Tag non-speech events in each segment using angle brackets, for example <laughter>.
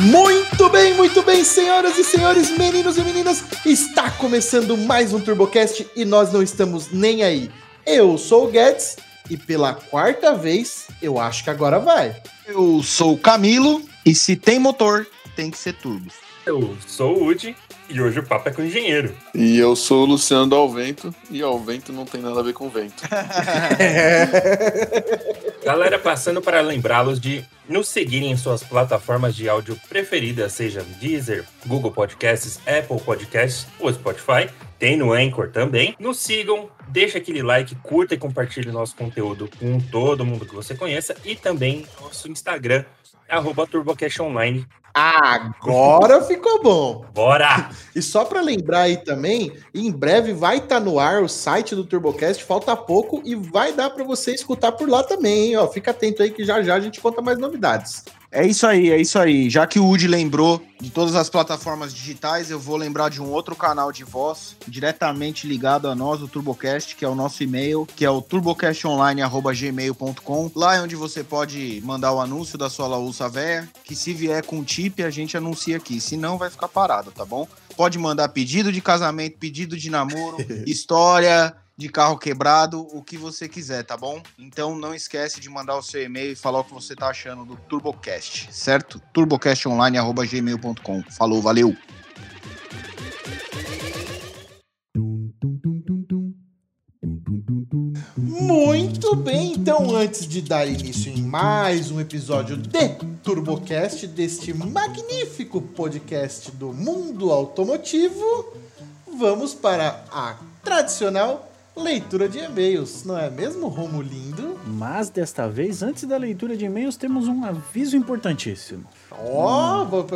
Muito bem, muito bem, senhoras e senhores, meninos e meninas, está começando mais um TurboCast e nós não estamos nem aí. Eu sou o Guedes e pela quarta vez eu acho que agora vai. Eu sou o Camilo e se tem motor, tem que ser turbo. Eu sou o Udi e hoje o papo é com o engenheiro. E eu sou o Luciano do Alvento e Alvento não tem nada a ver com vento. <laughs> Galera, passando para lembrá-los de nos seguirem em suas plataformas de áudio preferidas, seja Deezer, Google Podcasts, Apple Podcasts ou Spotify. Tem no Anchor também. Nos sigam, deixa aquele like, curta e compartilhe nosso conteúdo com todo mundo que você conheça e também nosso Instagram, arroba TurboCast Online. Agora ficou bom. Bora! E só para lembrar aí também, em breve vai estar no ar o site do TurboCast, falta pouco e vai dar para você escutar por lá também, hein? Ó, fica atento aí que já já a gente conta mais novidades. É isso aí, é isso aí. Já que o Udi lembrou de todas as plataformas digitais, eu vou lembrar de um outro canal de voz diretamente ligado a nós, o TurboCast, que é o nosso e-mail, que é o turbocastonline.gmail.com. Lá é onde você pode mandar o anúncio da sua laúça véia, que se vier com tip, a gente anuncia aqui. Se não, vai ficar parado, tá bom? Pode mandar pedido de casamento, pedido de namoro, <laughs> história de carro quebrado, o que você quiser, tá bom? Então não esquece de mandar o seu e-mail e falar o que você tá achando do TurboCast, certo? turbocastonline.gmail.com. Falou, valeu! Muito bem, então antes de dar início em mais um episódio de TurboCast, deste magnífico podcast do mundo automotivo, vamos para a tradicional leitura de e-mails, não é mesmo, Romulindo? Mas desta vez, antes da leitura de e-mails, temos um aviso importantíssimo. Ó, vou-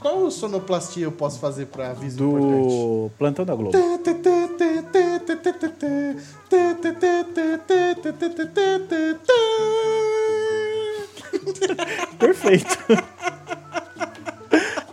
qual sonoplastia eu posso fazer para aviso importante? Do Plantão da Globo. Perfeito.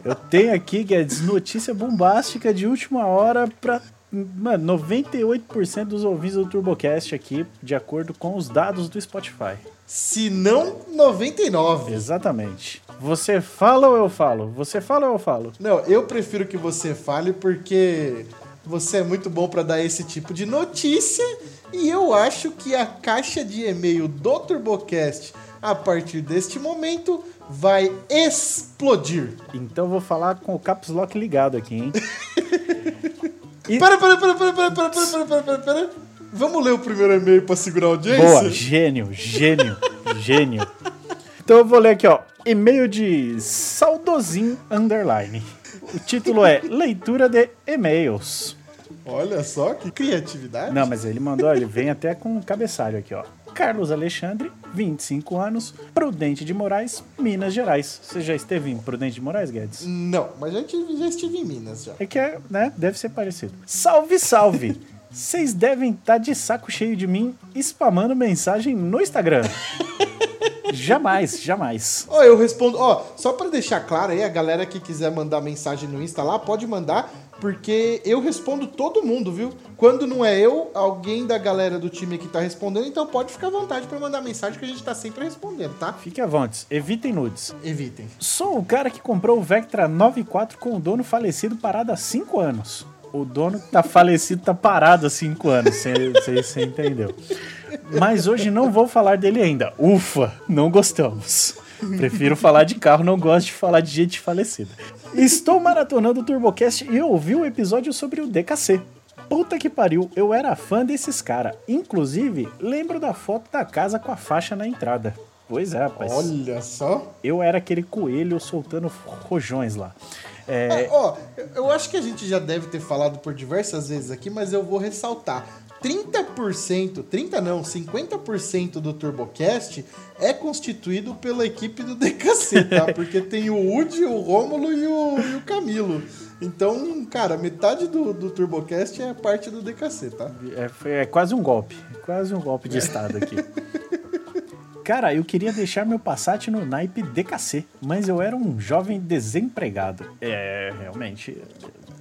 Eu tenho aqui, Guedes, notícia bombástica de última hora pra. Mano, 98% dos ouvintes do TurboCast aqui, de acordo com os dados do Spotify. Se não, 99. Exatamente. Você fala ou eu falo? Você fala ou eu falo? Não, eu prefiro que você fale porque você é muito bom para dar esse tipo de notícia e eu acho que a caixa de e-mail do TurboCast a partir deste momento vai explodir. Então eu vou falar com o Caps Lock ligado aqui, hein? <laughs> E- para, para, para, para, para, para, para, para, para, para. Vamos ler o primeiro e-mail para segurar a audiência? Boa, gênio, gênio, gênio. Então eu vou ler aqui, ó. E-mail de Saudosim Underline. O título é Leitura de E-mails. Olha só que criatividade. Não, mas ele mandou, ele vem até com um cabeçalho aqui, ó. Carlos Alexandre, 25 anos, Prudente de Moraes, Minas Gerais. Você já esteve em Prudente de Moraes, Guedes? Não, mas a gente já estive em Minas já. É que é, né? Deve ser parecido. Salve, salve! Vocês devem estar de saco cheio de mim spamando mensagem no Instagram. <laughs> jamais, jamais. Ó, eu respondo, ó, só pra deixar claro aí, a galera que quiser mandar mensagem no Insta lá, pode mandar, porque eu respondo todo mundo, viu? Quando não é eu, alguém da galera do time aqui tá respondendo, então pode ficar à vontade pra mandar mensagem que a gente tá sempre respondendo, tá? Fique à vontade, evitem nudes. Evitem. Sou o cara que comprou o Vectra 94 com o dono falecido parado há 5 anos. O dono que tá falecido tá parado há 5 anos, você entendeu. Mas hoje não vou falar dele ainda. Ufa, não gostamos. Prefiro falar de carro, não gosto de falar de gente falecida. Estou maratonando o TurboCast e ouvi o episódio sobre o DKC. Puta que pariu, eu era fã desses caras. Inclusive, lembro da foto da casa com a faixa na entrada. Pois é, rapaz. Olha só. Eu era aquele coelho soltando rojões lá. É, É, ó, eu acho que a gente já deve ter falado por diversas vezes aqui, mas eu vou ressaltar. 30%, 30 não, 50% do TurboCast é constituído pela equipe do DKC, tá? <laughs> Porque tem o Udi, o Rômulo e o, e o Camilo. Então, cara, metade do, do TurboCast é parte do DKC, tá? é, foi- é quase um golpe. Quase um golpe de estado aqui. <laughs> Cara, eu queria deixar meu Passat no naipe DKC, mas eu era um jovem desempregado. É, realmente,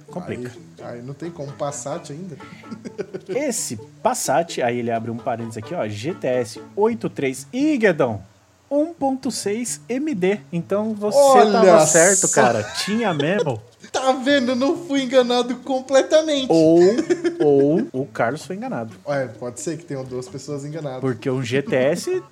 complica. Aí, aí não tem como Passat ainda. <laughs> Esse Passat, aí ele abre um parênteses aqui, ó, GTS 83. Ih, Guedão, 1.6 MD. Então você Olha tava certo, só. cara. Tinha mesmo. <laughs> Tá vendo? Não fui enganado completamente. Ou, <laughs> ou o Carlos foi enganado. É, pode ser que tenham duas pessoas enganadas. Porque um GTS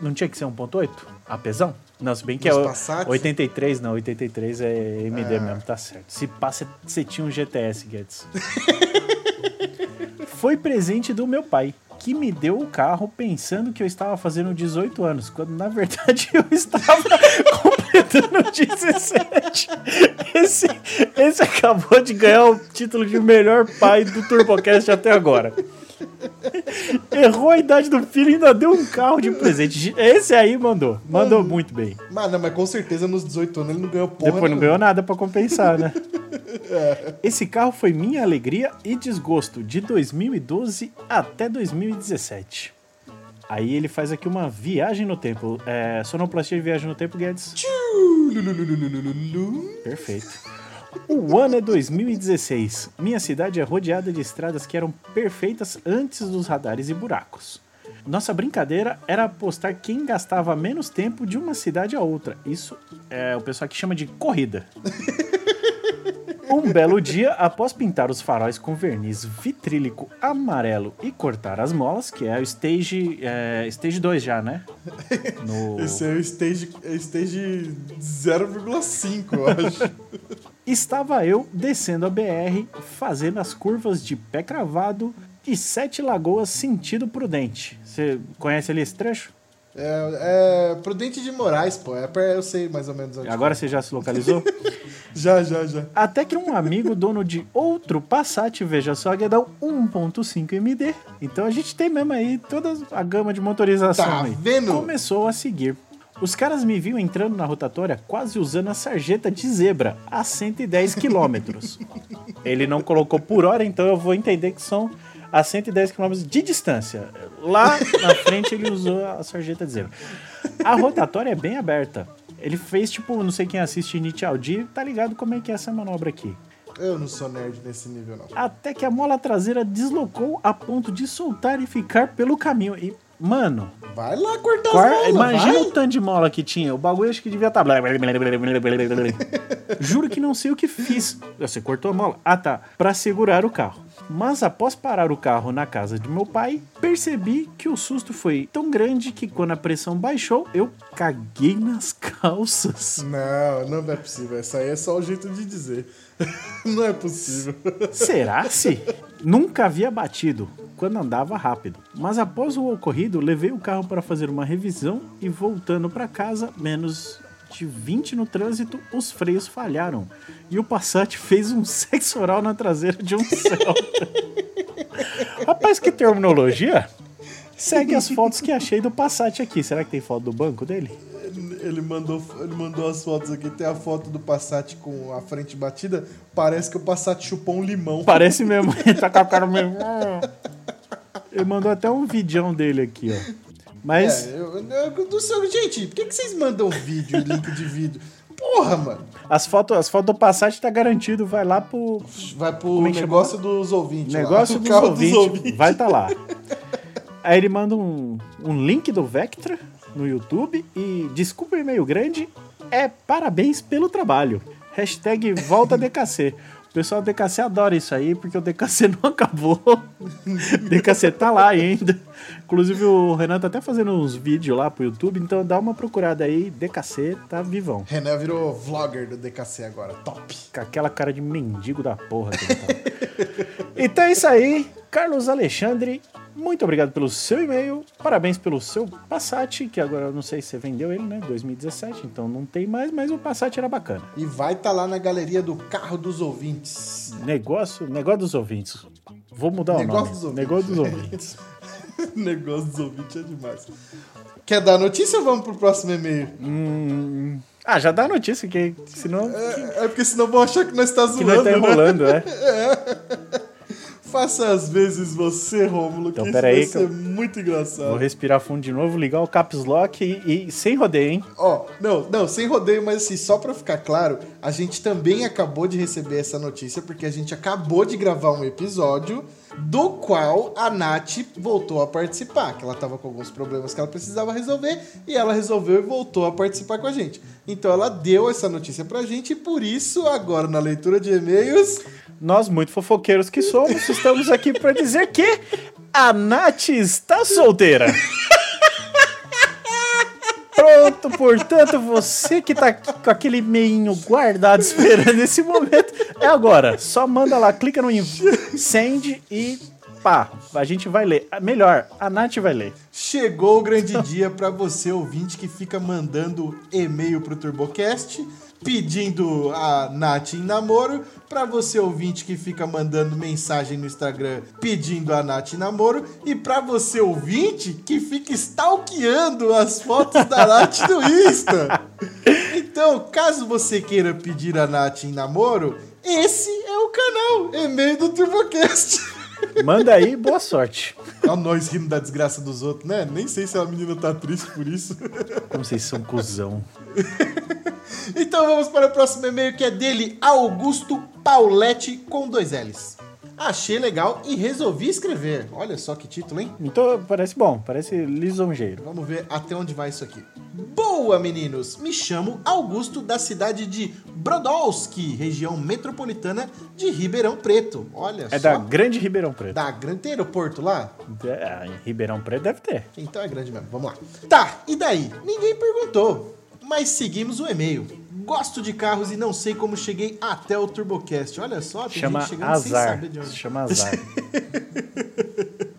não tinha que ser 1.8? Apesão? Não, se bem que Nos é Passat? 83, não, 83 é MD Ah. mesmo, tá certo. Se passa, você tinha um GTS, Guedes. <laughs> Foi presente do meu pai, que me deu o carro pensando que eu estava fazendo 18 anos, quando na verdade eu estava <laughs> completando 17. Esse, esse acabou de ganhar o título de melhor pai do TurboCast até agora. <laughs> Errou a idade do filho e ainda deu um carro de presente. Esse aí mandou. Mandou muito bem. Mas, não, mas com certeza nos 18 anos ele não ganhou porra. Depois não ganhou nada pra compensar, né? <laughs> Esse carro foi minha alegria e desgosto de 2012 até 2017. Aí ele faz aqui uma viagem no tempo. É, sonoplastia de viagem no tempo, Guedes? Perfeito. O ano é 2016. Minha cidade é rodeada de estradas que eram perfeitas antes dos radares e buracos. Nossa brincadeira era apostar quem gastava menos tempo de uma cidade a outra. Isso é o pessoal que chama de corrida. Um belo dia, após pintar os faróis com verniz vitrílico amarelo e cortar as molas, que é o stage, é, stage 2 já, né? No... Esse é o stage, é stage 0,5, eu acho. <laughs> Estava eu descendo a BR, fazendo as curvas de pé cravado de Sete Lagoas sentido Prudente. Você conhece ali esse trecho? É, é Prudente de Moraes, pô. É, eu sei mais ou menos onde. Agora você já se localizou? <laughs> Já, já, já. Até que um amigo dono de outro Passat, veja só, Guedão, 1.5 MD. Então a gente tem mesmo aí toda a gama de motorização Tá aí. vendo? Começou a seguir. Os caras me viam entrando na rotatória quase usando a sarjeta de zebra a 110 quilômetros. Ele não colocou por hora, então eu vou entender que são a 110 quilômetros de distância. Lá na frente ele usou a sarjeta de zebra. A rotatória é bem aberta. Ele fez tipo, não sei quem assiste Initial D, tá ligado como é que é essa manobra aqui. Eu não sou nerd nesse nível, não. Até que a mola traseira deslocou a ponto de soltar e ficar pelo caminho. E, mano, Vai lá cortar quar- as molas, imagina vai. o tanto de mola que tinha. O bagulho acho que devia estar. <laughs> Juro que não sei o que fiz. Você cortou a mola? Ah, tá. Pra segurar o carro. Mas após parar o carro na casa de meu pai, percebi que o susto foi tão grande que quando a pressão baixou, eu caguei nas calças. Não, não é possível. Essa aí é só o jeito de dizer. <laughs> não é possível. Será se? Nunca havia batido quando andava rápido. Mas após o ocorrido, levei o carro para fazer uma revisão e voltando para casa, menos de 20 no trânsito, os freios falharam. E o Passat fez um <laughs> sexo oral na traseira de um Celta. <laughs> Rapaz, que terminologia! Segue as fotos que achei do Passat aqui. Será que tem foto do banco dele? Ele mandou, ele mandou as fotos aqui. Tem a foto do Passat com a frente batida. Parece que o Passat chupou um limão. Parece mesmo. <laughs> Ele tá com a cara mesmo. Ele mandou até um vidão dele aqui, ó. Mas É, eu, eu, do seu, gente, por que, que vocês mandam vídeo link de vídeo? Porra, mano. as fotos, as fotos do Passat tá garantido, vai lá pro Vai pro Como é negócio dos ouvintes. negócio <laughs> dos carro ouvintes, vai tá lá. Aí ele manda um, um link do Vectra no YouTube e desculpa o e-mail grande, é parabéns pelo trabalho. Hashtag volta DKC. O pessoal do DKC adora isso aí, porque o DKC <laughs> não acabou. O DKC tá lá ainda. Inclusive o Renan tá até fazendo uns vídeos lá pro YouTube, então dá uma procurada aí. DKC tá vivão. Renan virou vlogger do DKC agora. Top. Com aquela cara de mendigo da porra que ele tá. então é isso aí. Carlos Alexandre, muito obrigado pelo seu e-mail. Parabéns pelo seu Passat, que agora eu não sei se você vendeu ele, né? 2017, então não tem mais, mas o Passat era bacana. E vai estar lá na galeria do carro dos ouvintes. Negócio, negócio dos ouvintes. Vou mudar Negócio o nome. dos ouvintes. negócio dos ouvintes. <laughs> negócio dos ouvintes é demais. Quer dar notícia ou vamos pro próximo e-mail? Hum, ah, já dá a notícia, que senão É, é porque senão vão achar que nós tá que zoando, nós tá né? enrolando, é. <laughs> Faça às vezes você, Rômulo, Então, que pera isso aí vai que ser eu- muito engraçado. Vou respirar fundo de novo, ligar o caps lock e, e sem rodeio, hein? Ó, não, não, sem rodeio, mas assim, só pra ficar claro, a gente também acabou de receber essa notícia, porque a gente acabou de gravar um episódio do qual a Nath voltou a participar, que ela tava com alguns problemas que ela precisava resolver e ela resolveu e voltou a participar com a gente. Então ela deu essa notícia pra gente e por isso agora na leitura de e-mails Nós, muito fofoqueiros que somos, estamos aqui para dizer que a Nath está solteira. <laughs> Pronto, portanto, você que tá com aquele meinho guardado esperando esse momento, é agora. Só manda lá, clica no send e pá, a gente vai ler. Ah, Melhor, a Nath vai ler. Chegou o grande dia para você ouvinte que fica mandando e-mail pro TurboCast pedindo a Nath em namoro, para você ouvinte que fica mandando mensagem no Instagram pedindo a Nath em namoro e para você ouvinte que fica stalkeando as fotos da Nath no Insta. Então, caso você queira pedir a Nath em namoro, esse é o canal, e-mail do TurboCast. Manda aí, boa sorte. Olha nós rindo da desgraça dos outros, né? Nem sei se a menina tá triste por isso. Como vocês são cuzão. Então vamos para o próximo e-mail que é dele, Augusto Pauletti com dois L's. Achei legal e resolvi escrever. Olha só que título, hein? Então, parece bom, parece lisonjeiro. Vamos ver até onde vai isso aqui. Boa, meninos! Me chamo Augusto, da cidade de Brodowski, região metropolitana de Ribeirão Preto. Olha É só. da Grande Ribeirão Preto. Da grande tem aeroporto lá? É, em Ribeirão Preto deve ter. Então é grande mesmo. Vamos lá. Tá, e daí? Ninguém perguntou. Mas seguimos o e-mail. Gosto de carros e não sei como cheguei até o TurboCast. Olha só, tem Chama gente chegando sem azar. saber de onde. Chama azar. <laughs>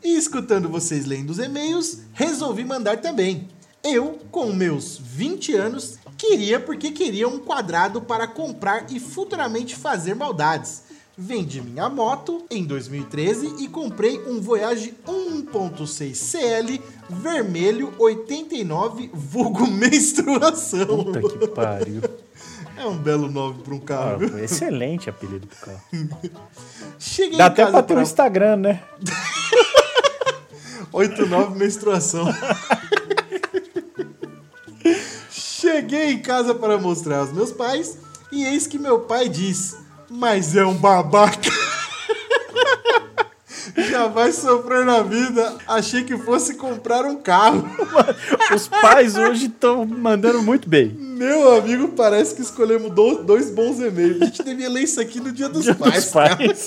E escutando vocês lendo os e-mails, resolvi mandar também. Eu, com meus 20 anos, queria porque queria um quadrado para comprar e futuramente fazer maldades. Vendi minha moto em 2013 e comprei um Voyage 1.6 CL vermelho 89 vulgo <laughs> menstruação. Puta que pariu. <laughs> É um belo nome para um Ah, carro. foi excelente apelido pro carro. <laughs> Cheguei Dá até pra ter um para- Instagram, né? 89 menstruação. Cheguei em casa para mostrar aos meus pais e eis que meu pai diz: Mas é um babaca. Já vai sofrer na vida. Achei que fosse comprar um carro. Os pais hoje estão mandando muito bem. Meu amigo, parece que escolhemos do- dois bons e-mails. A gente devia ler isso aqui no dia dos Dia pais. dos pais.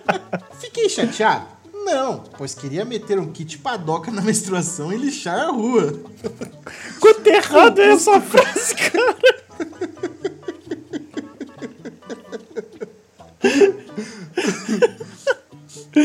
<laughs> Fiquei chateado? Não, pois queria meter um kit padoca na menstruação e lixar a rua. Quanto errado é essa frase, cara?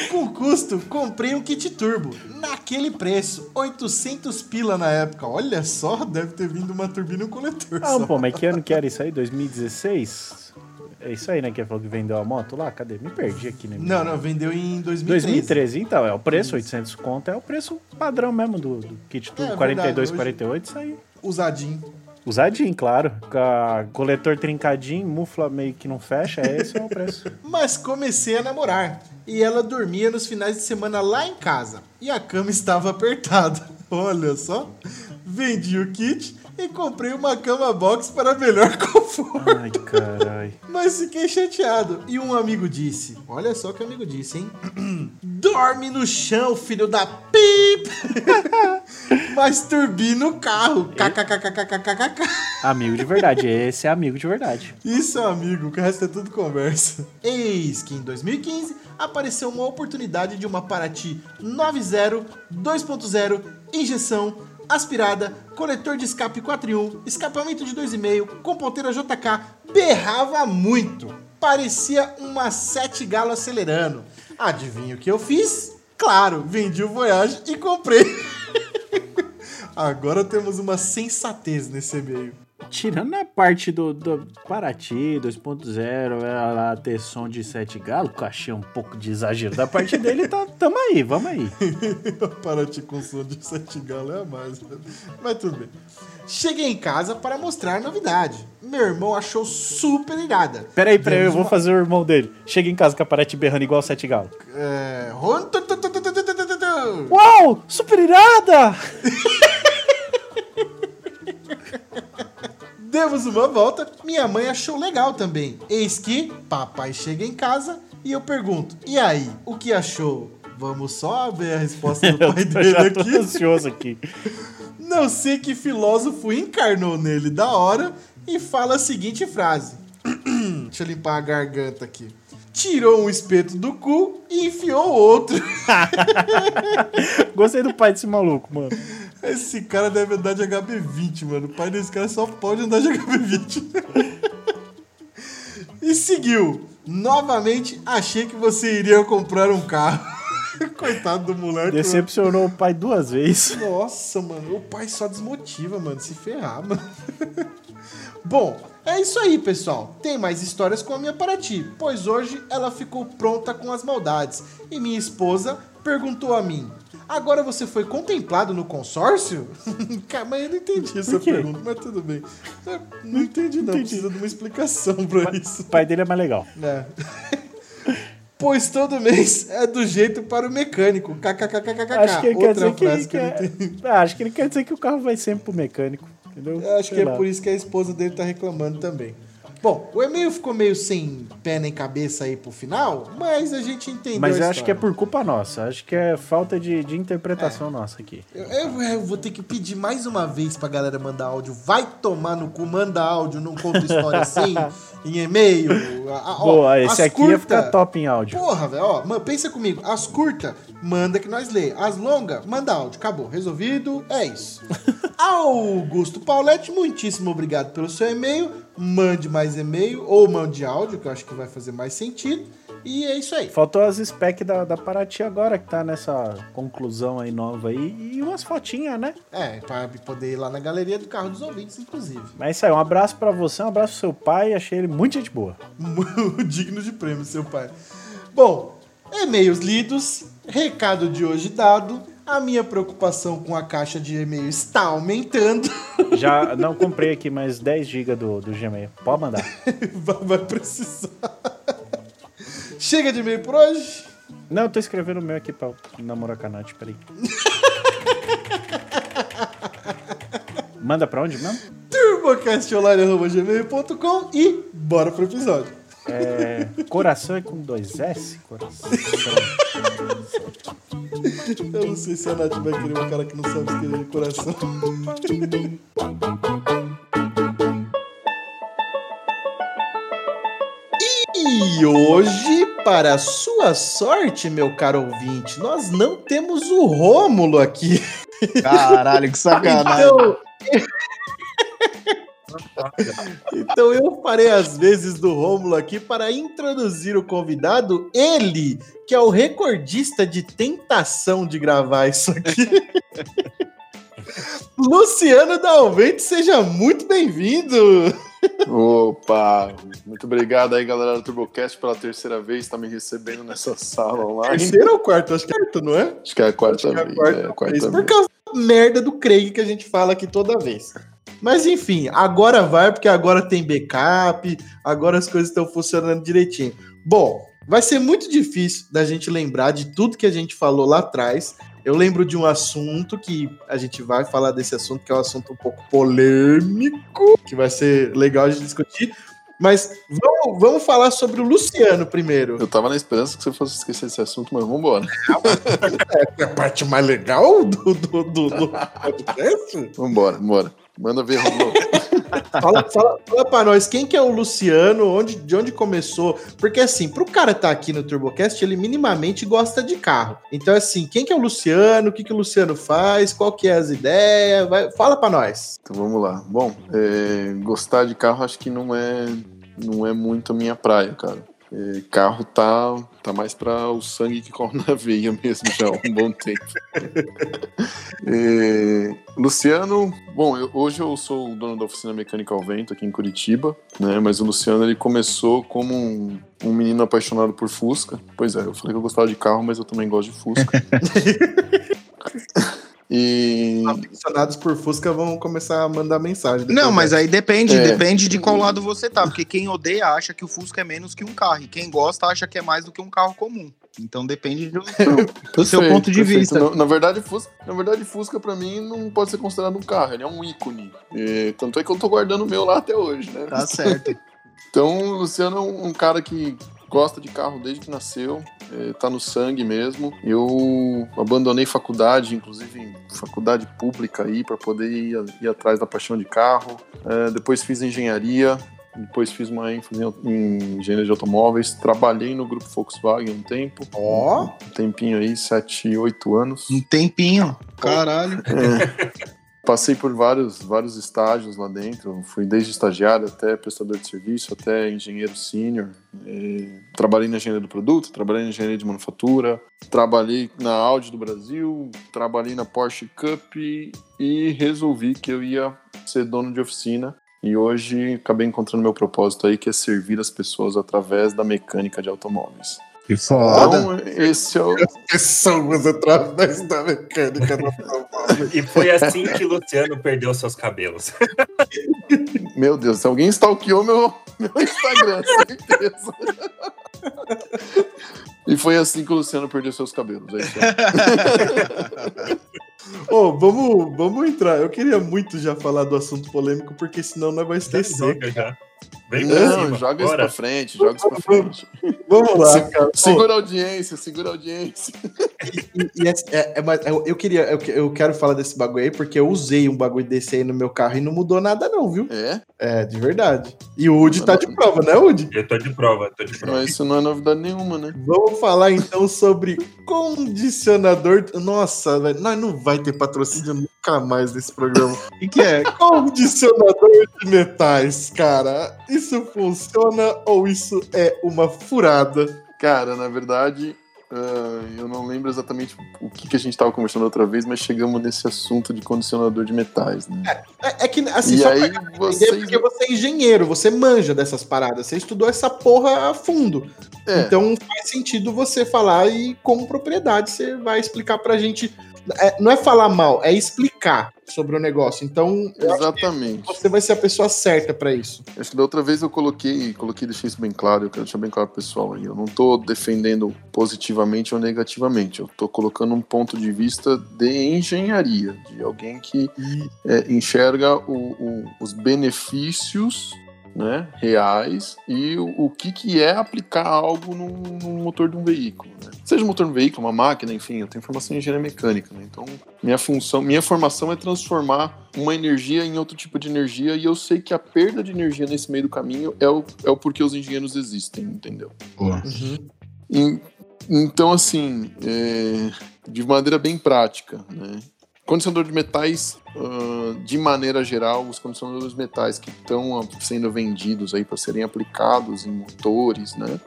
Com custo, comprei um kit turbo. Naquele preço, 800 pila na época. Olha só, deve ter vindo uma turbina e um coletor Ah, só. pô, mas que ano que era isso aí? 2016? É isso aí, né? Que ele falou que vendeu a moto lá? Cadê? Me perdi aqui, né? Não, não, vendeu em 2013. 2013, então, é o preço, 800 conto, é o preço padrão mesmo do, do kit tudo, É, 42, verdade, 48, isso aí. Usadinho. Usadinho, claro, com coletor trincadinho, mufla meio que não fecha, esse é o preço. <laughs> Mas comecei a namorar. E ela dormia nos finais de semana lá em casa. E a cama estava apertada. <laughs> Olha só. Vendi o kit e comprei uma cama box para melhor <laughs> conforto. Ai, carai. Mas fiquei chateado. E um amigo disse: Olha só o que amigo disse, hein? <clears throat> Dorme no chão, filho da pip! <laughs> Mas turbina o carro. KKKKKKKK. Amigo de verdade, esse é amigo de verdade. Isso é amigo, o resto é tudo conversa. Eis que em 2015 apareceu uma oportunidade de uma Paraty 90 2.0, injeção, aspirada, coletor de escape 4 em 1, escapamento de 2,5, com ponteira JK, berrava muito. Parecia uma 7 galo acelerando. Adivinha o que eu fiz? Claro, vendi o Voyage e comprei. <laughs> Agora temos uma sensatez nesse e-mail. Tirando a parte do, do Paraty 2.0, ela é, ter som de sete galo, que eu achei um pouco de exagero da parte <laughs> dele, tá, tamo aí, vamos aí. <laughs> Paraty com som de sete galo é a mais, né? mas tudo bem. Cheguei em casa para mostrar a novidade. Meu irmão achou super irada. Peraí, peraí, eu vou uma... fazer o irmão dele. Cheguei em casa com a Paraty berrando igual sete galo. É... Uau, super irada! <laughs> Demos uma volta, minha mãe achou legal também. Eis que papai chega em casa e eu pergunto: E aí, o que achou? Vamos só ver a resposta do <laughs> pai dele já tô aqui. ansioso aqui. <laughs> Não sei que filósofo encarnou nele da hora e fala a seguinte frase. <clears throat> Deixa eu limpar a garganta aqui. Tirou um espeto do cu e enfiou outro. <laughs> Gostei do pai desse maluco, mano. Esse cara deve andar de HB20, mano. O pai desse cara só pode andar de HB20. e seguiu. Novamente, achei que você iria comprar um carro. <laughs> Coitado do moleque. mano. Decepcionou o pai duas vezes. Nossa, mano, o pai só desmotiva, mano, se ferrar, mano. <laughs> Bom, é isso aí, pessoal. Tem mais histórias com a minha Paraty, pois hoje ela ficou pronta com as maldades. E minha esposa perguntou a mim: Agora você foi contemplado no consórcio? <laughs> Mas eu não entendi essa pergunta, mas tudo bem. Eu não entendi, não. entendi. Precisa de uma explicação pra isso. O pai dele é mais legal. É. <laughs> pois todo mês é do jeito para o mecânico. KKKKKK. Acho que ele quer Outra dizer que, frase que eu não é- entendi. Ah, Acho que ele quer dizer que o carro vai sempre pro mecânico. Entendeu? Eu acho Sei que é lá. por isso que a esposa dele tá reclamando também. Bom, o e-mail ficou meio sem pé nem cabeça aí pro final, mas a gente entendeu. Mas eu acho que é por culpa nossa. Acho que é falta de, de interpretação nossa aqui. Eu, eu- eu vou ter que pedir mais uma vez pra galera mandar áudio. Vai tomar no cu, manda áudio, não conta história <laughs> assim, em e-mail. Ó, Boa, esse aqui ia ficar top em áudio. Porra, velho, ó, man- pensa comigo. As curtas, manda que nós lê. As longas, manda áudio. Acabou, resolvido, é isso. <laughs> Augusto Pauletti, muitíssimo obrigado pelo seu e-mail. Mande mais e-mail ou mande áudio, que eu acho que vai fazer mais sentido. E é isso aí. Faltou as specs da, da Paraty agora, que tá nessa conclusão aí nova aí. E umas fotinhas, né? É, pra poder ir lá na galeria do carro dos ouvintes, inclusive. Mas é isso aí, um abraço pra você, um abraço pro seu pai. Achei ele muito gente boa. <laughs> Digno de prêmio, seu pai. Bom, e-mails lidos, recado de hoje dado. A minha preocupação com a caixa de e-mail está aumentando. <laughs> Já não comprei aqui mais 10 GB do, do Gmail. Pode mandar. <laughs> vai, vai precisar. Chega de e-mail por hoje. Não, eu tô escrevendo o meu aqui pra namorar com a Nath, peraí. <laughs> Manda pra onde mesmo? turbocastonline.gmail.com e bora pro episódio. É, coração é com dois S? Coração. Eu não sei se a Nath vai querer um cara que não sabe escrever coração. E hoje, para sua sorte, meu caro ouvinte, nós não temos o Rômulo aqui. Caralho, que sacanagem. Então, <laughs> então eu farei as vezes do Rômulo aqui para introduzir o convidado, ele, que é o recordista de tentação de gravar isso aqui. <laughs> Luciano Dalvente, seja muito bem-vindo. Opa! Muito obrigado aí, galera do TurboCast, pela terceira vez, tá me recebendo nessa sala online. Terceiro ou quarto? Acho que é quarto, não é? Acho que é a quarta Acho que é a vez. quarta é, a quarta vez, vez. por causa da merda do Craig que a gente fala aqui toda vez. Mas enfim, agora vai, porque agora tem backup, agora as coisas estão funcionando direitinho. Bom, vai ser muito difícil da gente lembrar de tudo que a gente falou lá atrás. Eu lembro de um assunto que a gente vai falar desse assunto, que é um assunto um pouco polêmico, que vai ser legal de discutir. Mas vamos, vamos falar sobre o Luciano primeiro. Eu tava na esperança que você fosse esquecer esse assunto, mas vambora. <laughs> É a parte mais legal do, do, do, do <laughs> podcast. Vambora, vambora. Manda ver, Romulo. <laughs> Fala, fala, fala pra nós, quem que é o Luciano, onde, de onde começou? Porque assim, pro cara estar tá aqui no TurboCast, ele minimamente gosta de carro. Então assim, quem que é o Luciano, o que que o Luciano faz, qual que é as ideias, vai, fala pra nós. Então vamos lá. Bom, é, gostar de carro acho que não é, não é muito a minha praia, cara. É, carro tá, tá mais para o sangue que corre na veia mesmo já há um bom tempo. <laughs> É, Luciano, bom, eu- hoje eu sou o dono da oficina mecânica ao vento aqui em Curitiba, né? Mas o Luciano ele começou como um, um menino apaixonado por Fusca. Pois é, eu falei que eu gostava de carro, mas eu também gosto de Fusca. <laughs> e Aficionados por Fusca vão começar a mandar mensagem. Não, mas aí depende, É. depende de qual lado você tá. Porque quem odeia acha que o Fusca é menos que um carro. E quem gosta acha que é mais do que um carro comum. Então depende do, <laughs> do seu Perfeito, ponto de perfeito. vista. Na, na verdade, Fusca, na verdade, Fusca pra mim não pode ser considerado um carro, ele é um ícone. E, tanto é que eu tô guardando o meu lá até hoje, né? Tá certo. <laughs> Então, o Luciano é um, um cara que gosta de carro desde que nasceu. é, tá no sangue mesmo. Eu abandonei faculdade, inclusive faculdade pública aí, para poder ir, ir, atrás da paixão de carro. É, depois fiz engenharia, depois fiz uma ênfase em engenharia de automóveis. Trabalhei no grupo Volkswagen um tempo. Ó! Oh. Um tempinho aí, 7, 8 anos. Um tempinho? Caralho! É. <laughs> Passei por vários, vários estágios lá dentro. Fui desde estagiário até prestador de serviço, até engenheiro sênior. Trabalhei na engenharia do produto, trabalhei na engenharia de manufatura, trabalhei na Audi do Brasil, trabalhei na Porsche Cup e resolvi que eu ia ser dono de oficina. E hoje acabei encontrando meu propósito aí, que é servir as pessoas através da mecânica de automóveis. Que foda. Então, esse é o. Somos através da mecânica do E foi assim que Luciano perdeu seus cabelos. Meu Deus, alguém stalkeou meu, meu Instagram, certeza. E foi assim que o Luciano perdeu seus cabelos. É isso oh, <laughs> vamos, vamos entrar. Eu queria muito já falar do assunto polêmico, porque senão não vai esquecer. Já. Vem não, cima, joga bora. isso pra frente, joga isso pra frente. Vamos lá, cara. Segura a audiência, segura a audiência. E, e é, é, é, eu queria, eu, eu quero falar desse bagulho aí, porque eu usei um bagulho desse aí no meu carro e não mudou nada, não, viu? É? É, de verdade. E o Woody tá de prova, né, Woody? Eu tô de prova, tô de prova. Mas isso não é novidade nenhuma, né? Vamos falar então sobre condicionador. Nossa, velho, nós não vai ter patrocínio nunca mais nesse programa. <laughs> O que é? Condicionador de metais, cara. Isso funciona ou isso é uma furada? Cara, na verdade, Uh, eu não lembro exatamente o que, que a gente estava conversando outra vez, mas chegamos nesse assunto de condicionador de metais. Né? É, é, é que assim, e aí vocês... porque você é engenheiro, você manja dessas paradas, você estudou essa porra a fundo. É. Então faz sentido você falar e com propriedade você vai explicar pra gente é, não é falar mal, é explicar sobre o negócio. Então, exatamente. Você vai ser a pessoa certa para isso. Acho que da outra vez eu coloquei, coloquei, deixei isso bem claro, eu quero deixar bem claro pro pessoal aí. Eu não tô defendendo positivamente ou negativamente. Eu tô colocando um ponto de vista de engenharia, de alguém que é, enxerga o, o, os benefícios né, reais e o, o, que, que é aplicar algo no, motor de um veículo. Né? Seja um motor de um veículo, uma máquina, enfim, eu tenho formação em engenharia mecânica. Né? Então, minha função, minha formação é transformar uma energia em outro tipo de energia e eu sei que a perda de energia nesse meio do caminho é o, é o porquê os engenheiros existem, entendeu? Uhum. E, então, assim, é, de maneira bem prática, né? Condicionador de metais, uh, de maneira geral, os condicionadores de metais que estão sendo vendidos aí para serem aplicados em motores, né,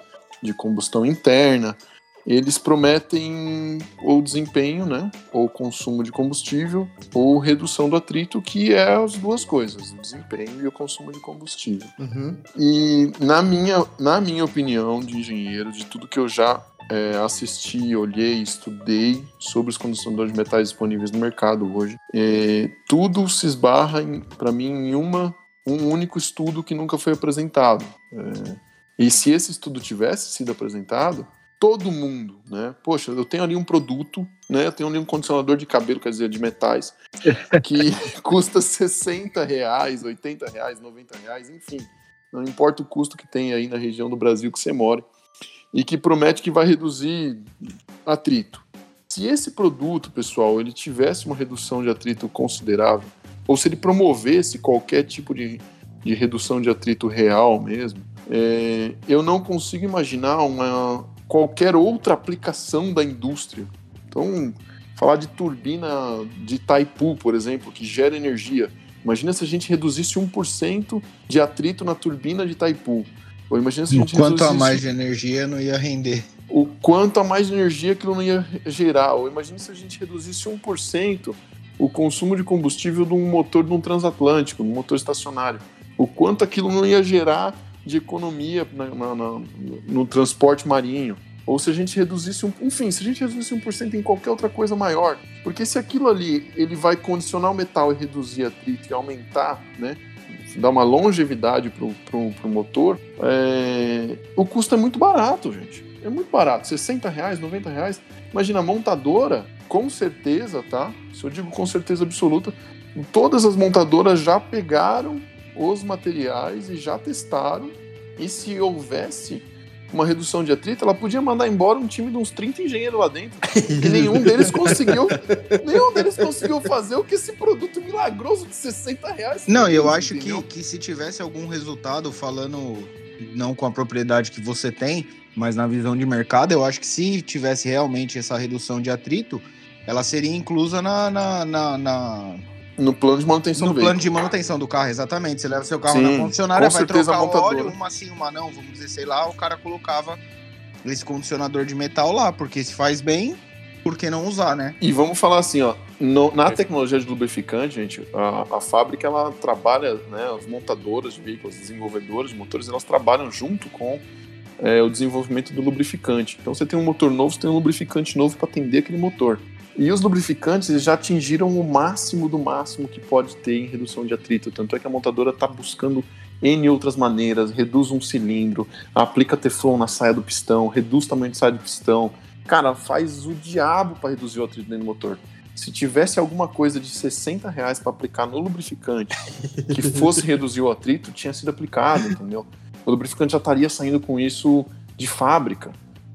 de combustão interna, eles prometem ou desempenho, né, ou consumo de combustível, ou redução do atrito, que é as duas coisas, o desempenho e o consumo de combustível. Uhum. E na minha, na minha opinião de engenheiro, de tudo que eu já é, assisti, olhei, estudei sobre os condicionadores de metais disponíveis no mercado hoje. É, tudo se esbarra, para mim, em uma, um único estudo que nunca foi apresentado. É, e se esse estudo tivesse sido apresentado, todo mundo, né? Poxa, eu tenho ali um produto, né? Eu tenho ali um condicionador de cabelo, quer dizer, de metais, <laughs> que <laughs> custa 60 reais, 80 reais, 90 reais, enfim. Não importa o custo que tem aí na região do Brasil que você mora e que promete que vai reduzir atrito. Se esse produto, pessoal, ele tivesse uma redução de atrito considerável, ou se ele promovesse qualquer tipo de, de redução de atrito real mesmo, é, eu não consigo imaginar uma, qualquer outra aplicação da indústria. Então, falar de turbina de Taipu, por exemplo, que gera energia. Imagina se a gente reduzisse 1% de atrito na turbina de Taipu. Ou imagina se a gente o quanto a mais de energia não ia render. O quanto a mais de energia aquilo não ia gerar. Ou imagina se a gente reduzisse 1% o consumo de combustível de um motor de um transatlântico, um motor estacionário. O quanto aquilo não ia gerar de economia na, na, na, no transporte marinho. Ou se a gente reduzisse, um, enfim, se a gente reduzisse 1% em qualquer outra coisa maior. Porque se aquilo ali ele vai condicionar o metal e reduzir atrito e aumentar né, dar uma longevidade para o motor, é... o custo é muito barato, gente. É muito barato, 60 reais, 90 reais. Imagina, a montadora, com certeza, tá? Se eu digo com certeza absoluta, todas as montadoras já pegaram os materiais e já testaram. E se houvesse uma redução de atrito, ela podia mandar embora um time de uns 30 engenheiros lá dentro. e nenhum deles conseguiu. <laughs> nenhum deles conseguiu fazer o que esse produto milagroso de 60 reais. Não, fez, eu acho que, que se tivesse algum resultado falando não com a propriedade que você tem, mas na visão de mercado, eu acho que se tivesse realmente essa redução de atrito, ela seria inclusa na, na, na- na- No plano de manutenção no do plano veículo. de manutenção do carro, exatamente. Você leva seu carro Sim, na concessionária, vai trocar o óleo, uma sim, uma não, vamos dizer, sei lá, o cara colocava esse condicionador de metal lá, porque se faz bem, por que não usar, né? E vamos falar assim, ó, no- na tecnologia de lubrificante, gente, a, a fábrica ela trabalha, né, as montadoras de veículos, as desenvolvedoras de motores, elas trabalham junto com é, o desenvolvimento do lubrificante. Então você tem um motor novo, você tem um lubrificante novo para atender aquele motor. E os lubrificantes já atingiram o máximo do máximo que pode ter em redução de atrito. Tanto é que a montadora está buscando N outras maneiras, reduz um cilindro, aplica Teflon na saia do pistão, reduz o tamanho de saia do pistão. Cara, faz o diabo para reduzir o atrito dentro do motor. Se tivesse alguma coisa de 60 reais para aplicar no lubrificante que <laughs> fosse reduzir o atrito, tinha sido aplicado, entendeu? O lubrificante já estaria saindo com isso de fábrica.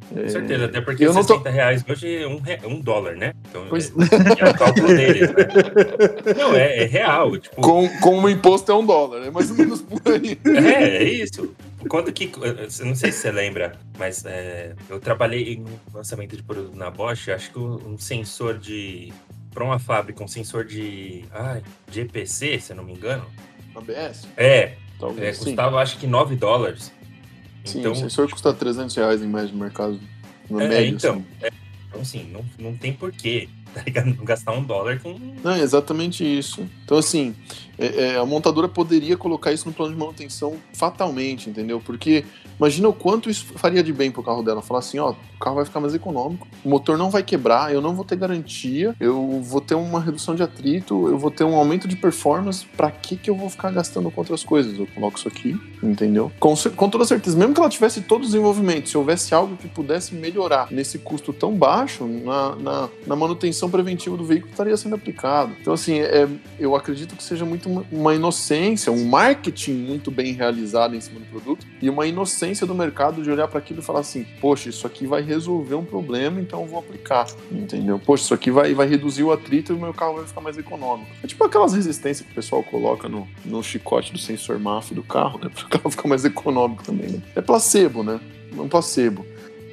Com certeza, até porque eu não tô- 60 reais hoje é um, re- um dólar, né? Então, Pois- é, é o cálculo deles, né? <laughs> Não, é, é real. Tipo, Com, com o imposto é um dólar, é mais ou menos por aí. É, é isso. Quando que. Eu não sei se você lembra, mas é, eu trabalhei em um lançamento de produto na Bosch, acho que um sensor de. Para uma fábrica, um sensor de. Ai, de EPC, se eu não me engano. ABS? É, é Talvez sim. custava acho que 9 dólares. Sim, Então, o sensor custa 300 reais em média no mercado. Na é, média, então, assim. é, então, assim, não, não tem porquê, <laughs> tá ligado? Não gastar um dólar com. Não, é exatamente isso. Então, assim, é- é, a montadora poderia colocar isso no plano de manutenção fatalmente, entendeu? Porque imagina o quanto isso faria de bem pro carro dela. Falar assim, ó, carro vai ficar mais econômico, o motor não vai quebrar, eu não vou ter garantia, eu vou ter uma redução de atrito, eu vou ter um aumento de performance. Pra que que eu vou ficar gastando com outras coisas? Eu coloco isso aqui, entendeu? Com, com toda certeza, mesmo que ela tivesse todo o desenvolvimento, se houvesse algo que pudesse melhorar nesse custo tão baixo, na, na, na manutenção preventiva do veículo estaria sendo aplicado. Então, assim, é, eu acredito que seja muito uma, uma inocência, um marketing muito bem realizado em cima do produto e uma inocência do mercado de olhar para aquilo e falar assim: poxa, isso aqui vai resolver um problema, então eu vou aplicar. Entendeu? Poxa, isso aqui vai, vai reduzir o atrito e o meu carro vai ficar mais econômico. É tipo aquelas resistências que o pessoal coloca no, no chicote do sensor MAF do carro, né? <laughs> Para o carro ficar mais econômico também, né? É placebo, né? É um placebo.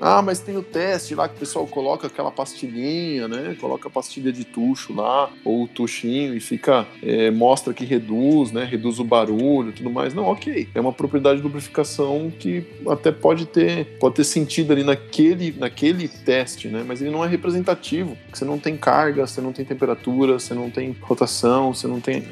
Ah, mas tem o teste lá que o pessoal coloca aquela pastilhinha, né? Coloca a pastilha de tucho lá, ou o tuchinho, e fica. é, mostra que reduz, né? Reduz o barulho e tudo mais. Não, ok. É uma propriedade de lubrificação que até pode ter, pode ter sentido ali naquele, naquele teste, né? Mas ele não é representativo. Você não tem carga, você não tem temperatura, você não tem rotação, você não tem.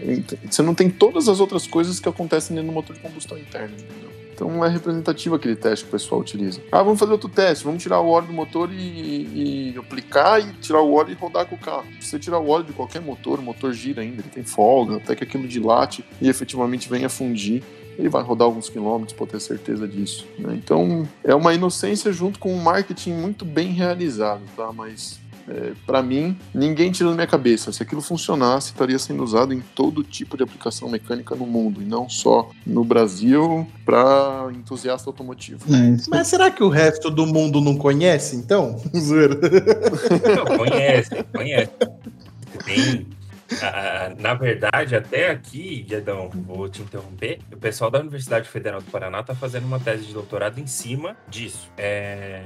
Você não tem todas as outras coisas que acontecem dentro do motor de combustão interna, entendeu? Então é representativo aquele teste que o pessoal utiliza. Ah, vamos fazer outro teste, vamos tirar o óleo do motor e, e aplicar e tirar o óleo e rodar com o carro. Se você tirar o óleo de qualquer motor, o motor gira ainda, ele tem folga, até que aquilo dilate e efetivamente venha fundir. Ele vai rodar alguns quilômetros, pode ter certeza disso. né? Então é uma inocência junto com um marketing muito bem realizado, tá? Mas é, para mim, ninguém tira da minha cabeça. Se aquilo funcionasse, estaria sendo usado em todo tipo de aplicação mecânica no mundo, e não só no Brasil para entusiasta automotivo. Mas será que o resto do mundo não conhece, então? <laughs> Zoeira. Conhece, conhece. Tem. a- a- na verdade, até aqui, Guedão, vou te interromper. O pessoal da Universidade Federal do Paraná está fazendo uma tese de doutorado em cima disso. É,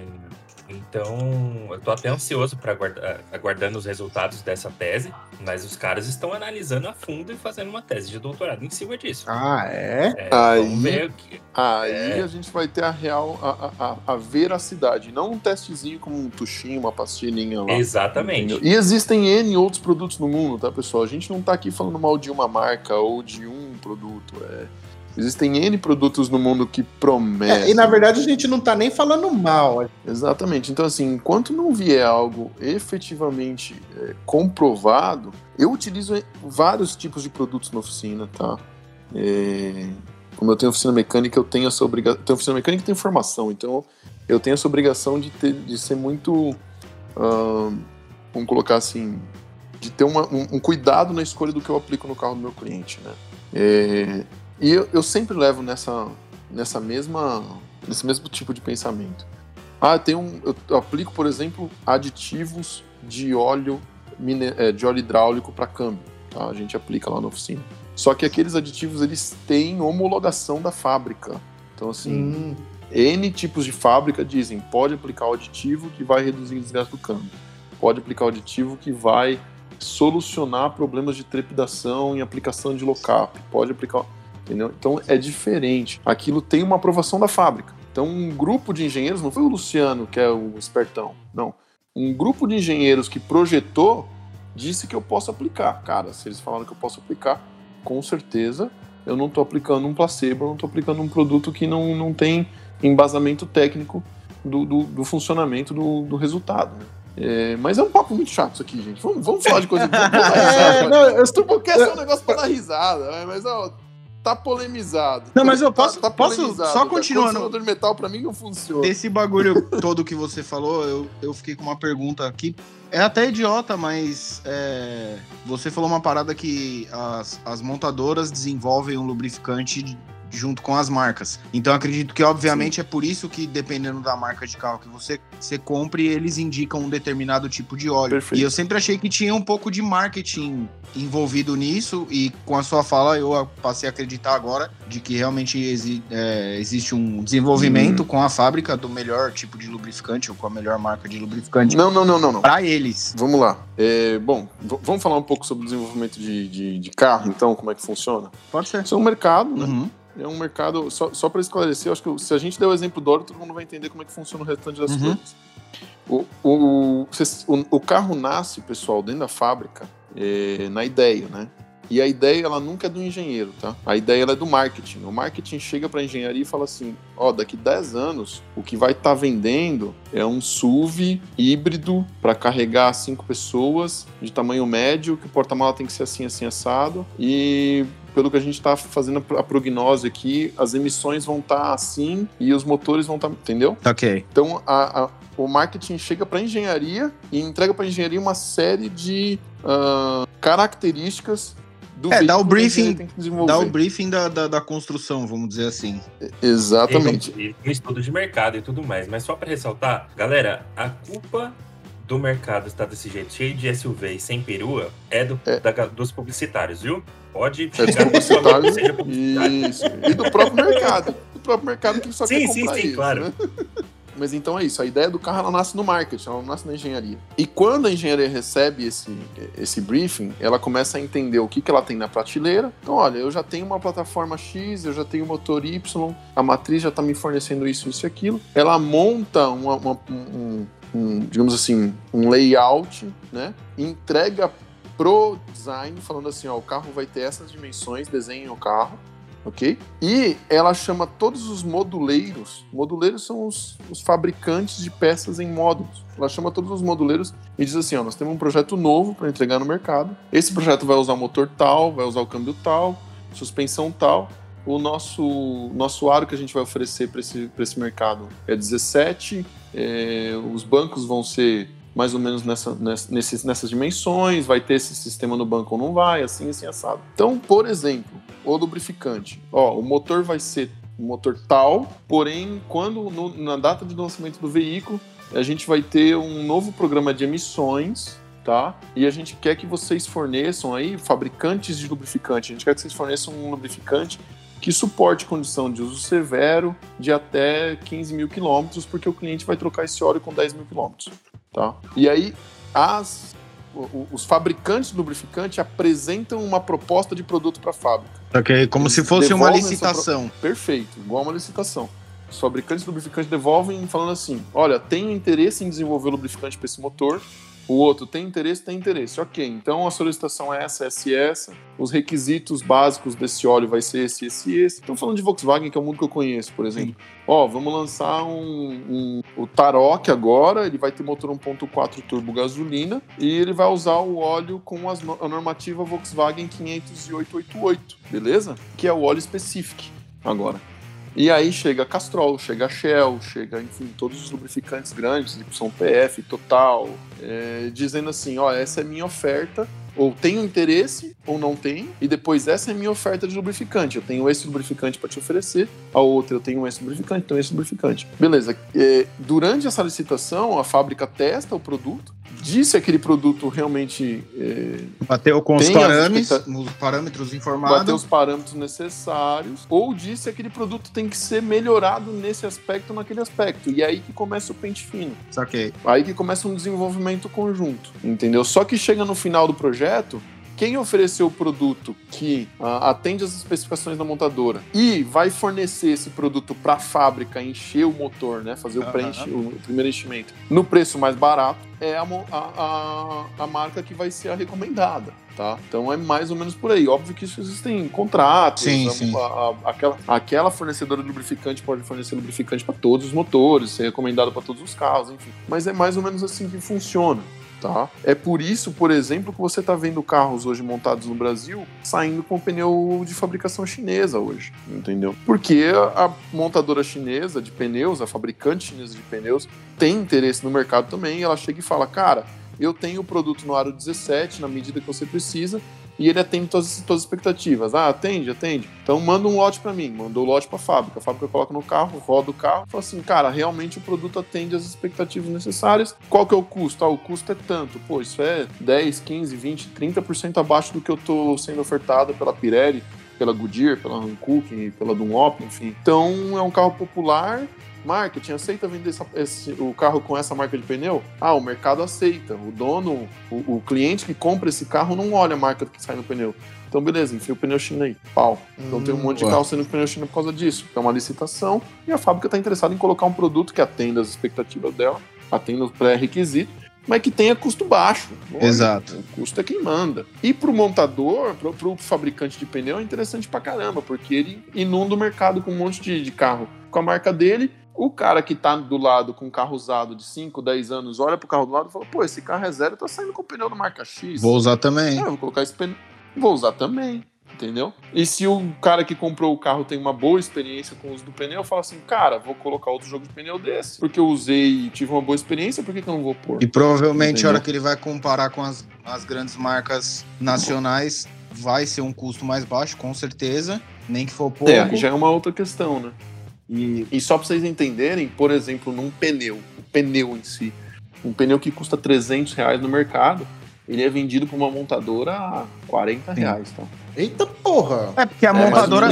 então, eu tô até ansioso para aguardar, aguardando os resultados dessa tese, mas os caras estão analisando a fundo e fazendo uma tese de doutorado em cima disso. Ah, é? É, Aí- que. Aí É. a gente vai ter a real, a, a, a- a veracidade, não um testezinho como um tuchinho, uma pastilhinha lá. Exatamente. Entendeu? E existem N outros produtos no mundo, tá, pessoal? A gente não tá aqui falando mal de uma marca ou de um produto. É... Existem N produtos no mundo que prometem. É, e na verdade a gente não tá nem falando mal. Exatamente. Então, assim, enquanto não vier algo efetivamente é, comprovado, eu utilizo vários tipos de produtos na oficina, tá? É, como eu tenho oficina mecânica, eu tenho essa obrigação. Tenho oficina mecânica e tenho formação, então eu tenho essa obrigação de, ter, de ser muito. vamos colocar assim. De ter uma- um, um cuidado na escolha do que eu aplico no carro do meu cliente, né? É, e eu, eu sempre levo nessa, nessa mesma Nesse mesmo tipo de pensamento. Ah, tem um. Eu aplico, por exemplo, aditivos de óleo, é, de óleo hidráulico para câmbio. Tá? A gente aplica lá na oficina. Só que aqueles aditivos eles têm homologação da fábrica. Então, assim, hum. N tipos de fábrica dizem pode aplicar o aditivo que vai reduzir o desgaste do câmbio. Pode aplicar o aditivo que vai solucionar problemas de trepidação em aplicação de lockup. Pode aplicar. Entendeu? Então é diferente. Aquilo tem uma aprovação da fábrica. Então, um grupo de engenheiros, não foi o Luciano que é o espertão, não. Um grupo de engenheiros que projetou disse que eu posso aplicar. Cara, se eles falaram que eu posso aplicar, com certeza eu não estou aplicando um placebo, eu não estou aplicando um produto que não, não tem embasamento técnico do, do, do funcionamento do, do resultado. Né? É, mas é um papo muito chato isso aqui, gente. Vamos, vamos falar de coisa <laughs> boa. é, não, eu estou porque é um negócio para dar risada, né? mas ó, tá polemizado. Não, mas eu posso, tá, tá posso só continuando. O metal para mim não funciona. Desse bagulho todo que você falou, eu, eu fiquei com uma pergunta aqui. É até idiota, mas é, você falou uma parada que as, as montadoras desenvolvem um lubrificante junto com as marcas. Então acredito que, obviamente, Sim. é por isso que, dependendo da marca de carro que você, você compre, eles indicam um determinado tipo de óleo. Perfeito. E eu sempre achei que tinha um pouco de marketing envolvido nisso, e com a sua fala eu passei a acreditar agora de que realmente exi é, existe um desenvolvimento hum. com a fábrica do melhor tipo de lubrificante ou com a melhor marca de lubrificante. Não, não, não, não. não. Para eles. Vamos lá. É, bom, vamos falar um pouco sobre o desenvolvimento de, de, de, carro, então, como é que funciona? Pode ser. Isso é um mercado, né? Uhum é um mercado. Só, só para esclarecer, acho que se a gente der o exemplo do óleo, todo mundo vai entender como é que funciona o restante das uhum. coisas. O, o, o, o, carro nasce, pessoal, dentro da fábrica, é, na ideia, né? E a ideia, ela nunca é do engenheiro, tá? A ideia ela é do marketing. O marketing chega para a engenharia e fala assim: ó, daqui 10 anos, o que vai estar tá vendendo é um SUV híbrido para carregar cinco pessoas, de tamanho médio, que o porta-mala tem que ser assim, assim, assado. E pelo que a gente está fazendo a prognose aqui, as emissões vão estar tá assim e os motores vão estar, tá, entendeu? Ok. Então a, a, o marketing chega para a engenharia e entrega para a engenharia uma série de uh, características do é, dá o briefing, dá o briefing da, da, da, construção, vamos dizer assim. Exatamente. E, e, estudo de mercado e tudo mais. Mas só para ressaltar, galera, a culpa do mercado estar desse jeito, cheio de SUV e sem perua, é, do, é. Da, dos publicitários, viu? Pode é chegar no publicitário, seja publicitário. Isso. E do próprio mercado. Do próprio mercado que só sim, quer comprar sim, sim, isso, claro. Né? Mas então é isso, a ideia do carro ela nasce no marketing, ela não nasce na engenharia. E quando a engenharia recebe esse, esse briefing, ela começa a entender o que, que ela tem na prateleira. Então, olha, eu já tenho uma plataforma X, eu já tenho motor Y, a matriz já está me fornecendo isso, isso e aquilo. Ela monta uma, uma, um, um, digamos assim, um layout, né? Entrega pro design, falando assim, ó, o carro vai ter essas dimensões, desenhe o carro ok? E ela chama todos os moduleiros, moduleiros são os, os, fabricantes de peças em módulos. Ela chama todos os moduleiros e diz assim: ó, nós temos um projeto novo para entregar no mercado. Esse projeto vai usar motor tal, vai usar o câmbio tal, suspensão tal. O nosso, nosso aro que a gente vai oferecer para esse, esse mercado é 17. É, os bancos vão ser mais ou menos nessa, nessas, nessas dimensões, vai ter esse sistema no banco ou não vai, assim, assim, assado. Então, por exemplo, o lubrificante. Ó, o motor vai ser um motor tal, porém, quando no, na data de lançamento do veículo, a gente vai ter um novo programa de emissões, tá? E a gente quer que vocês forneçam aí, fabricantes de lubrificante, a gente quer que vocês forneçam um lubrificante que suporte condição de uso severo de até 15 mil quilômetros, porque o cliente vai trocar esse óleo com 10 mil quilômetros. Tá? E aí, as, os fabricantes de lubrificante apresentam uma proposta de produto para a fábrica. Ok, como Eles se fosse uma licitação. Pro... Perfeito, igual uma licitação. Os fabricantes de lubrificante devolvem falando assim: olha, tenho interesse em desenvolver lubrificante para esse motor, o outro tem interesse, tem interesse. Ok, então a solicitação é essa, essa e essa. Os requisitos básicos desse óleo vai ser esse, esse e esse. Estou falando de Volkswagen, que é o mundo que eu conheço, por exemplo. Ó, vamos lançar um, um, o Tarok agora, ele vai ter motor 1.4 turbo gasolina e ele vai usar o óleo com as, a normativa Volkswagen 50888, beleza? Que é o óleo específico agora. E aí chega Castrol, chega Shell, chega, enfim, todos os lubrificantes grandes, YPF, Total, é, dizendo assim, ó, essa é minha oferta Ou tenho interesse ou não tenho, e depois essa é minha oferta de lubrificante. Eu tenho esse lubrificante para te oferecer, a outra eu tenho esse lubrificante, então esse lubrificante. Beleza. É, durante essa licitação, a fábrica testa o produto, diz se aquele produto realmente é, Bateu com os parâmetros, os parâmetros informados. bater os parâmetros necessários, ou diz se aquele produto tem que ser melhorado nesse aspecto ou naquele aspecto. E é aí que começa o pente fino. Saquei. Aí que começa um desenvolvimento conjunto, entendeu? Só que chega no final do projeto, quem ofereceu o produto que ah, atende às especificações da montadora e vai fornecer esse produto para a fábrica encher o motor, né, fazer o, preenche- o primeiro enchimento no preço mais barato, é a, a, a, marca que vai ser a recomendada. Tá? Então é mais ou menos por aí. Óbvio que isso existem contratos. Sim, a- sim. a- a- aquela, aquela fornecedora de lubrificante pode fornecer lubrificante para todos os motores, ser recomendado para todos os carros, enfim. Mas é mais ou menos assim que funciona. Tá? É por isso, por exemplo, que você está vendo carros hoje montados no Brasil saindo com pneu de fabricação chinesa hoje, entendeu? Porque a montadora chinesa de pneus, a fabricante chinesa de pneus, tem interesse no mercado também. E ela chega e fala, cara, eu tenho o produto no aro 17 na medida que você precisa e ele atende todas, todas as expectativas. Ah, atende, atende. Então manda um lote para mim, mandou o lote para a fábrica. A fábrica coloca no carro, roda o carro, fala assim, cara, realmente o produto atende às expectativas necessárias. Qual que é o custo? Ah, o custo é tanto. Pô, isso é 10, 15, 20, 30% abaixo do que eu tô sendo ofertado pela Pirelli, pela Goodyear, pela Hankook, pela Dunlop, enfim. Então é um carro popular marketing aceita vender essa- esse- o carro com essa marca de pneu? Ah, o mercado aceita. O dono, o, o cliente que compra esse carro não olha a marca que sai no pneu. Então, beleza, enfia o pneu China aí. Pau. Então tem um Hum, monte de ué. carro sendo pneu China por causa disso. É uma licitação e a fábrica está interessada em colocar um produto que atenda às expectativas dela, atenda os pré-requisitos, mas que tenha custo baixo. Exato. O custo é quem manda. E pro montador, pro, pro fabricante de pneu, é interessante pra caramba, porque ele inunda o mercado com um monte de, de carro com a marca dele. O cara que tá do lado com um carro usado de 5, 10 anos, olha pro carro do lado e fala: pô, esse carro é zero, tá saindo com pneu da marca X. Vou usar também. É, vou colocar esse pneu. Vou usar também. Entendeu? E se o cara que comprou o carro tem uma boa experiência com o uso do pneu, fala assim: cara, vou colocar outro jogo de pneu desse. Porque eu usei e tive uma boa experiência, por que, que eu não vou pôr? E provavelmente Entendeu? a hora que ele vai comparar com as, as grandes marcas nacionais, vai ser um custo mais baixo, com certeza. Nem que for pouco. É, já é uma outra questão, né? E, e só pra vocês entenderem, por exemplo, num pneu, o pneu em si, um pneu que custa 300 reais no mercado, ele é vendido por uma montadora a 40 Sim. reais, tá? Eita porra! É porque a É, montadora.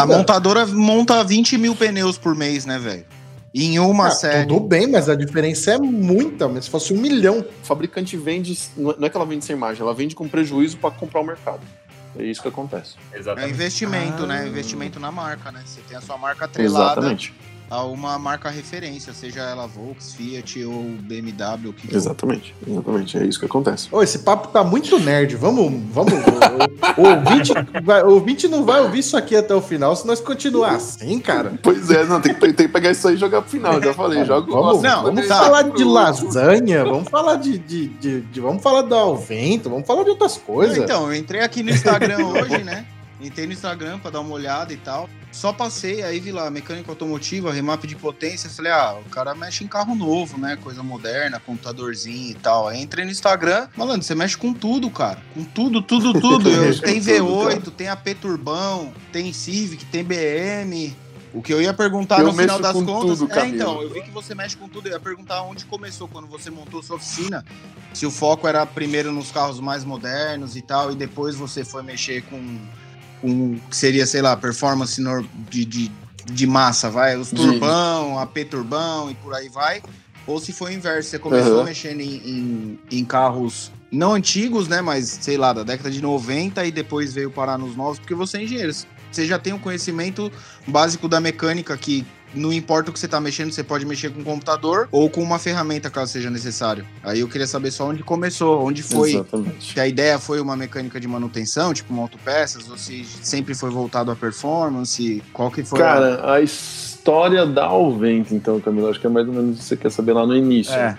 A montadora monta 20 mil pneus por mês, né, velho? Em uma Ah, série. tudo bem, mas a diferença é muita. Mas se fosse um milhão. O fabricante vende, não é que ela vende sem margem, ela vende com prejuízo para comprar o mercado. É isso que acontece. É Exatamente. investimento, Ah. né? Investimento na marca, né? Você tem a sua marca atrelada Exatamente. A uma marca referência, seja ela Volks, Fiat ou BMW, o que for. Exatamente. Exatamente. É isso que acontece. Ô, esse papo tá muito nerd. Vamos, vamos. o, o, ouvinte, vai- o ouvinte não vai ouvir isso aqui até o final se nós continuar assim, cara. Pois é, não, tem que, tem que pegar isso aí e jogar pro final. Já falei, joga o Vamos, não, vamos tá. falar de lasanha, vamos falar de, de, de- de- Vamos falar do Alvento, vamos falar de outras coisas. Então, eu entrei aqui no Instagram <laughs> hoje, né? Entrei no Instagram pra dar uma olhada e tal. Só passei, aí vi lá, mecânica automotiva, remap de potência. Falei, ah, o cara mexe em carro novo, né? Coisa moderna, computadorzinho e tal. Aí entrei no Instagram, malandro, você mexe com tudo, cara. Com tudo, tudo, <laughs> tudo. Eu, tem tudo, V8, tem AP Turbão, tem Civic, tem BM. O que eu ia perguntar Eu no final das contas. tudo, é, então, eu vi que você mexe com tudo. Eu ia perguntar onde começou, quando você montou sua oficina. Se o foco era primeiro nos carros mais modernos e tal, e depois você foi mexer com, com que seria, sei lá, performance de, de, de massa, vai? Os De- turbão, AP turbão e por aí vai. Ou se foi o inverso, você começou Aham. mexendo em, em, em carros não antigos, né? Mas, sei lá, da década de 90 e depois veio parar nos novos, porque você é engenheiro. Você já tem um conhecimento básico da mecânica que não importa o que você tá mexendo, você pode mexer com um computador ou com uma ferramenta, caso seja necessário. Aí eu queria saber só onde começou, onde foi. Exatamente. Se a ideia foi uma mecânica de manutenção, tipo uma autopeças, ou se sempre foi voltado à performance, qual que foi a- Cara, a história da Alvento, então, Camilo, acho que é mais ou menos o que você quer saber lá no início. É.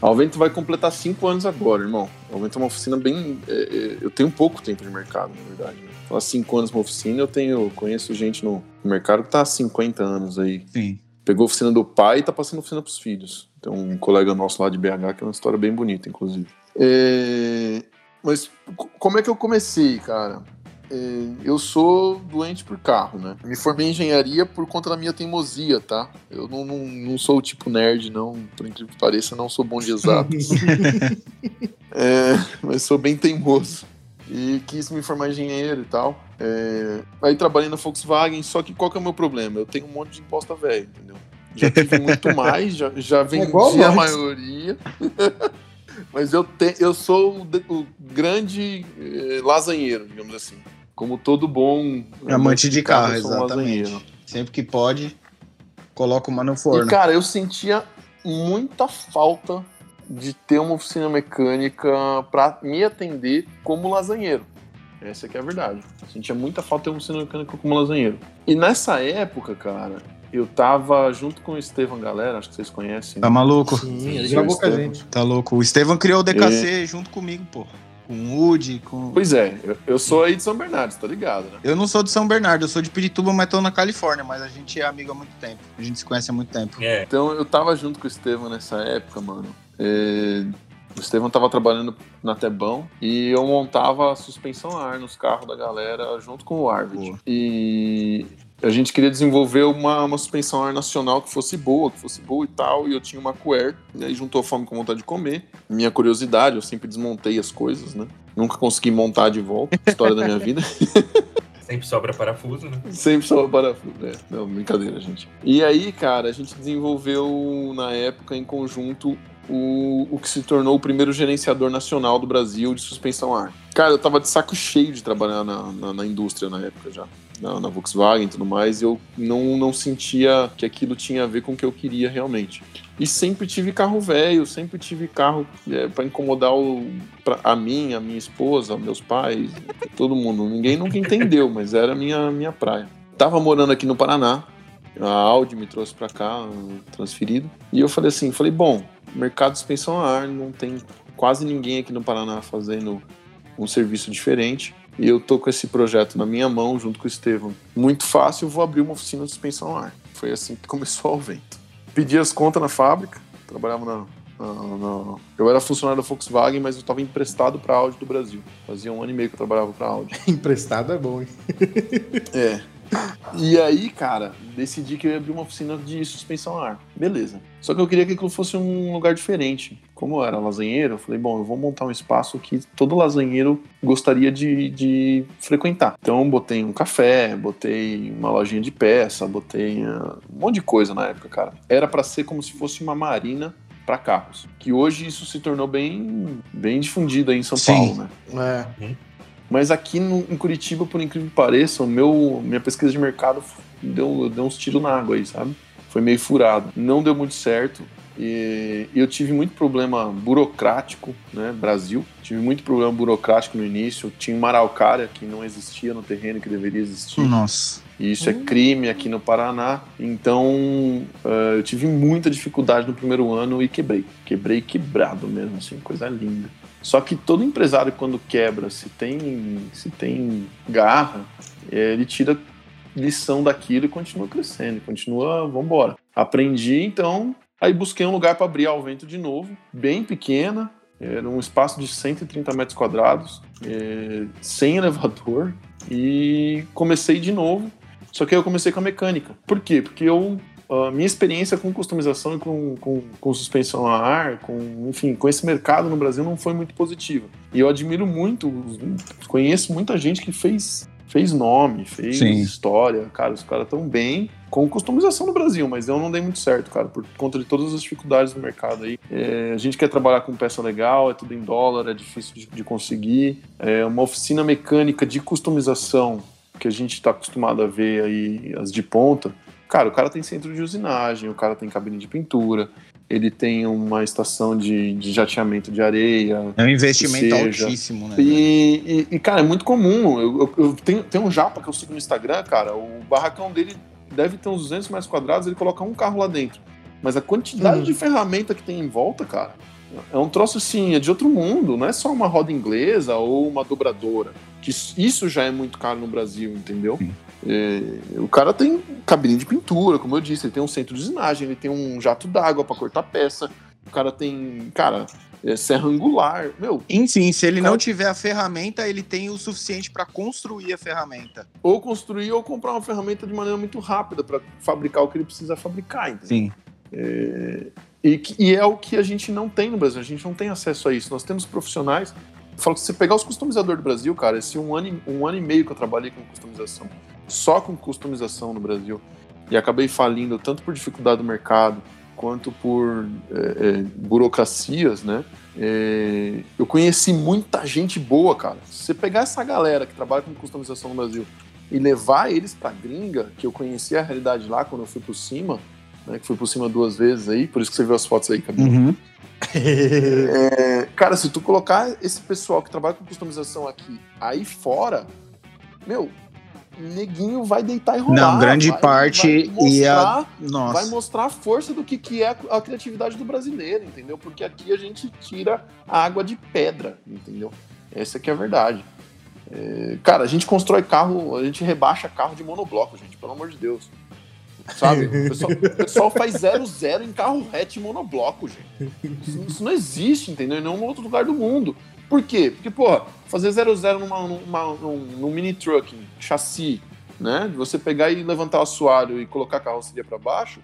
A Alvento vai completar cinco anos agora, irmão. A Alvento é uma oficina bem. é, é, eu tenho pouco tempo de mercado, na verdade. Né? Falar cinco anos uma oficina, eu tenho. Conheço gente no mercado que tá há 50 anos aí. Sim. Pegou a oficina do pai e tá passando a oficina pros filhos. Tem um colega nosso lá de BH que é uma história bem bonita, inclusive. É, Mas como é que eu comecei, cara? É, eu sou doente por carro, né? Me formei em engenharia por conta da minha teimosia, tá? Eu não, não, não sou o tipo nerd, não. Por incrível que pareça, não sou bom de exatos. <laughs> é, mas sou bem teimoso. E quis me formar engenheiro e tal. É, aí trabalhei na Volkswagen, só que qual que é o meu problema? Eu tenho um monte de imposta velho, entendeu? Já tive muito <laughs> mais, já, já vendi igual a maioria. <laughs> Mas eu, te, eu sou o, o grande eh, lasanheiro, digamos assim. Como todo bom Amante de carro, um exatamente. Sempre que pode, coloca uma no E, forno. cara, eu sentia muita falta de ter uma oficina mecânica pra me atender como lasanheiro. Essa que é a verdade. Eu sentia muita falta de ter uma oficina mecânica como lasanheiro. E nessa época, cara, eu tava junto com o Estevam Galera, acho que vocês conhecem. Tá maluco? Sim, ele Sim, gravou com a gente. Tá louco. O Estevam criou o DKC junto comigo, pô. Com o Woody, com. Pois é, eu, eu sou aí de São Bernardo, tá ligado, né? Eu não sou de São Bernardo, eu sou de Pirituba, mas tô na Califórnia, mas a gente é amigo há muito tempo. A gente se conhece há muito tempo. É. Então eu tava junto com o Estevam nessa época, mano. É, O Estevam tava trabalhando na Tebão e eu montava a suspensão a ar nos carros da galera junto com o Arvid. Boa. E a gente queria desenvolver uma, uma suspensão a ar nacional que fosse boa, que fosse boa e tal. E eu tinha uma Quer, e aí juntou a fome com vontade de comer. Minha curiosidade, eu sempre desmontei as coisas, né? Nunca consegui montar de volta, história da minha vida. <laughs> Sempre sobra parafuso, né? Sempre só parafuso. É, não, brincadeira, gente. E aí, cara, a gente desenvolveu na época em conjunto o, o que se tornou o primeiro gerenciador nacional do Brasil de suspensão ar. Cara, eu tava de saco cheio de trabalhar na, na, na indústria na época já. Na, na Volkswagen e tudo mais, e eu não, não sentia que aquilo tinha a ver com o que eu queria realmente. E sempre tive carro velho, sempre tive carro é, para incomodar o, pra, a mim, a minha esposa, meus pais, todo mundo. Ninguém nunca entendeu, mas era a minha, minha praia. Tava morando aqui no Paraná, a Audi me trouxe para cá, transferido. E eu falei assim, falei, bom, mercado de suspensão a ar, não tem quase ninguém aqui no Paraná fazendo um serviço diferente. E eu tô com esse projeto na minha mão, junto com o Estevam. Muito fácil, eu vou abrir uma oficina de suspensão a ar. Foi assim que começou o vento. Pedi as contas na fábrica, trabalhava na, na- na- Eu era funcionário da Volkswagen, mas eu estava emprestado para a Audi do Brasil. Fazia um ano e meio que eu trabalhava para a Audi. <laughs> Emprestado é bom, hein? É. E aí, cara, decidi que eu ia abrir uma oficina de suspensão a ar. Beleza. Só que eu queria que aquilo fosse um lugar diferente. Como eu era lasanheiro, eu falei, bom, eu vou montar um espaço que todo lasanheiro gostaria de, de frequentar. Então, botei um café, botei uma lojinha de peça, botei ah, um monte de coisa na época, cara. Era para ser como se fosse uma marina para carros. Que hoje isso se tornou bem, bem difundido aí em São Sim. Paulo, né? É. Mas aqui no- em Curitiba, por incrível que pareça, o meu, minha pesquisa de mercado deu, deu uns tiros na água aí, sabe? Foi meio furado. Não deu muito certo. E eu tive muito problema burocrático, né? Brasil. Tive muito problema burocrático no início. Tinha uma araucária que não existia no terreno que deveria existir. Nossa. E isso é crime aqui no Paraná. Então, eh, eu tive muita dificuldade no primeiro ano e quebrei. Quebrei quebrado mesmo, assim, coisa linda. Só que todo empresário, quando quebra, se tem, se tem garra, ele tira lição daquilo e continua crescendo, continua, vambora. Aprendi, então, aí busquei um lugar para abrir ao vento de novo, bem pequena, era um espaço de 130 metros quadrados, eh, sem elevador, e comecei de novo. Só que aí eu comecei com a mecânica. Por quê? Porque eu a minha experiência com customização e com, com, com suspensão a ar, com, enfim, com esse mercado no Brasil não foi muito positiva. E eu admiro muito, conheço muita gente que fez, fez nome, fez Sim. história. Cara, os caras tão bem com customização no Brasil, mas eu não dei muito certo, cara, por conta de todas as dificuldades do mercado aí. É, a gente quer trabalhar com peça legal, é tudo em dólar, é difícil de, de conseguir. É uma oficina mecânica de customização que a gente está acostumado a ver aí, as de ponta. Cara, o cara tem centro de usinagem, o cara tem cabine de pintura, ele tem uma estação de, de jateamento de areia. É um investimento altíssimo, né? E, e- e, cara, é muito comum. Eu, eu- eu tenho, tem um japa que eu sigo no Instagram, cara, o barracão dele deve ter uns 200 metros quadrados, ele coloca um carro lá dentro. Mas a quantidade Uhum. de ferramenta que tem em volta, cara, é um troço assim, é de outro mundo. Não é só uma roda inglesa ou uma dobradora. Que isso- já é muito caro no Brasil, entendeu? Sim. É, o cara tem cabine de pintura, como eu disse, ele tem um centro de usinagem, ele tem um jato d'água para cortar peça, o cara tem, cara, é, serra angular. Meu, Enfim, se ele Cara- não tiver a ferramenta, ele tem o suficiente para construir a ferramenta. ou construir ou comprar uma ferramenta de maneira muito rápida para fabricar o que ele precisa fabricar, entendeu? Sim. E, que- e é o que a gente não tem no Brasil, a gente não tem acesso a isso. Nós temos profissionais. Eu falo que se você pegar os customizadores do Brasil, cara, esse um ano, um ano e meio que eu trabalhei com customização, só com customização no Brasil, e acabei falindo tanto por dificuldade do mercado quanto por é, é, burocracias, né? É, eu conheci muita gente boa, cara. Se você pegar essa galera que trabalha com customização no Brasil e levar eles pra gringa, que eu conheci a realidade lá quando eu fui por cima, né, que fui por cima duas vezes aí, por isso que você viu as fotos aí, Camilo. Uhum. <laughs> É, cara, se tu colocar esse pessoal que trabalha com customização aqui aí fora, meu, neguinho vai deitar e rolar. Não, grande vai- parte vai mostrar, vai Nossa. mostrar a força do que, que é a criatividade do brasileiro, entendeu? Porque aqui a gente tira a água de pedra, entendeu? Essa que é a verdade. É, cara, a gente constrói carro, a gente rebaixa carro de monobloco, gente, pelo amor de Deus. Sabe? <laughs> O pessoal, o pessoal faz zero zero em carro hatch monobloco, gente. Isso, isso não existe, entendeu? Em nenhum outro lugar do mundo. Por quê? Porque, porra, fazer zero zero numa, numa, num, num mini truck, chassi, né? Você pegar e levantar o assoalho e colocar a carroceria para baixo,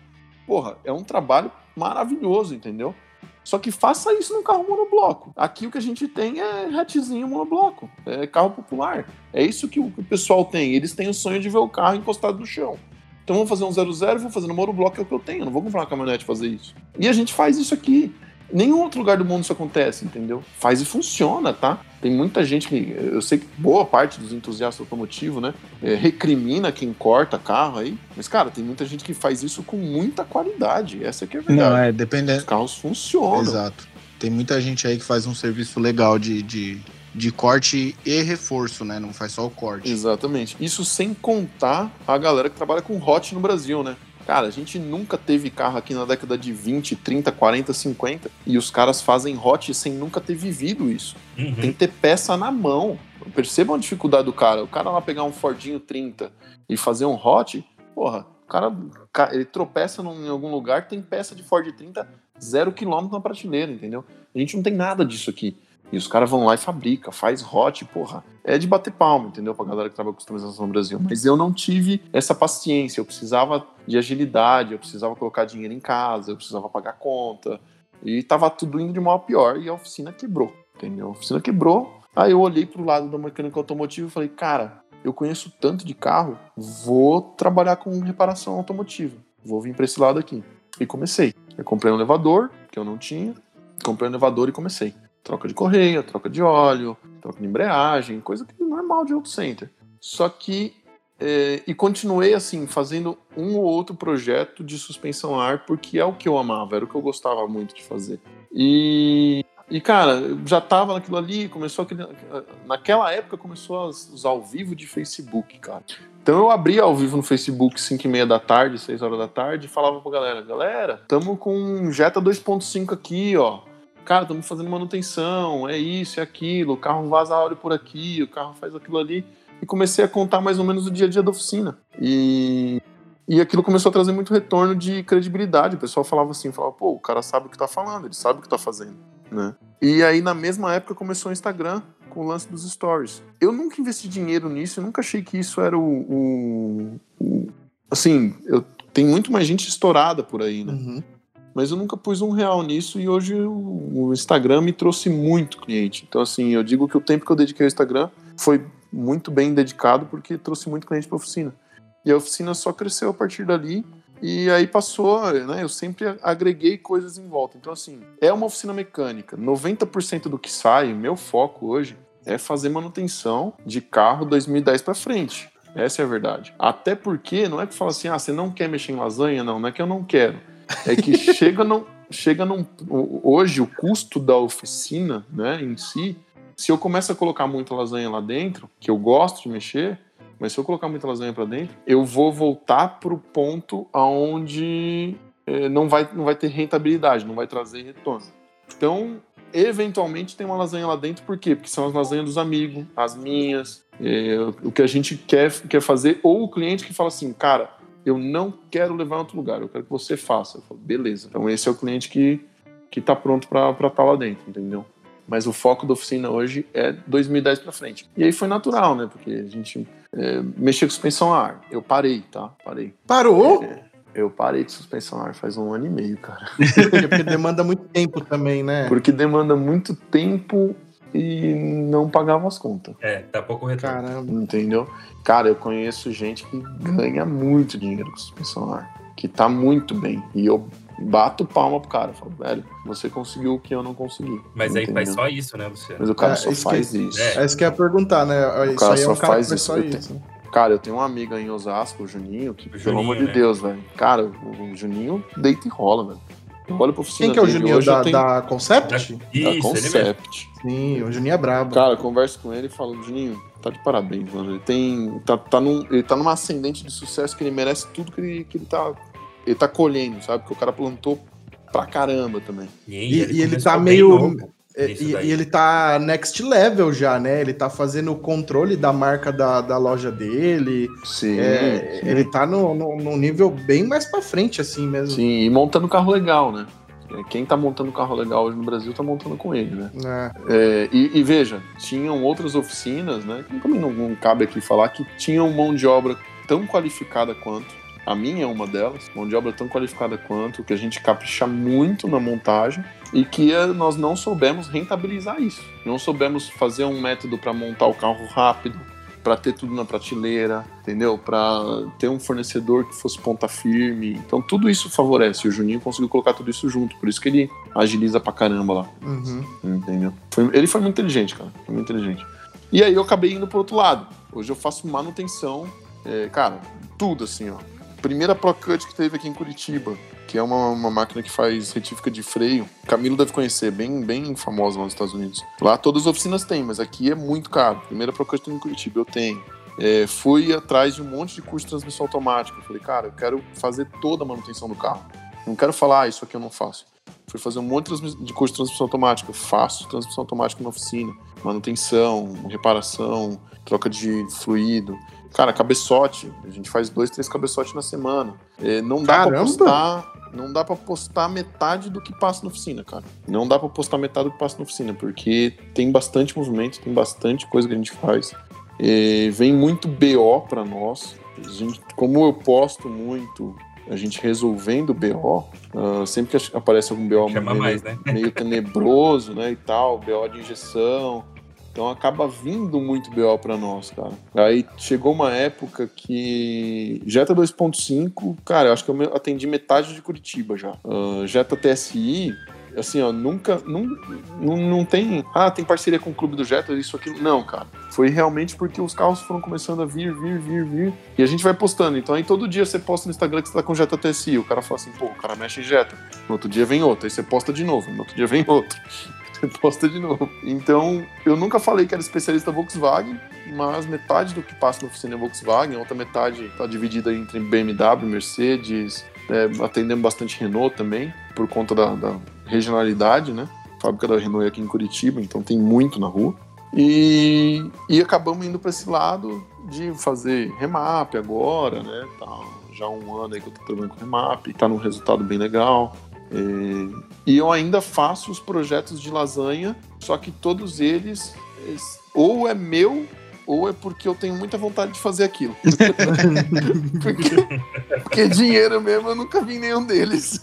porra, é um trabalho maravilhoso, entendeu? Só que faça isso num carro monobloco. Aqui o que a gente tem é hatchzinho monobloco, é carro popular. É isso que o, que o pessoal tem. Eles têm o sonho de ver o carro encostado no chão. Então vamos fazer um 00 e vou fazer no monobloco, é o que eu tenho. Não vou comprar uma caminhonete fazer isso. E a gente faz isso aqui. Nenhum outro lugar do mundo isso acontece, entendeu? Faz e funciona, tá? Tem muita gente que. Eu sei que boa parte dos entusiastas automotivos, né? é, recrimina quem corta carro aí. Mas, cara, tem muita gente que faz isso com muita qualidade. Essa que é a verdade. Não, é Os dependendo. carros funcionam. Exato. Tem muita gente aí que faz um serviço legal de, de, de corte e reforço, né? Não faz só o corte. Exatamente. Isso sem contar a galera que trabalha com hot no Brasil, né? Cara, a gente nunca teve carro aqui na década de 20, 30, 40, 50 e os caras fazem hot sem nunca ter vivido isso. Uhum. Tem que ter peça na mão. Percebam a dificuldade do cara. O cara lá pegar um Fordinho 30 e fazer um hot, porra, o cara, ca- ele tropeça em algum lugar, tem peça de Ford 30 zero quilômetro na prateleira, entendeu? A gente não tem nada disso aqui. E os caras vão lá e fabrica, faz hot, porra. É de bater palma, entendeu? Pra galera que trabalha com customização no Brasil. Mas eu não tive essa paciência. Eu precisava de agilidade, eu precisava colocar dinheiro em casa, eu precisava pagar conta. E tava tudo indo de mal a pior e a oficina quebrou, entendeu? A oficina quebrou. Aí eu olhei pro lado da mecânica automotiva e falei, cara, eu conheço tanto de carro, vou trabalhar com reparação automotiva. Vou vir pra esse lado aqui. E comecei. Eu comprei um elevador, que eu não tinha. Comprei um elevador e comecei. Troca de correia, troca de óleo, troca de embreagem, coisa que é normal de auto center. Só que. é, e continuei assim, fazendo um ou outro projeto de suspensão ar, porque é o que eu amava, era o que eu gostava muito de fazer. E. E, cara, já tava naquilo ali, começou aquele. Naquela época começou os ao vivo de Facebook, cara. Então eu abria ao vivo no Facebook 5 e meia da tarde, 6 horas da tarde, e falava pra galera, galera, tamo com um Jetta 2.5 aqui, ó. Cara, estamos fazendo manutenção, é isso, é aquilo, o carro vaza óleo por aqui, o carro faz aquilo ali. E comecei a contar mais ou menos o dia a dia da oficina. E, e aquilo começou a trazer muito retorno de credibilidade. O pessoal falava assim, falava, pô, o cara sabe o que tá falando, ele sabe o que tá fazendo, né? E aí, na mesma época, começou o Instagram com o lance dos stories. Eu nunca investi dinheiro nisso, eu nunca achei que isso era o. o- o- assim, eu, tem muito mais gente estourada por aí, né? Uhum. Mas eu nunca pus um real nisso e hoje o, Instagram me trouxe muito cliente. Então, assim, eu digo que o tempo que eu dediquei ao Instagram foi muito bem dedicado porque trouxe muito cliente para a oficina. E a oficina só cresceu a partir dali e aí passou, né? Eu sempre agreguei coisas em volta. Então, assim, é uma oficina mecânica. 90% do que sai, meu foco hoje, é fazer manutenção de carro 2010 para frente. Essa é a verdade. Até porque não é que fala assim, ah, você não quer mexer em lasanha? Não, não é que eu não quero. É que chega num, chega num. Hoje, o custo da oficina, né, em si, se eu começo a colocar muita lasanha lá dentro, que eu gosto de mexer, mas se eu colocar muita lasanha para dentro, eu vou voltar pro ponto aonde eh, não, vai, não vai ter rentabilidade, não vai trazer retorno. Então, eventualmente tem uma lasanha lá dentro, por quê? Porque são as lasanhas dos amigos, as minhas, eh, o que a gente quer, quer fazer, ou o cliente que fala assim, cara, eu não quero levar em outro lugar, eu quero que você faça. Eu falo, beleza. Então esse é o cliente que, que tá pronto pra estar tá lá dentro, entendeu? Mas o foco da oficina hoje é 2010 para frente. E aí foi natural, né? Porque a gente é, mexia com suspensão a ar. Eu parei, tá? Parei. Parou? É, eu parei de suspensão a ar faz um ano e meio, cara. <laughs> Porque demanda muito tempo também, né? Porque demanda muito tempo e não pagava as contas. É, tá pouco retorno. Caramba. Entendeu? Cara, eu conheço gente que ganha muito dinheiro com suspensão ar. Que tá muito bem. E eu bato palma pro cara. Falo, velho, você conseguiu o que eu não consegui. Mas entendeu? aí faz só isso, né, Luciano? Mas o cara É, só isso que- faz isso. É. É isso que eu ia perguntar, né? Isso cara aí é um só cara faz que faz isso, só isso. Cara, eu tenho uma amiga em Osasco, o Juninho, que, O pelo Juninho, amor de né? Deus, velho. Cara, o, o Juninho deita e rola, velho. Eu olho pra oficina Quem que é o Juninho da, tenho- da Concept? da Isso, ele mesmo. Concept. Sim, o Juninho é brabo. Cara, eu converso com ele e falo, Juninho, tá de parabéns, mano. Ele tem. Tá, tá num, ele tá numa ascendente de sucesso que ele merece tudo que ele, que ele tá. Ele tá colhendo, sabe? Porque o cara plantou pra caramba também. E, E, e ele tá meio. novo E, nisso e- e ele tá next level já, né? Ele tá fazendo o controle da marca da, da loja dele. Sim. É, sim. ele tá no, no, num nível bem mais pra frente, assim mesmo. Sim, e montando carro legal, né? É, Quem tá montando carro legal hoje no Brasil tá montando com ele, né? É. É, e, e veja, tinham outras oficinas, né? que Também não, não cabe aqui falar que tinham mão de obra tão qualificada quanto. A minha é uma delas, mão de obra tão qualificada quanto, que a gente capricha muito na montagem e que eh, nós não soubemos rentabilizar isso. Não soubemos fazer um método para montar o carro rápido, para ter tudo na prateleira, entendeu? Para ter um fornecedor que fosse ponta firme. Então tudo isso favorece. O Juninho conseguiu colocar tudo isso junto, por isso que ele agiliza pra caramba lá. Uhum. Entendeu? Foi- ele foi muito inteligente, cara. Foi muito inteligente. E aí eu acabei indo pro outro lado. Hoje eu faço manutenção, é, cara, tudo assim, ó. Primeira ProCut que teve aqui em Curitiba, que é uma, uma máquina que faz retífica de freio. Camilo deve conhecer, bem, bem famosa lá nos Estados Unidos. Lá todas as oficinas têm, mas aqui é muito caro. Primeira ProCut em Curitiba, eu tenho. É, fui atrás de um monte de curso de transmissão automática. Falei, cara, eu quero fazer toda a manutenção do carro. Não quero falar, ah, isso aqui eu não faço. Fui fazer um monte de curso de transmissão automática. Eu faço transmissão automática na oficina. Manutenção, reparação, troca de fluido. Cara, cabeçote. A gente faz dois, três cabeçotes na semana. É, não dá pra Caramba! postar. Não dá pra postar metade do que passa na oficina, cara. Não dá pra postar metade do que passa na oficina, porque tem bastante movimento, tem bastante coisa que a gente faz. É, vem muito BO pra nós. A gente, como eu posto muito, a gente resolvendo BO, ah, sempre que aparece algum BO meio, mais, né? meio tenebroso, né, e tal, BO de injeção. Então acaba vindo muito BO pra nós, cara. Aí chegou uma época que Jetta 2.5, cara, eu acho que eu atendi metade de Curitiba já. Ah, Jetta TSI, assim, ó, nunca, não, não, não tem, ah, tem parceria com o Clube do Jetta, isso, aquilo. Não, cara. Foi realmente porque os carros foram começando a vir, vir, vir, vir. E a gente vai postando. Então aí todo dia você posta no Instagram que você tá com Jetta TSI. O cara fala assim, pô, o cara mexe em Jetta. No outro dia vem outro. Aí você posta de novo. No outro dia vem outro. <laughs> Posta de novo. Então, eu nunca falei que era especialista Volkswagen, mas metade do que passa na oficina é Volkswagen, a outra metade está dividida entre BMW, Mercedes, é, atendendo bastante Renault também, por conta da, da regionalidade, né? A fábrica da Renault é aqui em Curitiba, então tem muito na rua. E, e acabamos indo para esse lado de fazer remap agora, né? Tá já há um ano aí que eu tô trabalhando com remap, tá num resultado bem legal. É, e eu ainda faço os projetos de lasanha, só que todos eles es- ou é meu ou é porque eu tenho muita vontade de fazer aquilo. <laughs> porque, porque dinheiro mesmo eu nunca vi nenhum deles.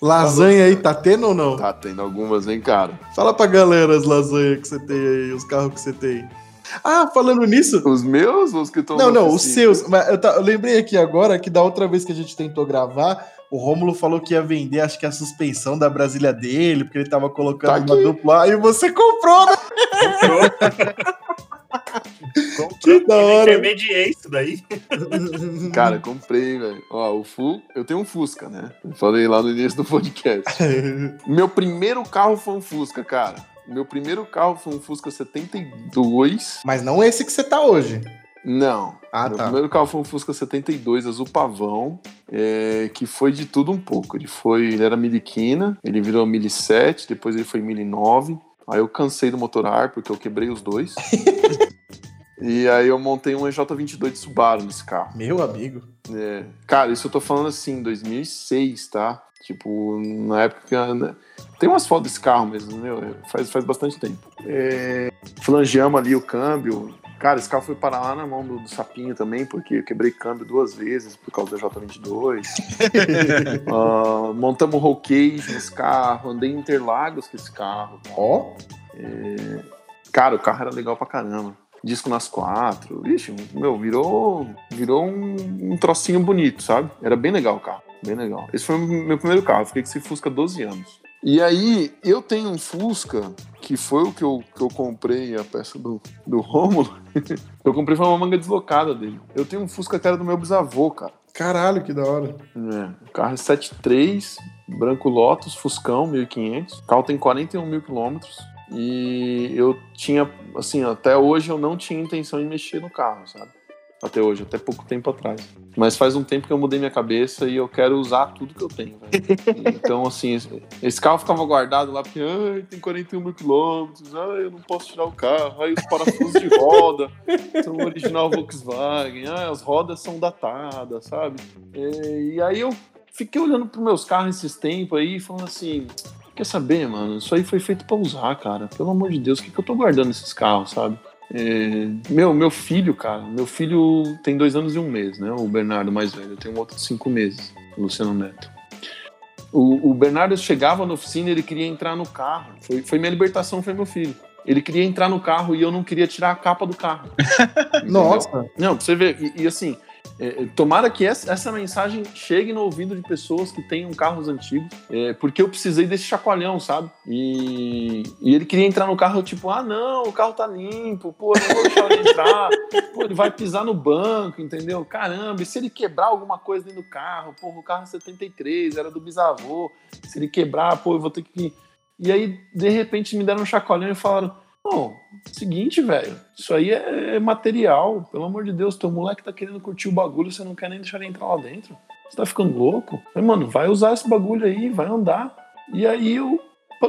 Lasanha aí, tá tendo ou não? Tá tendo algumas, hein, cara? Fala pra galera as lasanhas que você tem aí, os carros que você tem. Ah, falando nisso. Os meus ou os que estão Não, não, os seus. Mas eu, tá- eu lembrei aqui agora que da outra vez que a gente tentou gravar, o Rômulo falou que ia vender, acho que a suspensão da Brasília dele, porque ele tava colocando Tá uma aqui. dupla. E você comprou, né? Comprou. <laughs> Que da hora. Intermediei isso daí. <laughs> Cara, comprei, velho. Ó, o Fu, eu tenho um Fusca, né? Eu falei lá no início do podcast. <laughs> Meu primeiro carro foi um Fusca, cara. Meu primeiro carro foi um Fusca 72. Mas não esse que você tá hoje. Não. Ah, Meu tá. primeiro carro foi um Fusca 72 azul pavão, é, que foi de tudo um pouco. Ele foi, ele era miliquina, ele virou mili 7, depois ele foi mili 9. Aí eu cansei do motorar porque eu quebrei os dois. <laughs> e aí eu montei um EJ22 de Subaru nesse carro. Meu amigo. É, cara, isso eu tô falando assim, 2006, tá? Tipo, na época. né? Tem umas fotos desse carro mesmo, meu, faz, faz bastante tempo. É, flangeamos ali o câmbio. Cara, esse carro foi parar lá na mão do, do Sapinho também, porque eu quebrei câmbio duas vezes por causa da J22. <laughs> Ah, montamos roll cage nesse carro, andei em Interlagos com esse carro. Ó, Cara, o carro era legal pra caramba. Disco nas quatro. Ixi, meu, virou, virou um, um trocinho bonito, sabe? Era bem legal o carro. Bem legal. Esse foi o meu primeiro carro. Fiquei com esse Fusca há 12 anos. E aí, eu tenho um Fusca, que foi o que eu, que eu comprei, a peça do, do Rômulo. <laughs> eu comprei foi uma manga deslocada dele. Eu tenho um Fusca que era do meu bisavô, cara. caralho, que da hora. É, o carro é 73, branco Lotus, Fuscão, 1500. O carro tem 41 mil quilômetros. E eu tinha, assim, até hoje eu não tinha intenção de mexer no carro, sabe? Até hoje, até pouco tempo atrás. Mas faz um tempo que eu mudei minha cabeça e eu quero usar tudo que eu tenho. <laughs> Então, assim, esse- carro ficava guardado lá porque, ai, tem 41 mil quilômetros, ai, eu não posso tirar o carro, ai, os parafusos de roda são original Volkswagen, ai, as rodas são datadas, sabe? É, e aí eu fiquei olhando pros meus carros esses tempos aí e falando assim, quer saber, mano, isso aí foi feito pra usar, cara. Pelo amor de Deus, o que, que eu tô guardando esses carros, sabe? É, meu, meu filho, cara, meu filho tem dois anos e um mês, né? O Bernardo mais velho, eu tenho um outro de cinco meses, o Luciano Neto. O, o Bernardo chegava na oficina ele queria entrar no carro. Foi, foi minha libertação, foi meu filho. Ele queria entrar no carro e eu não queria tirar a capa do carro. <laughs> Nossa, Não, pra você ver. E, e assim, é, é, tomara que essa, essa mensagem chegue no ouvido de pessoas que tenham carros antigos, é, porque eu precisei desse chacoalhão, sabe? E, e ele queria entrar no carro, tipo, ah, não, o carro tá limpo, pô, eu não vou deixar ele entrar, pô, ele vai pisar no banco, entendeu? Caramba, e se ele quebrar alguma coisa dentro do carro, pô, o carro é 73, era do bisavô, se ele quebrar, pô, eu vou ter que. E aí, de repente, me deram um chacoalhão e falaram: Não, seguinte, velho, isso aí é é material. Pelo amor de Deus, teu moleque tá querendo curtir o bagulho, você não quer nem deixar ele entrar lá dentro. Você tá ficando louco? Mas, mano, vai usar esse bagulho aí, vai andar. E aí eu.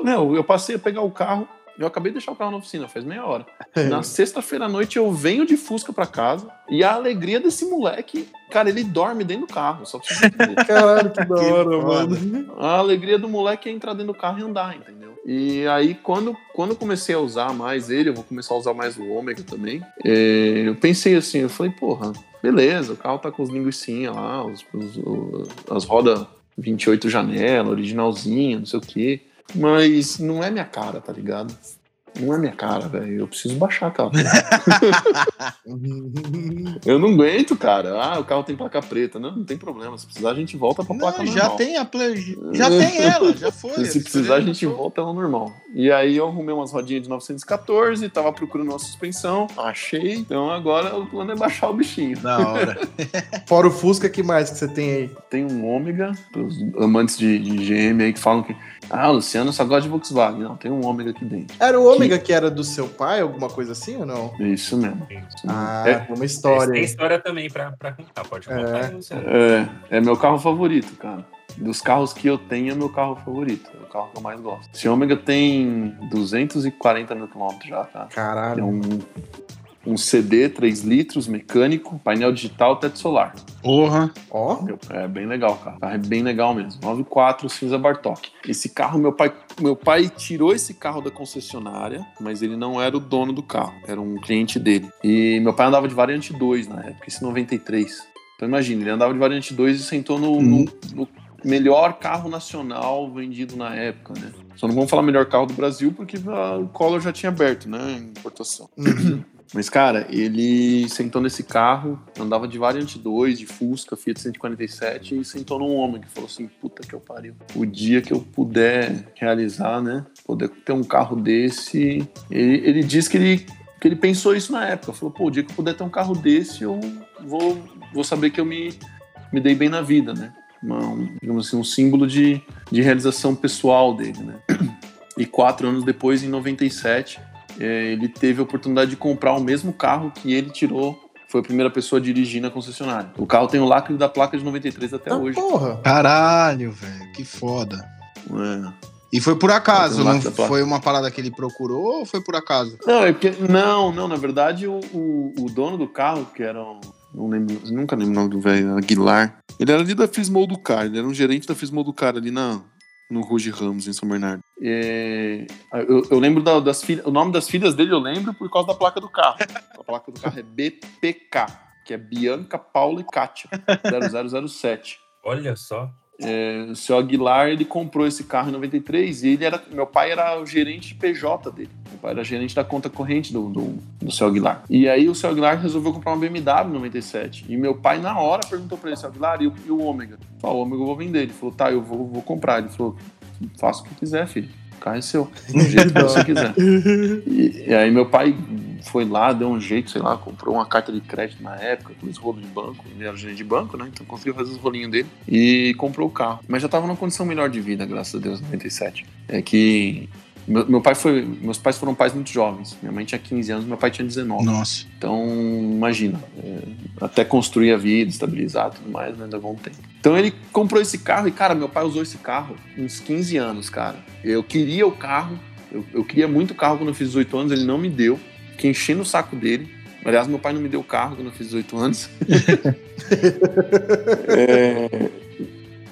Meu, eu passei a pegar o carro. Eu acabei de deixar o carro na oficina, faz meia hora. Na sexta-feira à noite eu venho de Fusca pra casa e a alegria desse moleque, cara, ele dorme dentro do carro, só pra você entender. <laughs> caralho, que da hora, mano. A alegria do moleque é entrar dentro do carro e andar, entendeu? E aí, quando, quando eu comecei a usar mais ele, eu vou começar a usar mais o Ômega também, é, eu pensei assim, eu falei, porra, beleza, o carro tá com os linguicinhas lá, os, os- as rodas 28 janela, originalzinha, não sei o quê, mas não é minha cara, tá ligado? Não é minha cara, velho. Eu preciso baixar, cara. <laughs> Eu não aguento, cara. Ah, o carro tem placa preta. Não, não tem problema. Se precisar, a gente volta pra placa Não, normal. já tem a play, já tem ela, já <laughs> foi. Se precisar, a gente volta ela normal. E aí eu arrumei umas rodinhas de 914, tava procurando uma suspensão, achei. Então agora o plano é baixar o bichinho. Da hora. <laughs> Fora o Fusca, que mais que você tem aí? Tem um ômega, os amantes de, de GM aí que falam que. Ah, o Luciano só gosta de Volkswagen. Não, tem um ômega aqui dentro. Era o Ômega que era do seu pai, alguma coisa assim ou não? É Isso mesmo. Ah, É. uma história Tem história também pra, pra contar, pode contar, Luciano. É, é meu carro favorito, cara. Dos carros que eu tenho, é meu carro favorito. É o carro que eu mais gosto. Esse ômega tem 240 mil quilômetros já, tá? É Caralho. um, um CD 3 litros, mecânico, painel digital, teto solar. Porra. Ó, Meu, É bem legal, cara. O carro é bem legal mesmo. 94 cinza Bartok. Esse carro, meu pai, meu pai tirou esse carro da concessionária, mas ele não era o dono do carro, era um cliente dele. E meu pai andava de variante 2 na época, esse 93. Então imagina, ele andava de variante 2 e sentou no, no- no melhor carro nacional vendido na época, né? Só não vamos falar melhor carro do Brasil porque a- o Collor já tinha aberto, né? Em importação. <clears throat> Mas, cara, ele sentou nesse carro, andava de variante 2, de Fusca, Fiat 147, e sentou num homem que falou assim: puta que eu pariu. O dia que eu puder realizar, né? Poder ter um carro desse. Ele, ele disse que ele, que ele pensou isso na época. Falou: pô, o dia que eu puder ter um carro desse, eu vou, vou saber que eu me, me dei bem na vida, né? Um, digamos assim, um símbolo de, de realização pessoal dele, né? <clears throat> E quatro anos depois, em 97, é, ele teve a oportunidade de comprar o mesmo carro que ele tirou. Foi a primeira pessoa a dirigir na concessionária. O carro tem o lacre da placa de 93 até ah, hoje. porra. Caralho, velho. Que foda. É. E foi por acaso, não foi uma parada que ele procurou ou foi por acaso? Não, é porque, não, não, na verdade o, o, o dono do carro, que era um, Não lembro, nunca lembro o nome do velho, Aguilar. Ele era ali da Fismol do Car, ele era um gerente da Fismol do Car ali na, no Ruge Ramos, em São Bernardo. É, eu, eu, lembro da, das filhas, o nome das filhas dele eu lembro por causa da placa do carro. A placa do carro é BPK, que é Bianca, Paula e Kátia, <laughs> 0007. Olha só. É, o seu Aguilar ele comprou esse carro em 93 e ele era meu pai era o gerente PJ dele. Meu pai era gerente da conta corrente do, do, do seu Aguilar. E aí o seu Aguilar resolveu comprar uma BMW em 97 e meu pai na hora perguntou para ele seu Aguilar e o, e o Ômega? Falou o Ômega eu vou vender. Ele falou tá eu vou, vou comprar. Ele falou faça o que quiser filho carro é seu do jeito que você quiser <laughs> e, e aí meu pai foi lá, deu um jeito, sei lá, comprou uma carta de crédito na época, com os rolos de banco, ele era gerente de banco, né? Então conseguiu fazer os rolinhos dele e comprou o carro. Mas já tava numa condição melhor de vida, graças a Deus, em 97. É que meu, meu, pai foi. Meus pais foram pais muito jovens. Minha mãe tinha 15 anos, meu pai tinha 19. Nossa. Então, imagina, é, até construir a vida, estabilizar tudo mais, né, levou um tempo. Então ele comprou esse carro e, cara, meu pai usou esse carro uns 15 anos, cara. Eu queria o carro, eu, eu queria muito o carro quando eu fiz 18 anos, ele não me deu fiquei enchendo o saco dele. Aliás, meu pai não me deu carro quando eu fiz 18 anos. <laughs> é,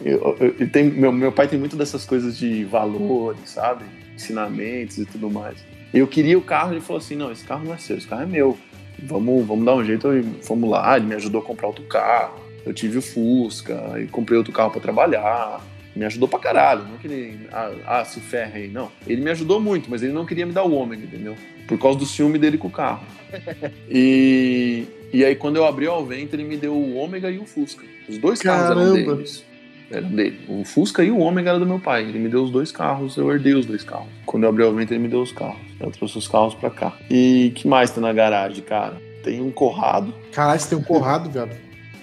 eu, eu, tem, meu, meu pai tem muito dessas coisas de valores, sabe? Ensinamentos e tudo mais. Eu queria o carro, ele falou assim: não, esse carro não é seu, esse carro é meu. Vamos, vamos dar um jeito, vamos lá. Ele me ajudou a comprar outro carro. Eu tive o Fusca, e comprei outro carro para trabalhar. Me ajudou pra caralho. Não que ele, ah, ah, se ferre aí, não. Ele me ajudou muito, mas ele não queria me dar o ômega, entendeu? por causa do ciúme dele com o carro. <laughs> E, e aí, quando eu abri o vento, ele me deu o Ômega e o Fusca. Os dois carros Caramba. eram deles. Eram dele. O Fusca e o Ômega era do meu pai. Ele me deu os dois carros, eu herdei os dois carros. Quando eu abri o vento, ele me deu os carros. Eu trouxe os carros pra cá. E que mais tem na garagem, cara? Tem um Corrado. Caralho, você tem um Corrado, velho?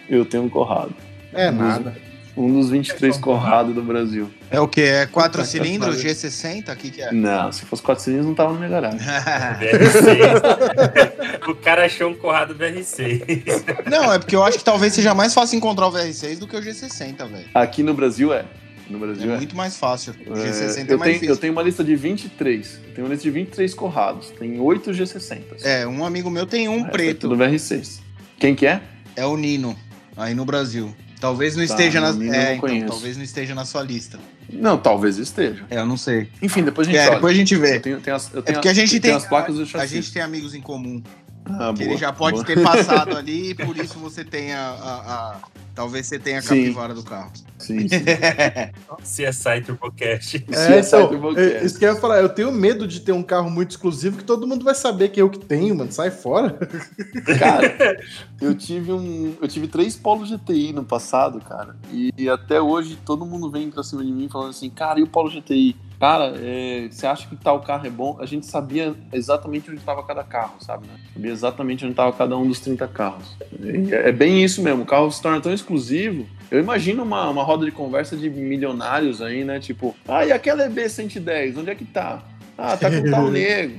Eu tenho um Corrado. É nada. Um dos 23 Corrado do Brasil. É o que? É 4 cilindros, G60? O que, que é? Não, se fosse 4 cilindros não tava na minha garagem. VR6. o cara achou um Corrado VR6. Não, é porque eu acho que talvez seja mais fácil encontrar o VR6 do que o G60, velho. Aqui no Brasil é. No Brasil é, é. muito mais fácil. O G60 é, é mais tenho, difícil. Eu tenho uma lista de 23. Eu tenho uma lista de 23 Corrados. Tem 8 G60. É, um amigo meu tem um preto. Do VR6. Quem que é? É o Nino, aí no Brasil. Talvez não tá, esteja na. É, então, talvez não esteja na sua lista. Não, talvez esteja. É, eu não sei. Enfim, depois a gente é, olha. depois a gente vê. Eu tenho, tenho as, eu tenho é porque a gente tem, as placas do A gente tem amigos em comum. Ah, que boa, ele já pode boa. ter passado <laughs> ali e por isso você tenha a, a, Talvez você tenha a capivara do carro. Sim, <laughs> sim. CSI Turbocast. É, então, é, isso que eu ia falar. Eu tenho medo de ter um carro muito exclusivo que todo mundo vai saber que eu que tenho, mano. Sai fora. <laughs> Cara, eu <laughs> tive um. Eu tive três Polo GTI no passado, cara. E, e até hoje todo mundo vem pra cima de mim falando assim, cara, e o Polo GTI? Cara, é, você acha que tal carro é bom? A gente sabia exatamente onde estava cada carro, sabe? Né? Sabia exatamente onde estava cada um dos 30 carros. É, é bem isso mesmo. O carro se torna tão exclusivo. Eu imagino uma, uma roda de conversa de milionários aí, né? Tipo, ah, e aquela EB110, onde é que tá? Ah, tá com tal <laughs> nego.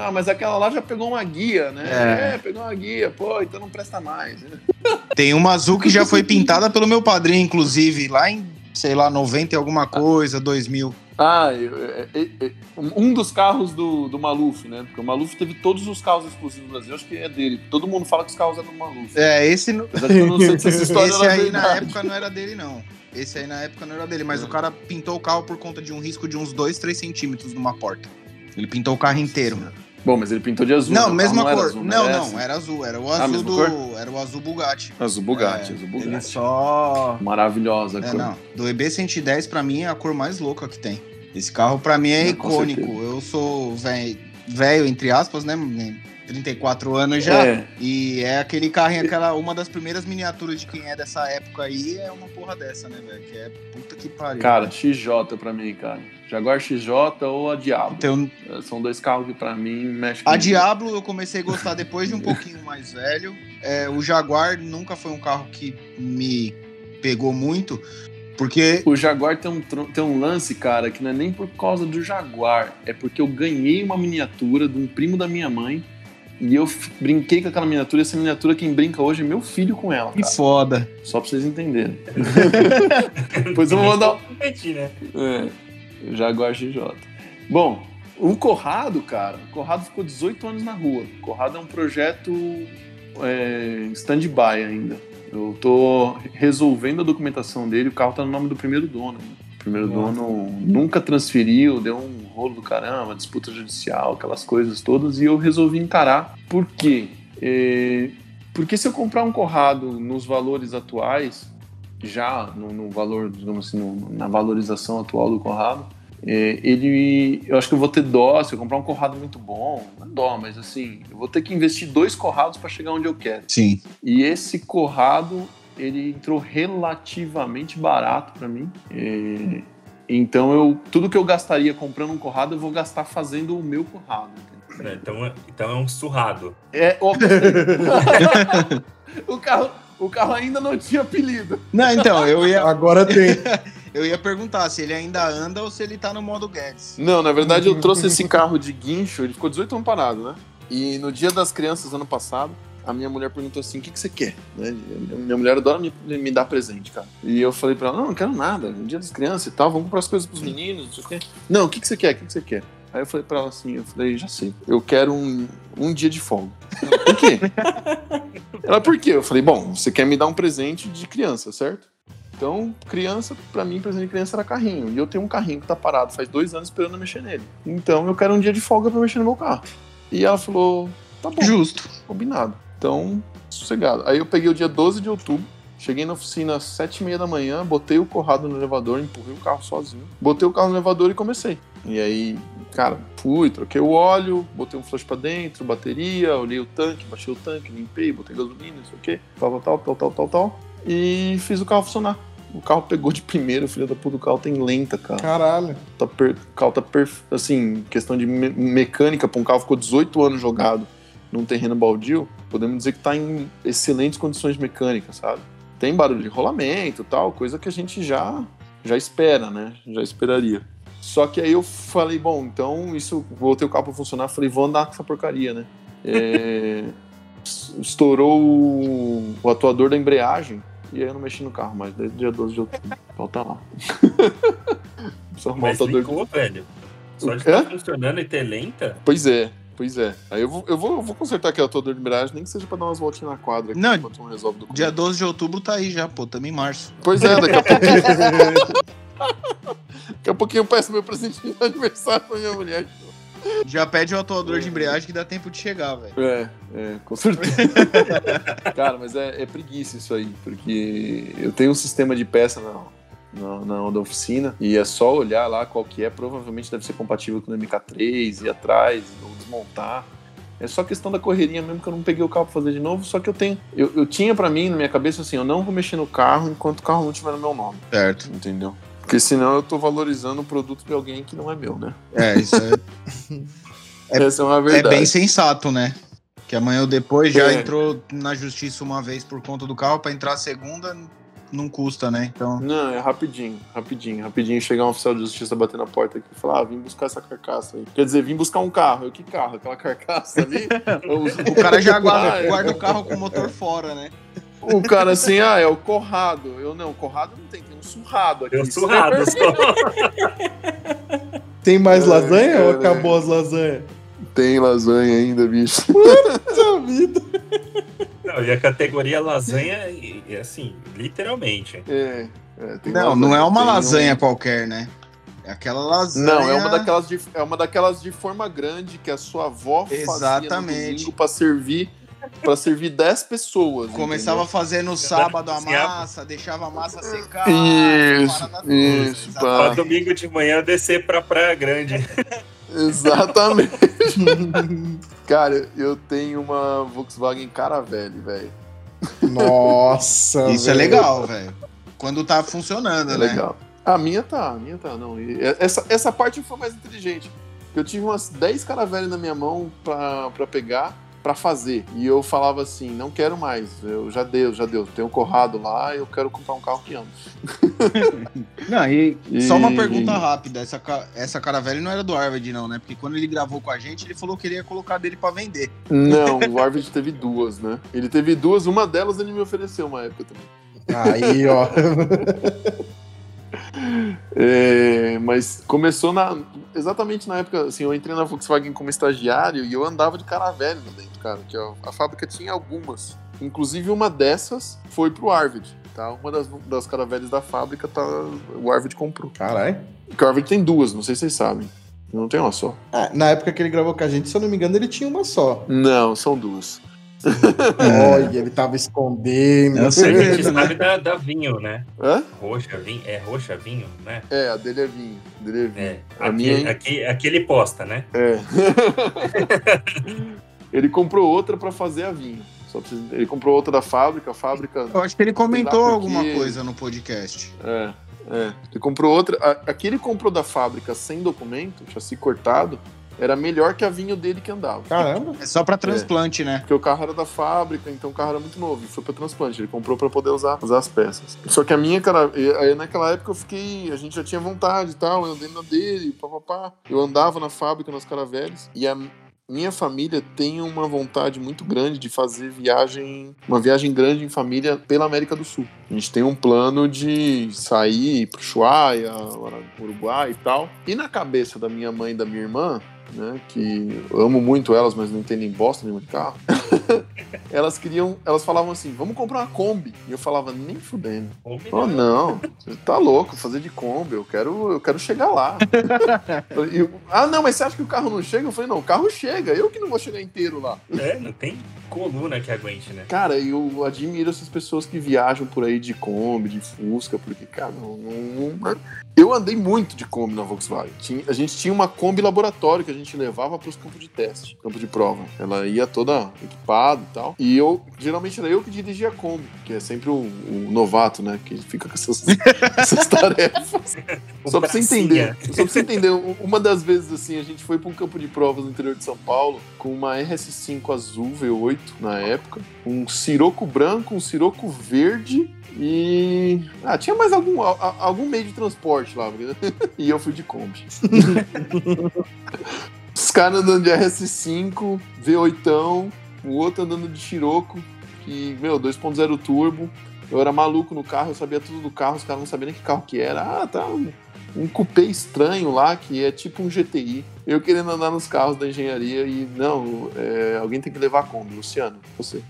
Ah, mas aquela lá já pegou uma guia, né? É. é, pegou uma guia, pô, então não presta mais. <laughs> Tem uma azul que já foi pintada pelo meu padrinho, inclusive, lá em, sei lá, 90 e alguma coisa, 2000. Ah, eu, eu, eu, um dos carros do, do Maluf, né? Porque o Maluf teve todos os carros exclusivos do Brasil, acho que é dele. Todo mundo fala que os carros eram do Maluf. É, esse não. Eu não sei se essa <laughs> história esse aí na época não era dele, não. Esse aí na época não era dele, mas é. o cara pintou o carro por conta de um risco de uns 2, 3 centímetros numa porta. Ele pintou o carro inteiro. Bom, mas ele pintou de azul. Não, mesma não cor. Azul, não, não, não, era azul. Era o azul do. Cor? Era o azul Bugatti. Azul Bugatti, é, azul Bugatti. Ele só. Maravilhosa a é, cor. Não, do EB110 pra mim é a cor mais louca que tem. Esse carro para mim é Não, icônico. Eu sou velho, entre aspas, né? 34 anos já. É. E é aquele carro, aquela, uma das primeiras miniaturas de quem é dessa época aí é uma porra dessa, né, velho? Que é puta que pariu. Cara, XJ pra mim, cara. Jaguar XJ ou a Diablo. Então, São dois carros que pra mim mexem. A Diablo eu comecei a gostar <laughs> depois de um pouquinho mais velho. É, o Jaguar nunca foi um carro que me pegou muito. Porque. O Jaguar tem um, tem um lance, cara, que não é nem por causa do Jaguar. É porque eu ganhei uma miniatura de um primo da minha mãe. E eu brinquei com aquela miniatura. E essa miniatura, quem brinca hoje é meu filho com ela. Que foda. Só pra vocês entenderem. <laughs> Depois eu vou mandar. né? É. Jaguar XJ. Bom, o Corrado, cara. O Corrado ficou 18 anos na rua. O Corrado é um projeto é, stand-by ainda. Eu tô resolvendo a documentação dele, o carro tá no nome do primeiro dono. O primeiro Nossa. dono nunca transferiu, deu um rolo do caramba, disputa judicial, aquelas coisas todas, e eu resolvi encarar. Por quê? É, porque se eu comprar um Corrado nos valores atuais, já no, no valor, digamos assim, no- na valorização atual do Corrado, ele, eu acho que eu vou ter dó se eu comprar um Corrado muito bom, não é dó, mas assim, eu vou ter que investir dois Corrados para chegar onde eu quero. Sim. E esse Corrado, ele entrou relativamente barato para mim. É, então eu, tudo que eu gastaria comprando um Corrado, eu vou gastar fazendo o meu Corrado. É, Então, é- então é um surrado. É, óbvio. <laughs> o carro, o carro ainda não tinha apelido. Não, então, eu ia, Agora tem. <laughs> eu ia perguntar se ele ainda anda ou se ele tá no modo Guedes. Não, na verdade eu <laughs> trouxe esse carro de guincho, ele ficou 18 anos parado, né? E no dia das crianças, ano passado, a minha mulher perguntou assim: o que, que você quer? Né? Minha mulher adora me, me dar presente, cara. E eu falei pra ela: não, não quero nada, no dia das crianças e tal, vamos comprar as coisas pros meninos, não sei o quê. Não, o que, que você quer? O que, que você quer? Aí eu falei pra ela assim: eu falei, já sei, eu quero um, um dia de folga. Por quê? <laughs> ela, por quê? Eu falei: bom, você quer me dar um presente de criança, certo? Então, criança, pra mim, presente de criança era carrinho. E eu tenho um carrinho que tá parado faz dois anos esperando eu mexer nele. Então, eu quero um dia de folga pra mexer no meu carro. E ela falou: tá bom, Justo. combinado. Então, sossegado. Aí eu peguei o dia 12 de outubro, cheguei na oficina às 7 e meia da manhã, botei o corrado no elevador, empurrei o carro sozinho. Botei o carro no elevador e comecei. E aí, cara, fui, troquei o óleo, botei um flush pra dentro, bateria, olhei o tanque, baixei o tanque, limpei, botei gasolina, não sei o quê, tal, tal, tal, tal, tal, tal. E fiz o carro funcionar. O carro pegou de primeiro, filho da puta, o carro tem lenta, cara Caralho. tá per... o carro tá perf... assim, questão de me- mecânica para um carro que ficou 18 anos jogado num terreno baldio, podemos dizer que tá em excelentes condições mecânicas, sabe? Tem barulho de rolamento, tal, coisa que a gente já já espera, né? Já esperaria. Só que aí eu falei, bom, então isso, voltei o carro pra funcionar, falei, vou andar com essa porcaria, né? É, <laughs> Estourou o, o atuador da embreagem e aí eu não mexi no carro mais, desde dia 12 de outubro. <laughs> Falta lá. Só arrumar o Mas ligou, velho. Só de O estar funcionando e ter lenta. Pois é, pois é. Aí eu vou, eu vou, eu vou consertar aqui o atuador de miragem, nem que seja pra dar umas voltinhas na quadra aqui, Não, enquanto não resolve o documento. Dia 12 de outubro tá aí já, pô, também em março. Pois é, daqui a pouquinho. <laughs> daqui a pouquinho eu peço meu presente de aniversário pra minha mulher. Já pede o atuador de embreagem que dá tempo de chegar, velho. É, é, com certeza. <laughs> Cara, mas é, é preguiça isso aí, porque eu tenho um sistema de peça na, na, na da oficina e é só olhar lá qual que é, provavelmente deve ser compatível com o MK3, ir atrás, ou desmontar. É só questão da correria mesmo que eu não peguei o carro pra fazer de novo, só que eu tenho. Eu, eu tinha pra mim, na minha cabeça, assim, eu não vou mexer no carro enquanto o carro não tiver no meu nome, Certo. entendeu? Porque senão eu tô valorizando o produto de alguém que não é meu, né? É, isso é, <laughs> É- Essa é uma é verdade. bem sensato, né? Que amanhã ou depois já É. entrou na justiça uma vez por conta do carro, pra entrar a segunda não custa, né? Então. Não, é rapidinho, rapidinho, rapidinho. Chegar um oficial de justiça bater na porta aqui e falar: ah, vim buscar essa carcaça aí. Quer dizer, vim buscar um carro. Eu, que carro? Aquela carcaça ali? <laughs> O cara já <laughs> guarda, Ah, é. guarda o carro com o motor fora, né? O cara assim, ah, é o corrado. Eu não, corrado não tem, tem um surrado aqui. Deu surrado <laughs> só. Tem mais É, lasanha ou cara. acabou as lasanhas? Tem lasanha ainda, bicho. <laughs> Puta vida. Não, e a categoria lasanha, e, e assim, literalmente. É, é, tem Não, não é uma tem um- lasanha qualquer, né? É aquela lasanha. Não, é uma daquelas de, é uma daquelas de forma grande que a sua avó fazia Exatamente. no domingo pra servir para servir 10 pessoas. Começava a entendeu? fazer no sábado a cozinhava. massa, deixava a massa secar. Isso, isso, pá. domingo de manhã descer pra Praia Grande. <laughs> Exatamente. <laughs> Cara, eu tenho uma Volkswagen Caravelle, velho. Nossa, <laughs> Isso é velho. legal, velho. Quando tá funcionando, É né? legal. A minha tá, a minha tá, não. E essa, essa parte foi mais inteligente. Eu tive umas 10 Caravelle na minha mão pra, pra pegar, pra fazer. E eu falava assim, não quero mais. Eu já deu, já deu. Tenho um corrado lá, eu quero comprar um carro que amo. <laughs> Não, e E- só uma pergunta rápida. Essa, essa Caravelle não era do Arvid, não, né? Porque quando ele gravou com a gente, ele falou que queria colocar dele pra vender. Não, <laughs> o Arvid teve duas, né? Ele teve duas, uma delas ele me ofereceu uma época também. Aí, ó. <laughs> É, mas começou na. Exatamente na época, assim, eu entrei na Volkswagen como estagiário e eu andava de caravelle lá dentro, cara. Que a, a fábrica tinha algumas. Inclusive uma dessas foi pro Arvid, tá? Uma das, das caravelles da fábrica tá, o Arvid comprou. Caralho. Porque o Arvid tem duas, não sei se vocês sabem. Não tem uma só. Ah, na época que ele gravou com a gente, se eu não me engano, ele tinha uma só. Não, são duas. Olha, ele tava escondendo. É o A segredo. <laughs> sabe da, da vinho, né? Hã? Roxa, vinho. É roxa vinho, né? É, a dele é vinho. Dele é vinho. É. A Aqui, minha- aqui, aqui ele posta, né? É. <laughs> ele comprou outra pra fazer a vinho. Só pra vocês- Ele comprou outra da fábrica, a fábrica. Eu acho que ele comentou alguma coisa no podcast. É, é. Ele comprou outra. Aqui ele comprou da fábrica sem documento, chassi cortado, era melhor que a vinho dele que andava. Caramba. É só pra transplante, né? Porque o carro era da fábrica, então o carro era muito novo. E foi pra transplante. Ele comprou pra poder usar, usar as peças. Só que a minha, cara, aí naquela época eu fiquei. A gente já tinha vontade e tal. Eu andei na dele, papapá. Eu andava na fábrica, nas caraveles. E a minha família tem uma vontade muito grande de fazer viagem. Uma viagem grande em família pela América do Sul. A gente tem um plano de sair pro Ushuaia, Uruguai e tal. E na cabeça da minha mãe e da minha irmã, né, que eu amo muito elas, mas não entendem bosta nenhuma de carro. <laughs> elas queriam, elas falavam assim: "Vamos comprar uma Kombi". E eu falava: "Nem fudendo". Oh, não, você tá louco, fazer de Kombi, eu quero, eu quero chegar lá. <laughs> Eu, ah, não, mas você acha que o carro não chega? Eu falei: "Não, o carro chega, eu que não vou chegar inteiro lá". É, não tem coluna que aguente, né? Cara, eu admiro essas pessoas que viajam por aí de Kombi, de Fusca, porque, cara, não, não- eu andei muito de Kombi na Volkswagen. Tinha- a gente tinha uma Kombi laboratório que a gente levava para os campos de teste, campo de prova. Ela ia toda equipada e tal. E eu, geralmente era eu que dirigia a Kombi, que é sempre o, o novato, né, que fica com essas, <laughs> essas tarefas. <laughs> Só pra você entender, só pra você entender, uma das vezes assim, a gente foi pra um campo de provas no interior de São Paulo com uma RS5 azul V8 na época, um Siroco branco, um Siroco verde e. Ah, tinha mais algum, a- algum meio de transporte lá, <laughs> e eu fui de Kombi. <laughs> Os caras andando de RS5, V8, o outro andando de Siroco, que, meu, 2.0 turbo. Eu era maluco no carro, eu sabia tudo do carro, os caras não sabiam nem que carro que era. Ah, tá. Um, cupê estranho lá, que é tipo um GTI. Eu querendo andar nos carros da engenharia e, não, é, alguém tem que levar a Kombi. Luciano, você.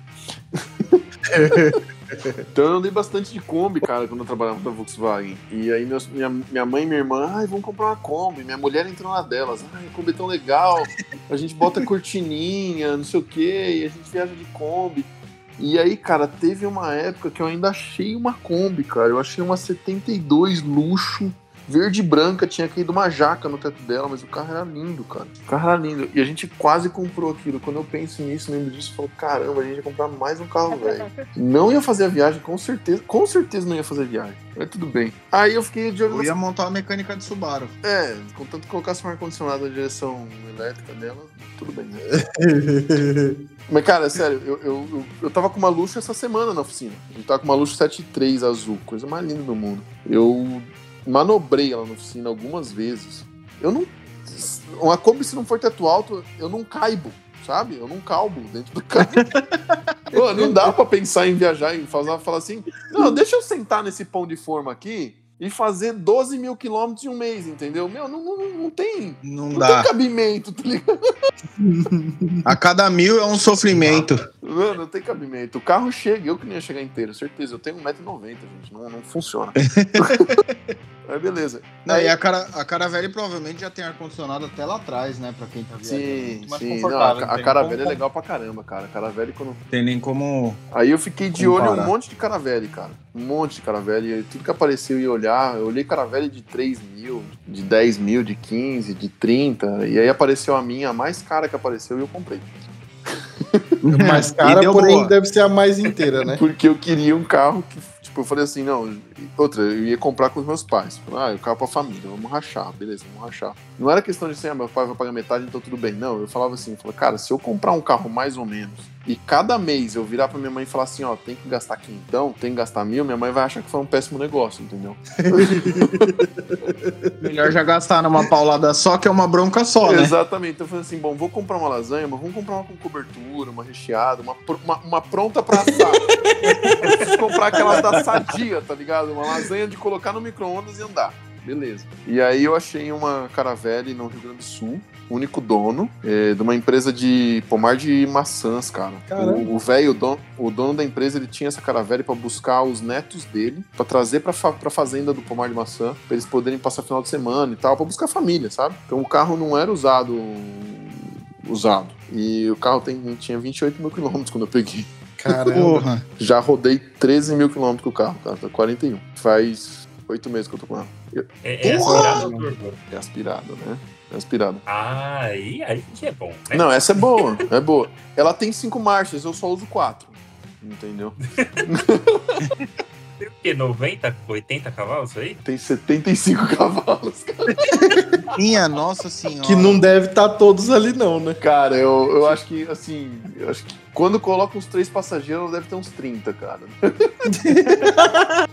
<laughs> então eu andei bastante de Kombi, cara, quando eu trabalhava na Volkswagen. E aí meus- minha, minha mãe e minha irmã, ai, vamos comprar uma Kombi. Minha mulher entrou na delas. Ai, a Kombi é tão legal. A gente bota cortininha, não sei o quê, e a gente viaja de Kombi. E aí, cara, teve uma época que eu ainda achei uma Kombi, cara. Eu achei uma 72 luxo, verde e branca, tinha caído uma jaca no teto dela, mas o carro era lindo, cara. O carro era lindo. E a gente quase comprou aquilo. Quando eu penso nisso, lembro disso, eu falo, caramba, a gente ia comprar mais um carro velho. Não ia fazer a viagem, com certeza. Com certeza não ia fazer a viagem. Mas tudo bem. Aí eu fiquei de olho Eu nessa ia montar uma mecânica de Subaru. é, contanto que colocasse um ar-condicionado na direção elétrica dela, tudo bem, né? <laughs> Mas, cara, sério, eu, eu, eu, eu tava com uma luxo essa semana na oficina. Eu tava com uma luxo 73 azul, coisa mais linda do mundo. Eu manobrei ela na oficina algumas vezes. Eu não. Uma Kombi, se não for teto alto, eu não caibo, sabe? Eu não calbo dentro do carro. <laughs> Pô, não dá pra pensar em viajar e fazer, falar assim: não, deixa eu sentar nesse pão de forma aqui e fazer 12 mil quilômetros em um mês, entendeu? Meu, não, não, não tem. Não Não dá. tem cabimento, tá ligado? A cada mil é um sofrimento. Mano, não tem cabimento. O carro chega, eu que não ia chegar inteiro, certeza. Eu tenho 1,90m, gente. Não, não funciona. <laughs> Aí beleza. Não, Aí- e a, cara, a Caravelle provavelmente já tem ar-condicionado até lá atrás, né? Pra quem tá viajando. Sim, mais sim. Não, confortável. a, não a tem Caravelle é como- legal pra caramba, cara. A Caravelle quando. Tem nem como. Aí eu fiquei de Comparar. olho em um monte de Caravelle, cara. Um monte de Caravelle. Tudo que apareceu eu ia olhar. Eu olhei Caravelle de 3 mil, de 10 mil, de 15, de 30. E aí apareceu a minha, a mais cara que apareceu, e eu comprei. Mais <laughs> cara, porém boa. deve ser a mais inteira, né? <laughs> Porque eu queria um carro que, tipo, eu falei assim, não, outra, eu ia comprar com os meus pais. Ah, o carro pra família, vamos rachar, beleza, vamos rachar. Não era questão de assim, ah, meu pai vai pagar metade, então tudo bem. Não, eu falava assim, eu falava, cara, se eu comprar um carro mais ou menos e cada mês eu virar pra minha mãe e falar assim, ó, tem que gastar quintão, tem que gastar mil, minha mãe vai achar que foi um péssimo negócio, entendeu? <laughs> Melhor já gastar numa paulada só, que é uma bronca só, né? Exatamente. Então eu falei assim, bom, vou comprar uma lasanha, mas vamos comprar uma com cobertura, uma recheada, uma, pr- uma, uma pronta pra assar. eu preciso comprar aquelas da sadia, tá ligado? Uma lasanha de colocar no micro-ondas e andar. beleza. E aí eu achei uma Caravelle no Rio Grande do Sul, único dono, é, de uma empresa de pomar de maçãs, cara. Caramba. O velho, o dono, o dono da empresa, ele tinha essa Caravelle pra buscar os netos dele, pra trazer pra, fa pra fazenda do pomar de maçã, pra eles poderem passar final de semana e tal, pra buscar família, sabe? Então o carro não era usado usado. E o carro tem, tinha 28 mil quilômetros quando eu peguei. Caramba. Porra. Já rodei 13 mil quilômetros com o carro, cara. Tá 41. Faz oito meses que eu tô com ela. É, é aspirado ou turbo? É aspirado, né? É aspirado. Ah, aí, aí que é bom, né? Não, essa é boa, é boa. Ela tem cinco marchas, eu só uso quatro. Entendeu? <laughs> Quê? 90, 80 cavalos aí? Tem 75 <laughs> cavalos. Minha nossa senhora. Que não deve estar todos ali, não, né? Cara, eu, eu acho que, assim, eu acho que quando coloca uns três passageiros, deve ter uns 30, cara. <laughs>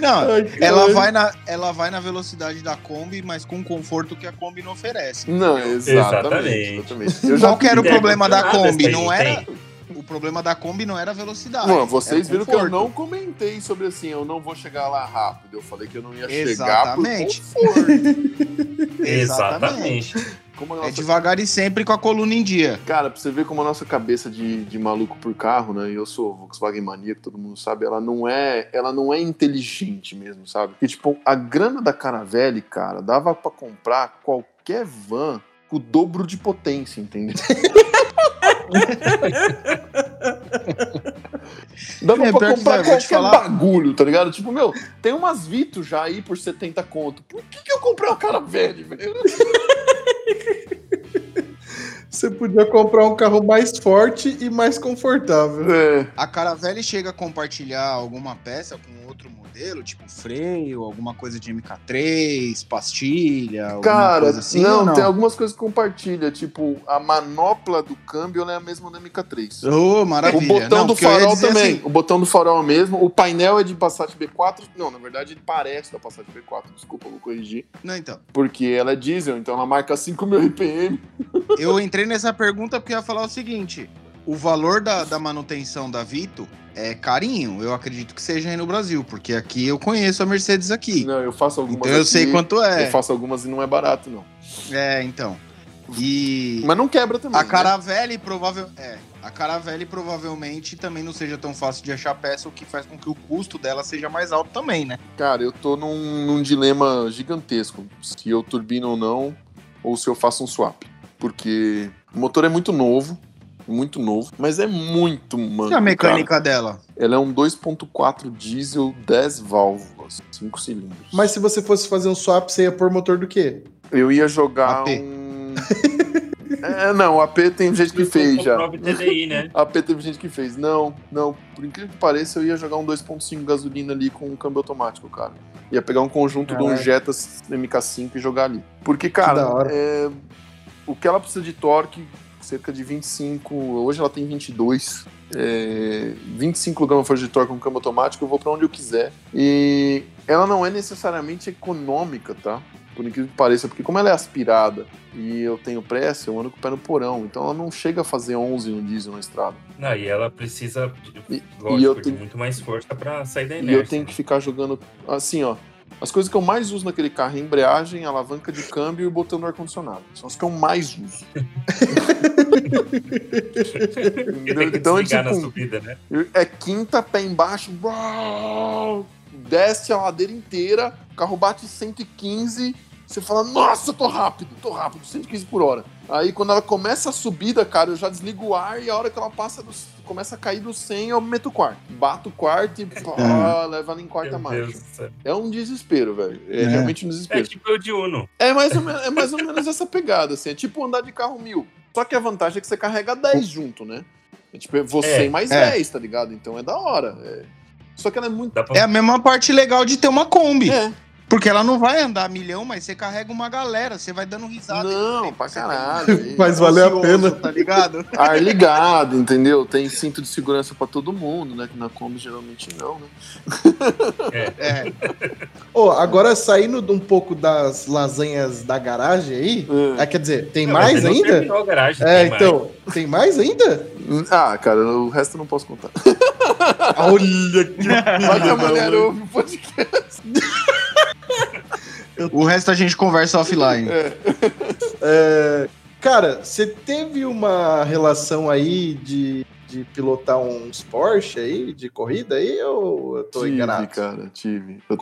Não, Ai, ela vai, na, ela vai na velocidade da Kombi, mas com o conforto que a Kombi não oferece. Não, exatamente. Exatamente. exatamente. Eu já Qual que era o problema da Kombi? esse Não era. O problema da Kombi não era a velocidade. Mano, vocês viram que eu conforto. não comentei sobre assim, eu não vou chegar lá rápido. Eu falei que eu não ia Exatamente. chegar por conforto. <laughs> Exatamente. É nossa devagar e sempre com a coluna em dia. Cara, pra você ver como a nossa cabeça de, de maluco por carro, né? E eu sou Volkswagen maníaco, todo mundo sabe, ela não é, ela não é inteligente mesmo, sabe? Porque, tipo, a grana da Caravelle, cara, dava pra comprar qualquer van com o dobro de potência, entendeu? <laughs> Dava É, pra que comprar te qualquer falar. bagulho, tá ligado? Tipo, meu, tem umas Vito já aí por 70 conto. Por que, que eu comprei uma Caravelle, velho? <laughs> Você podia comprar um carro mais forte e mais confortável. É. A Caravelle chega a compartilhar alguma peça com outro modelo, tipo freio, alguma coisa de MK3, pastilha, alguma Cara, coisa assim? não, não? tem algumas coisas que compartilha. Tipo, a manopla do câmbio é a mesma da MK3. Ô, maravilha. O botão Não, do farol também. assim, O botão do farol é o mesmo. O painel é de Passat B4. Não, na verdade ele parece da Passat B4. Desculpa, eu vou corrigir. não, então. Porque ela é diesel, então ela marca 5 mil RPM. Eu entrei nessa pergunta porque eu ia falar o seguinte: o valor da, da manutenção da Vito é carinho. Eu acredito que seja aí no Brasil, porque aqui eu conheço a Mercedes aqui. Não, eu faço algumas Então eu sei aqui, quanto Eu é. faço algumas e não é barato, não. É, então. E Mas não quebra também. a né? Caravelle provável é, a Caravelle provavelmente também não seja tão fácil de achar peça, o que faz com que o custo dela seja mais alto também, né? Cara, eu tô num, num dilema gigantesco. Se eu turbino ou não, ou se eu faço um swap. Porque o motor é muito novo, muito novo, mas é muito manco. E a cara. mecânica dela? Ela é um 2.4 diesel 10 válvulas, 5 cilindros. Mas se você fosse fazer um swap, você ia pôr motor do quê? eu ia jogar AP. um. é, não, o AP tem gente que fez já. TDI, né? <laughs> AP teve gente que fez. Não, não. Por incrível que pareça, eu ia jogar um 2.5 gasolina ali com um câmbio automático, cara. Ia pegar um conjunto de um Caraca. Jetta MK5 e jogar ali. Porque, cara, hora. é, o que ela precisa de torque, cerca de 25. Hoje ela tem 22. É, 25 gramas de torque com câmbio automático, eu vou pra onde eu quiser. E ela não é necessariamente econômica, tá? Por incrível que pareça, porque como ela é aspirada e eu tenho pressa, eu ando com o pé no porão. Então ela não chega a fazer 11 no diesel na estrada. Não, e ela precisa, E- lógico, e eu de tenho- muito mais força pra sair da E inércia. eu tenho que ficar jogando assim, ó. As coisas que eu mais uso naquele carro é embreagem, alavanca de câmbio e o botão do ar-condicionado. São as que eu mais uso. <laughs> Tem que então é desligar na tipo, subida, né? é quinta, pé embaixo, uau, desce a ladeira inteira, o carro bate 115, você fala, nossa, eu tô rápido, tô rápido, 115 por hora. Aí quando ela começa a subida, cara, eu já desligo o ar e a hora que ela passa do- começa a cair do 100, eu meto o quarto. Bato o quarto e pô, leva ela em quarta marcha. É um desespero, velho. É, É. realmente um É desespero. tipo eu de Uno. É mais, ou menos, é mais ou menos essa pegada, assim. É tipo andar de carro mil. Só que a vantagem é que você carrega 10 junto, né? É tipo, é você É, mais é. 10, tá ligado? Então é da hora. é. Só que ela é muito. Pra... É a mesma parte legal de ter uma Kombi. É. Porque ela não vai andar a milhão, mas você carrega uma galera, você vai dando risada. Não, pra caralho. Mas valeu a pena. Tá ligado? <laughs> Ar ligado, entendeu? Tem cinto de segurança pra todo mundo, né? Que na Kombi geralmente não, né? É. Ô, agora saindo um pouco das lasanhas da garagem aí. É. Ah, quer dizer, tem Não, mais ainda? garagem, É, tem mais. então, tem mais ainda? Ah, cara, o resto eu não posso contar. <laughs> Olha que que a mulher ouve o podcast. <laughs> <laughs> O resto a gente conversa offline. É, cara, você teve uma relação aí de, de pilotar uns Porsche aí, de corrida aí, ou eu tô tive, enganado? cara, tive. Eu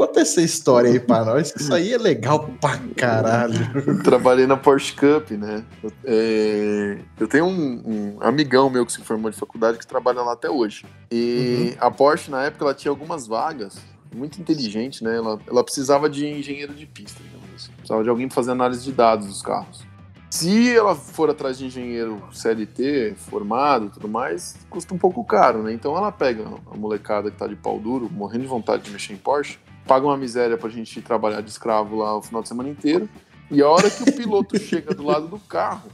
Conta essa história aí pra nós, que isso aí é legal pra caralho. <laughs> trabalhei na Porsche Cup, né? Eu, é, eu tenho um, um amigão meu que se formou de faculdade que trabalha lá até hoje. E a Porsche, na época, ela tinha algumas vagas, muito inteligente, né? Ela, ela precisava de engenheiro de pista, digamos assim. Precisava de alguém pra fazer análise de dados dos carros. Se ela for atrás de engenheiro CLT, formado e tudo mais, custa um pouco caro, né? Então ela pega a molecada que tá de pau duro, morrendo de vontade de mexer em Porsche, paga uma miséria pra gente trabalhar de escravo lá o final de semana inteiro, e a hora que o piloto <laughs> chega do lado do carro,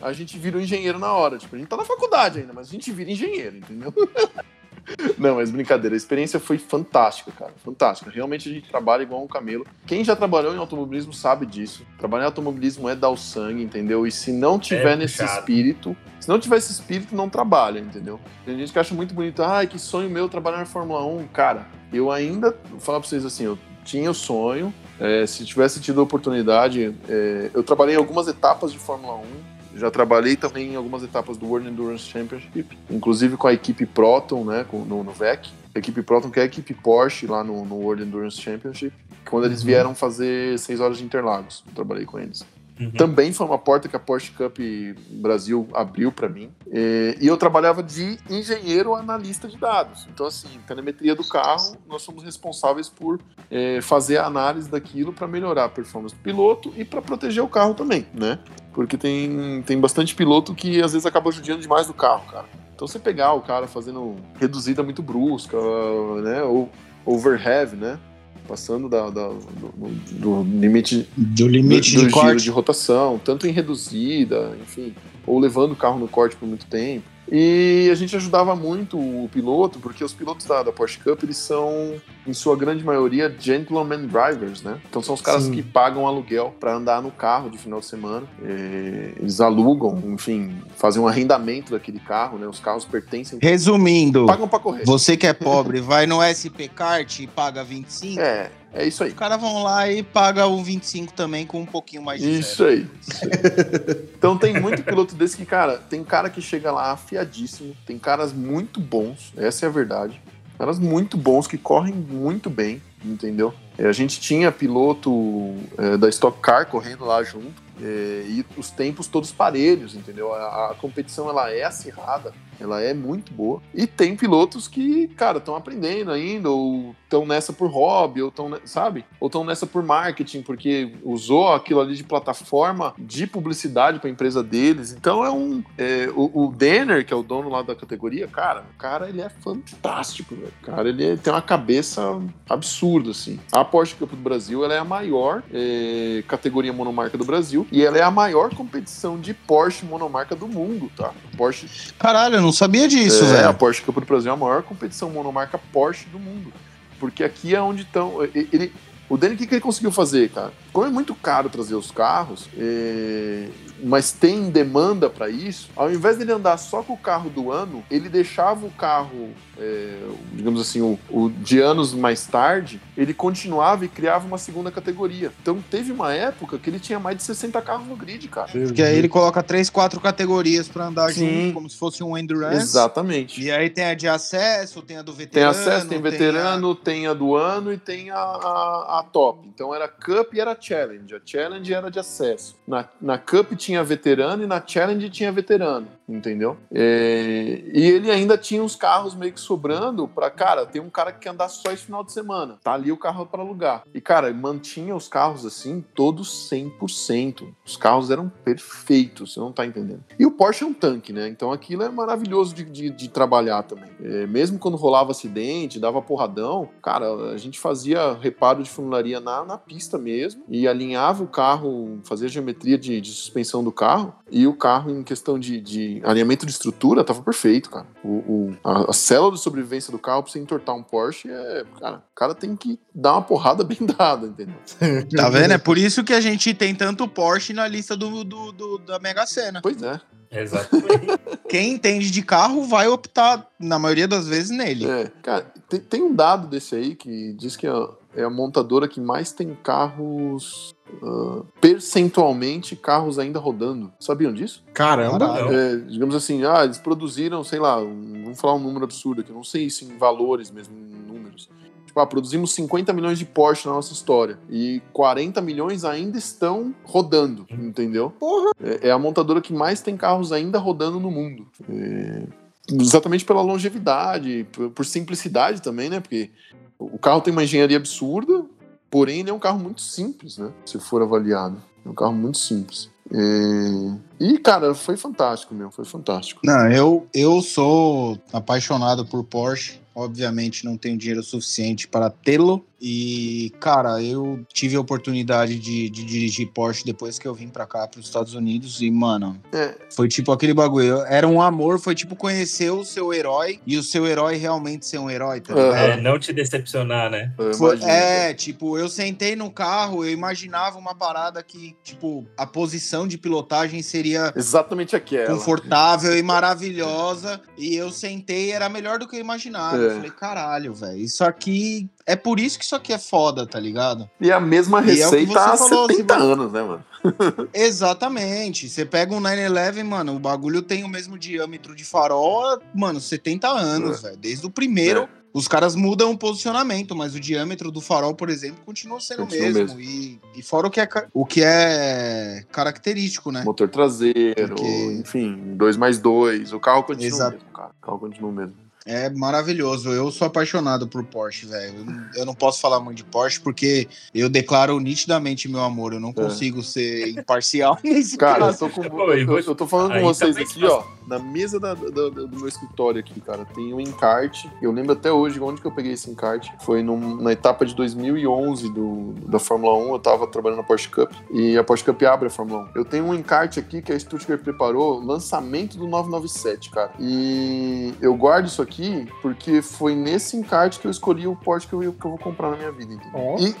a gente vira um engenheiro na hora. Tipo, a gente tá na faculdade ainda, mas a gente vira engenheiro, entendeu? <laughs> Não, mas brincadeira. A experiência foi fantástica, cara. Fantástica. Realmente a gente trabalha igual um camelo. Quem já trabalhou em automobilismo sabe disso. Trabalhar em automobilismo é dar o sangue, entendeu? E se não tiver É nesse puxado. espírito, se não tiver esse espírito, não trabalha, entendeu? Tem gente que acha muito bonito, ai, que sonho meu trabalhar na Fórmula 1. Cara, eu ainda, vou falar pra vocês assim, eu tinha o sonho, é, se tivesse tido a oportunidade, é, eu trabalhei em algumas etapas de Fórmula 1, já trabalhei também em algumas etapas do World Endurance Championship, inclusive com a equipe Proton, né, no, no VEC. A equipe Proton, que é a equipe Porsche lá no, no World Endurance Championship, quando eles vieram fazer seis horas de Interlagos. Eu trabalhei com eles. Uhum. Também foi uma porta que a Porsche Cup Brasil abriu para mim. E, eu trabalhava de engenheiro analista de dados. Então, assim, telemetria do carro, nós somos responsáveis por eh, fazer a análise daquilo para melhorar a performance do piloto e para proteger o carro também, né? Porque tem, tem bastante piloto que às vezes acaba judiando demais do carro, cara. Então, você pegar o cara fazendo reduzida muito brusca, né? Ou overheave, né? Passando da, da- do, do- limite Do limite do, do de giro corte. de rotação, tanto em reduzida, enfim, ou levando o carro no corte por muito tempo. E a gente ajudava muito o piloto, porque os pilotos da, da Porsche Cup, eles são, em sua grande maioria, gentleman drivers, né? Então são os caras Sim. que pagam aluguel para andar no carro de final de semana. É, eles alugam, enfim, fazem um arrendamento daquele carro, né? Os carros pertencem, Resumindo, pagam para correr. você que é <laughs> pobre, vai no SP Kart e paga 25. É, é isso aí. Os caras vão lá e pagam um 25 também com um pouquinho mais de Isso zero. aí. isso aí. <laughs> então tem muito piloto desse que, cara, tem cara que chega lá afiadíssimo, tem caras muito bons, essa é a verdade. Caras muito bons que correm muito bem, entendeu? É, a gente tinha piloto é, da Stock Car correndo lá junto. é, e os tempos todos parelhos, entendeu? A, a competição ela é acirrada, ela é muito boa. E tem pilotos que, cara, estão aprendendo ainda, ou estão nessa por hobby, ou estão, sabe? Ou estão nessa por marketing, porque usou aquilo ali de plataforma de publicidade para a empresa deles. Então é um. é, o, o Denner, que é o dono lá da categoria, cara, o cara ele é fantástico, velho. Cara ele é- tem uma cabeça absurda, assim. A Porsche Cup do Brasil ela é a maior é, categoria monomarca do Brasil e ela é a maior competição de Porsche monomarca do mundo, tá? Porsche Caralho, eu não sabia disso, é, a velho. Porsche Cup do Brasil é a maior competição monomarca Porsche do mundo. Porque aqui é onde estão. Ele, o Danny, o que, que ele conseguiu fazer, cara? Como é muito caro trazer os carros, é, mas tem demanda para isso, ao invés dele andar só com o carro do ano, ele deixava o carro, é, digamos assim, o, o de anos mais tarde, ele continuava e criava uma segunda categoria. Então teve uma época que ele tinha mais de 60 carros no grid, cara. Porque aí ele coloca três, quatro categorias pra andar Sim. junto, como se fosse um endurance. Exatamente. E aí tem a de acesso, tem a do Tem veterano. acesso, tem veterano, tem a do ano e tem a, a, a top. Então era Cup e era Challenge. A Challenge era de acesso. Na, na Cup tinha veterano e na Challenge tinha veterano, entendeu? É, e ele ainda tinha uns carros meio que sobrando pra, cara, tem um cara que quer andar só esse final de semana. Tá ali o carro para alugar. E, cara, mantinha os carros assim, todos 100%. Os carros eram perfeitos, você não tá entendendo. E o Porsche é um tanque, né? Então aquilo é maravilhoso de, de, de trabalhar também. É, mesmo quando rolava acidente, dava porradão, cara, a gente fazia reparo de funilaria na, na pista mesmo e alinhava o carro, fazia geometria de, de suspensão do carro e o carro, em questão de, de alinhamento de estrutura, tava perfeito, cara. O, o- a, a célula de sobrevivência do carro pra você entortar um Porsche é. Cara, o cara tem que dar uma porrada bem <laughs> dada, entendeu? <laughs> Tá vendo? É por isso que a gente tem tanto Porsche na lista do, do- do- da Mega Sena. Pois é. Exatamente. <laughs> Quem entende de carro vai optar, na maioria das vezes, nele. É, cara, tem, tem um dado desse aí que diz que ó, é a montadora que mais tem carros. Uh, percentualmente carros ainda rodando. Sabiam disso? Caramba! É, digamos assim, ah, eles produziram, sei lá, um, vamos falar um número absurdo aqui, eu não sei isso em valores mesmo, em números. Tipo, ah, produzimos 50 milhões de Porsche na nossa história e 40 milhões ainda estão rodando, entendeu? Porra! É, é a montadora que mais tem carros ainda rodando no mundo. É, exatamente pela longevidade, por, por simplicidade também, né? Porque o carro tem uma engenharia absurda, porém ele é um carro muito simples, né? Se for avaliado. É um carro muito simples. É, E, cara, foi fantástico, meu. Foi fantástico. Não, eu, eu sou apaixonado por Porsche. Obviamente não tenho dinheiro suficiente para tê-lo. E, cara, eu tive a oportunidade de, de dirigir Porsche depois que eu vim pra cá, pros Estados Unidos. E, mano, É. foi tipo aquele bagulho. Era um amor, foi tipo conhecer o seu herói e o seu herói realmente ser um herói, tá ligado? É, não te decepcionar, né? Foi- é, tipo, eu sentei no carro, eu imaginava uma parada que, tipo, a posição de pilotagem seria Exatamente aquela. confortável e maravilhosa. E eu sentei, era melhor do que eu imaginava. É. Eu falei, caralho, velho, isso aqui. É por isso que isso aqui é foda, tá ligado? E a mesma é receita você há falou, 70 se- anos, né, mano? <laughs> Exatamente. Você pega um 911, mano, o bagulho tem o mesmo diâmetro de farol, há, mano, 70 anos, velho. Desde o primeiro. É. Os caras mudam o posicionamento, mas o diâmetro do farol, por exemplo, continua sendo o Continua mesmo. E, e fora o que, é, o que é característico, né? Motor traseiro, Porque- enfim, 2 mais 2. O carro continua Exato. o mesmo, cara. O carro continua o mesmo. É maravilhoso. Eu sou apaixonado por Porsche, velho. Eu, não- eu não posso falar muito de Porsche porque eu declaro nitidamente meu amor. Eu não consigo ser imparcial <laughs> nesse É. Cara, eu caso. tô, com, eu, eu tô falando aí com vocês aqui, ó. Na mesa da- da- da- do meu escritório aqui, cara, tem um encarte. Eu lembro até hoje onde que eu peguei esse encarte. Foi num- na etapa de 2011 do, da Fórmula 1. Eu tava trabalhando na Porsche Cup. E a Porsche Cup abre a Fórmula 1. Eu tenho um encarte aqui que a Stuttgart preparou, lançamento do 997, cara. E eu guardo isso aqui porque foi nesse encarte que eu escolhi o Porsche que eu, que eu vou comprar na minha vida. entendeu? Ó. E,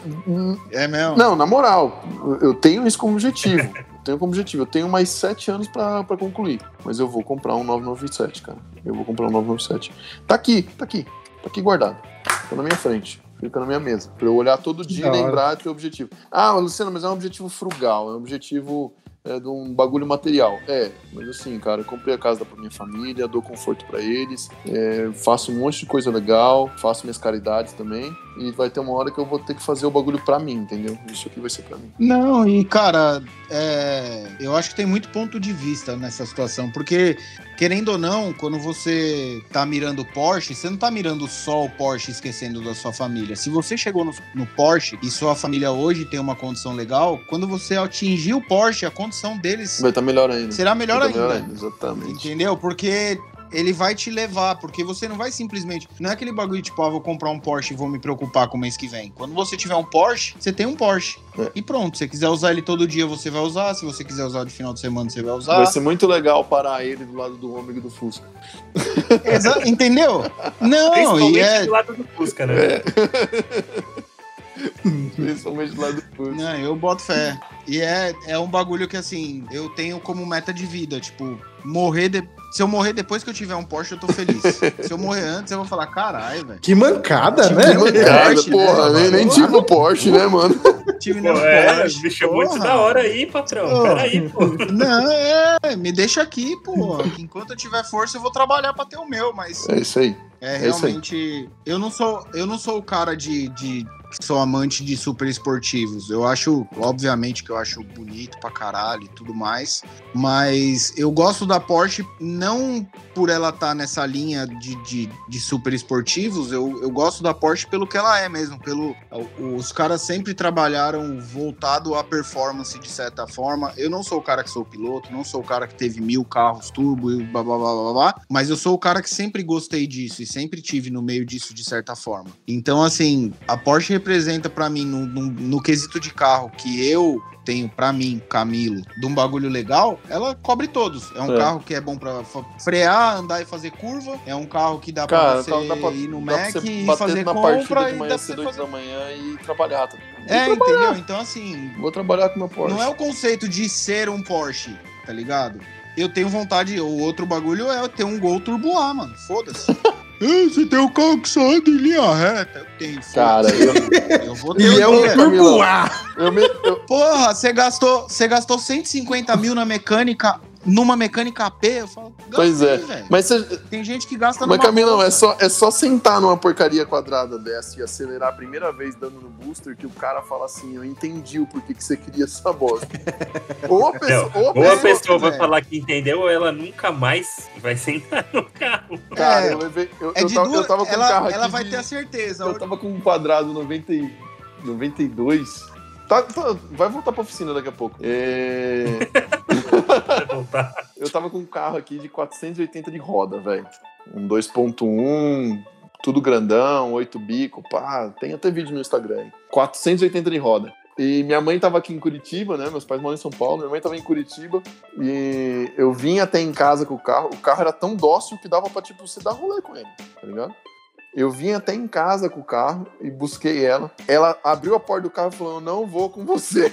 É mesmo? não, na moral, eu tenho isso como objetivo. Eu <laughs> tenho como objetivo. Eu tenho mais sete anos pra, pra concluir. Mas eu vou comprar um 997, cara. Eu vou comprar um 997. Tá aqui, tá aqui. Tá aqui guardado. Tá na minha frente. Fica na minha mesa. Pra eu olhar todo dia e lembrar do teu objetivo. Ah, Luciano, mas é um objetivo frugal. É um objetivo é, de um bagulho material. É, mas assim, cara, eu comprei a casa pra minha família, dou conforto pra eles, é, faço um monte de coisa legal, faço minhas caridades também. E vai ter uma hora que eu vou ter que fazer o bagulho pra mim, entendeu? Isso aqui vai ser pra mim. Não, e cara, é, eu acho que tem muito ponto de vista nessa situação, porque querendo ou não, quando você tá mirando Porsche, você não tá mirando só o Porsche esquecendo da sua família. Se você chegou no, no Porsche e sua família hoje tem uma condição legal, quando você atingir o Porsche, a condição deles Vai estar melhor ainda. será melhor Vai tá ainda. Exatamente. Entendeu? Porque ele vai te levar, porque você não vai simplesmente. Não é aquele bagulho tipo, ah, vou comprar um Porsche e vou me preocupar com o mês que vem. Quando você tiver um Porsche, você tem um Porsche. É. E pronto, se você quiser usar ele todo dia, você vai usar. Se você quiser usar de final de semana, você vai usar. Vai ser muito legal parar ele do lado do ômega do Fusca. Exa- Entendeu? Não, e é. do lado do Fusca, né? <laughs> <laughs> Principalmente do lado do. Não, eu boto fé. E é, é um bagulho que, assim, eu tenho como meta de vida. Tipo, morrer. de- Se eu morrer depois que eu tiver um Porsche, eu tô feliz. <laughs> Se eu morrer antes, eu vou falar, caralho, velho. Que mancada, Que né? Mancada, Porsche, porra, né, nem, tive o Porsche, né, mano? <laughs> Tive Pô, é, Porsche. bicho, muito porra. da hora aí, patrão. Porra. Peraí, pô. Não, é, me deixa aqui, pô. que Enquanto eu tiver força, eu vou trabalhar pra ter o meu, mas É isso aí. é É isso aí. realmente. Eu não sou, eu não sou o cara de, de que sou amante de super esportivos. Eu acho, obviamente, que eu acho bonito pra caralho e tudo mais. Mas eu gosto da Porsche não por ela estar nessa linha de, de, de super esportivos. Eu, eu gosto da Porsche pelo que ela é mesmo. Pelo, os caras sempre trabalharam voltado à performance de certa forma. Eu não sou o cara que sou piloto, não sou o cara que teve mil carros turbo e blá blá blá blá blá, mas eu sou o cara que sempre gostei disso e sempre tive no meio disso de certa forma. Então, assim, a Porsche representa pra mim no, no, no quesito de carro que eu tenho pra mim, Camilo, de um bagulho legal, ela cobre todos. É um É. carro que é bom pra fa- frear, andar e fazer curva. É um carro que dá pra você tá- dá pra, ir no dá Mac e fazer na compra de e manhã dá cedo, você 8 fazer... da manhã e trabalhar. Tá? É, entendeu? Então, assim, Vou trabalhar com meu Porsche. não é o conceito de ser um Porsche, tá ligado? Eu tenho vontade, o outro bagulho é ter um Gol Turbo A, mano. Foda-se. <laughs> "Ah, você tem um carro que só anda em linha reta. Eu tenho. Cara, eu, <laughs> eu vou ter E é um um turbo A. eu, me, eu, Porra, você gastou, você gastou 150 mil na mecânica, numa mecânica AP? Eu falo, Pois é. velho. mas você, Tem gente que gasta Mas Camilão, é só, é só sentar numa porcaria quadrada dessa e acelerar a primeira vez dando no booster que o cara fala assim, eu entendi o porquê que você queria essa bosta. <laughs> ou a pessoa, a Ou a pessoa, pessoa vai é. falar que entendeu, ou ela nunca mais vai sentar no carro. cara, É, eu, levei, eu, É eu tava, duas, eu tava com ela, um carro ela vai de- ter a certeza. eu tava com um quadrado 90, e- 92. Tá, tá, vai voltar pra oficina daqui a pouco. É. <laughs> eu tava com um carro aqui de 480 de roda, velho. Um 2.1, tudo grandão, 8 bico, pá. Tem até vídeo no Instagram. aí. 480 de roda. E minha mãe tava aqui em Curitiba, né? Meus pais moram em São Paulo, minha mãe tava em Curitiba. E eu vim até em casa com o carro. O carro era tão dócil que dava pra, tipo, você dar rolê com ele, tá ligado? Eu vim até em casa com o carro e busquei ela. Ela abriu a porta do carro e falou: Eu não vou com você.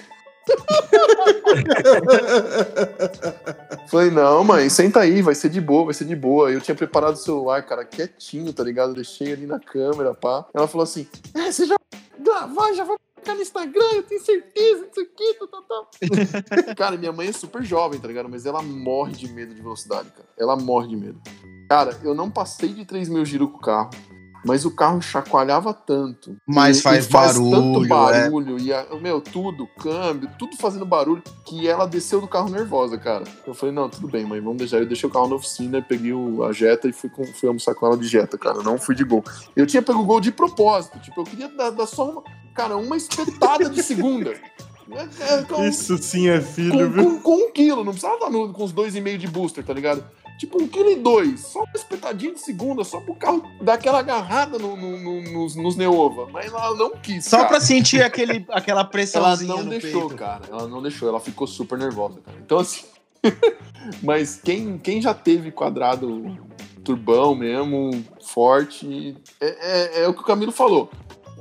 <laughs> Falei, não, mãe, senta aí, vai ser de boa, vai ser de boa. Eu tinha preparado o celular, cara, quietinho, tá ligado? Deixei ali na câmera, pá. Ela falou assim: É, você já vai gravar, já vai ficar no Instagram, eu tenho certeza disso aqui, tá, tá, tá. <laughs> cara, minha mãe é super jovem, tá ligado? Mas ela morre de medo de velocidade, cara. Ela morre de medo. Cara, eu não passei de 3 mil giros com o carro. Mas o carro chacoalhava tanto. Mas E- faz e faz barulho, tanto é. barulho. E, a- meu, tudo, câmbio, tudo fazendo barulho. Que ela desceu do carro nervosa, cara. Eu falei, não, tudo bem, mãe, vamos deixar. Eu deixei o carro na oficina, peguei o- a Jetta e fui, com- fui almoçar com ela de Jetta, cara. Não fui de gol. Eu tinha pego o gol de propósito. Tipo, eu queria dar, dar só uma. Cara, uma espetada de segunda. <laughs> É, é, com- Isso sim é filho, com, viu? com, com um quilo, não precisava dar no- com os dois e meio de booster, tá ligado? Tipo, um quilo e dois, só uma espetadinha de segunda, só pro carro dar aquela agarrada no, no- no- nos, nos Neova. Mas ela não quis. Só cara. pra sentir <laughs> aquele, aquela Ela pressãozinha não deixou, peito. cara. Ela não deixou, ela ficou super nervosa, cara. Então, assim. <laughs> mas quem, quem já teve quadrado turbão mesmo, forte, é, é- é o que o Camilo falou.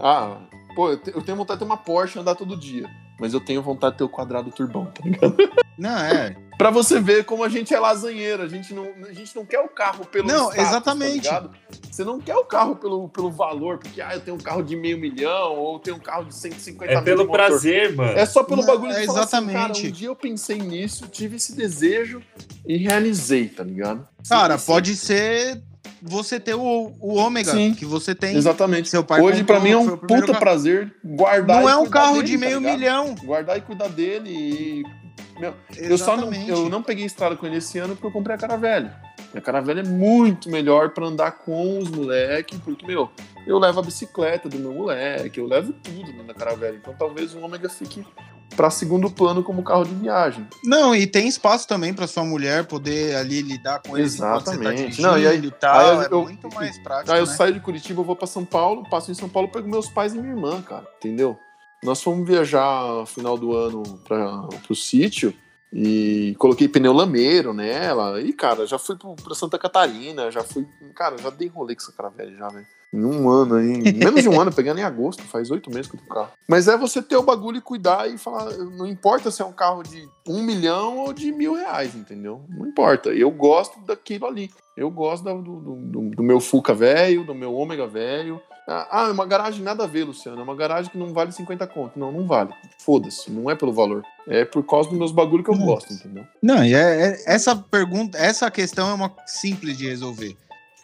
Ah, pô, eu, te- eu tenho vontade de ter uma Porsche e andar todo dia. Mas eu tenho vontade de ter o quadrado turbão, tá ligado? <laughs> Não, é. Pra você ver como a gente é lasanheiro, a gente não, a gente não quer o carro pelo Não, status, exatamente. tá você não quer o carro pelo, pelo valor, porque ah, eu tenho um carro de meio milhão ou eu tenho um carro de 150 É mil pelo de motor. prazer, mano. É só pelo Não, bagulho é de falar assim, exatamente. cara, um dia eu pensei nisso, tive esse desejo e realizei, tá ligado? Cara, Sim, pode ser você ter o, o ômega Sim. que você tem. Exatamente. Seu pai Hoje, pra comprou, mim, é um puta carro. prazer guardar Não e é um carro dele, de tá meio ligado? milhão. Guardar e cuidar dele e... Meu, eu só não, eu não peguei estrada com ele esse ano porque eu comprei a Caravelle. E a Caravelle é muito melhor pra andar com os moleques, porque, meu, eu levo a bicicleta do meu moleque, eu levo tudo dentro da Caravelle. Então talvez o Ômega fique pra segundo plano como carro de viagem. Não, e tem espaço também pra sua mulher poder ali lidar com eles você tá Exatamente. dirigindo Não, e aí- e tal. aí é eu- muito mais prático, Aí eu né? saio de Curitiba, eu vou pra São Paulo, passo em São Paulo, pego meus pais e minha irmã, cara, entendeu? Nós fomos viajar no final do ano pra, pro sítio e coloquei pneu lameiro nela. E, cara, já fui pro, pra Santa Catarina, já fui. Cara, já dei rolê com essa Caravelle já, velho. Em um ano aí. Menos de um ano, <laughs> pegando em agosto, faz oito meses que eu tô o carro. Mas é você ter o bagulho e cuidar e falar. Não importa se é um carro de um milhão ou de mil reais, entendeu? Não importa. Eu gosto daquilo ali. Eu gosto do, do, do- do meu Fuca velho, do meu Ômega velho. Ah, é uma garagem nada a ver, Luciano. É uma garagem que não vale 50 conto. Não, não vale. Foda-se. Não é pelo valor. É por causa dos meus bagulho que eu gosto, entendeu? Não, e é, é- essa pergunta, essa questão é uma simples de resolver.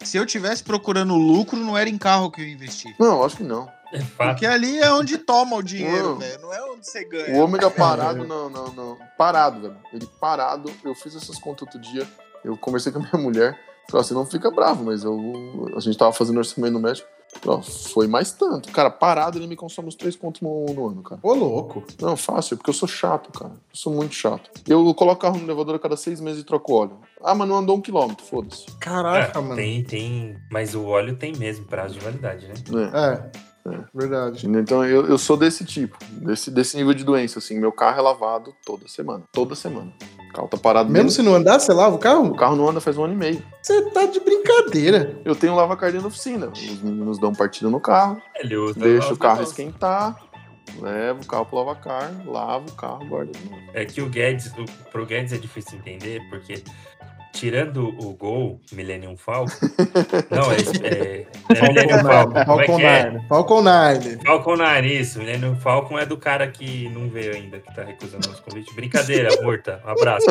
Se eu tivesse procurando lucro, não era em carro que eu investi. Não, acho que não. É fato. Porque ali é onde toma o dinheiro, velho. Não é onde você O ganha. Ômega parado, não, não, não. Parado, velho. Ele parado. Eu fiz essas contas outro dia. Eu conversei com a minha mulher. Falei, você não fica bravo, mas eu. A gente tava fazendo orçamento no médico. Foi mais tanto. Cara, parado ele me consome uns três contos no, no ano, cara. Ô, louco. Não, fácil, porque eu sou chato, cara. Eu sou muito chato. Eu coloco o carro no elevador a cada seis meses e troco óleo. Ah, mas não andou um quilômetro, foda-se. Caraca, É, mano. tem, tem. Mas o óleo tem mesmo prazo de validade, né? É. É, verdade. Então eu, eu sou desse tipo, desse, desse nível de doença, assim. Meu carro é lavado toda semana. Toda semana. O carro tá parado Mesmo dentro. se não andar, você lava o O carro? carro não anda faz um ano e meio. Você tá de brincadeira. Eu tenho lava-cardia na oficina. Os meninos dão partida no carro, Ele usa deixa o carro esquentar, leva o carro pro lavacar, lava o carro, guarda de novo. É que o Guedes, o, pro Guedes é difícil entender, porque tirando o gol Millennium Falcon. <laughs> não, é, é, é Millennium Falcon. É Falcon é? Nine. Falcon Nine. Falcon Nine, isso. Millennium Falcon é do cara que não veio ainda, que tá recusando nosso convite. Brincadeira, <laughs> Murta. Um abraço.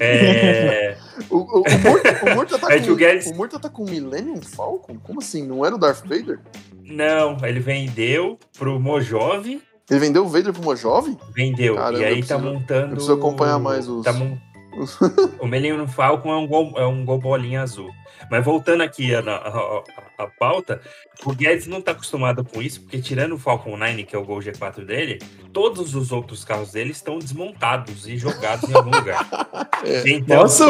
É, O, o, o Murta, o Murta tá <laughs> É com, o Guedes- o Murta tá com Millennium Falcon? Como assim? Não era o Darth Vader? não, ele vendeu pro Mojove. Ele vendeu o Vader pra uma jovem? Vendeu. Caramba, e aí tá preciso- montando. eu preciso acompanhar mais os- Tá mon- o Millennium Falcon é um gol, é um gol bolinha azul. Mas voltando aqui a, a, a- a pauta, o Guedes não tá acostumado com isso, porque tirando o Falcon 9, que é o Gol G4 dele, todos os outros carros dele estão desmontados e jogados em algum lugar. <laughs> É. Então, Nossa,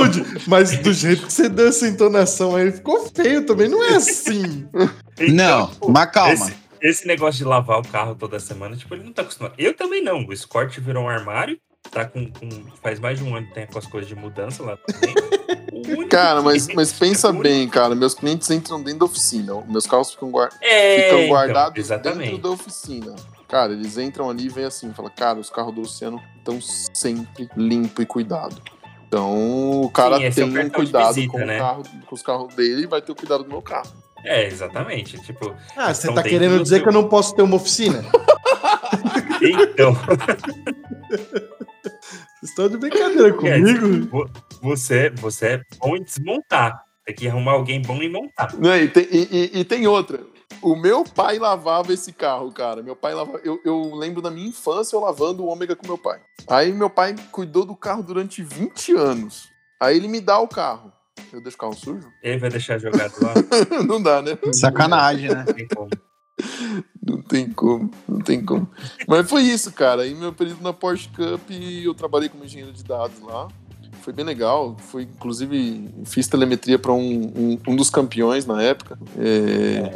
mas do jeito que você deu essa entonação aí, ficou feio também. Não é assim. então, não, mas calma. Esse, esse negócio de lavar o carro toda semana, tipo, ele não tá acostumado. Eu também não. O Escort virou um armário, tá com, com- faz mais de um ano que tem com as coisas de mudança lá também. <laughs> Cara, mas, mas pensa bem, cara. Meus clientes entram dentro da oficina. Meus carros ficam, É, ficam então, guardados exatamente. dentro da oficina. Cara, eles entram ali e vêm assim, fala, cara, os carros do Luciano estão sempre limpo e cuidado. Então, o cara Sim, é tem um cartão de cuidado visita, com, o né? carro, com os carros dele e vai ter o cuidado do meu carro. É, exatamente. Tipo, Ah, você tá querendo que dizer você- que eu não posso ter uma oficina? <laughs> então, Vocês estão de brincadeira comigo? vo- você, você é bom em desmontar. Tem que arrumar alguém bom em montar. Né, E, tem, e- e- e tem outra. O meu pai lavava esse carro, cara. Meu pai lavava. Eu, eu lembro da minha infância eu lavando o ômega com meu pai. Aí meu pai cuidou do carro durante 20 anos. Aí ele me dá o carro. Eu deixo o carro sujo? Ele vai deixar jogado lá. <laughs> não dá, né? Sacanagem, né? Não tem como. Não tem como, não tem como. Mas foi isso, cara. Aí meu período na Porsche Cup, eu trabalhei como engenheiro de dados lá. Foi bem legal. Foi, inclusive, fiz telemetria para um, um, um dos campeões na época. É,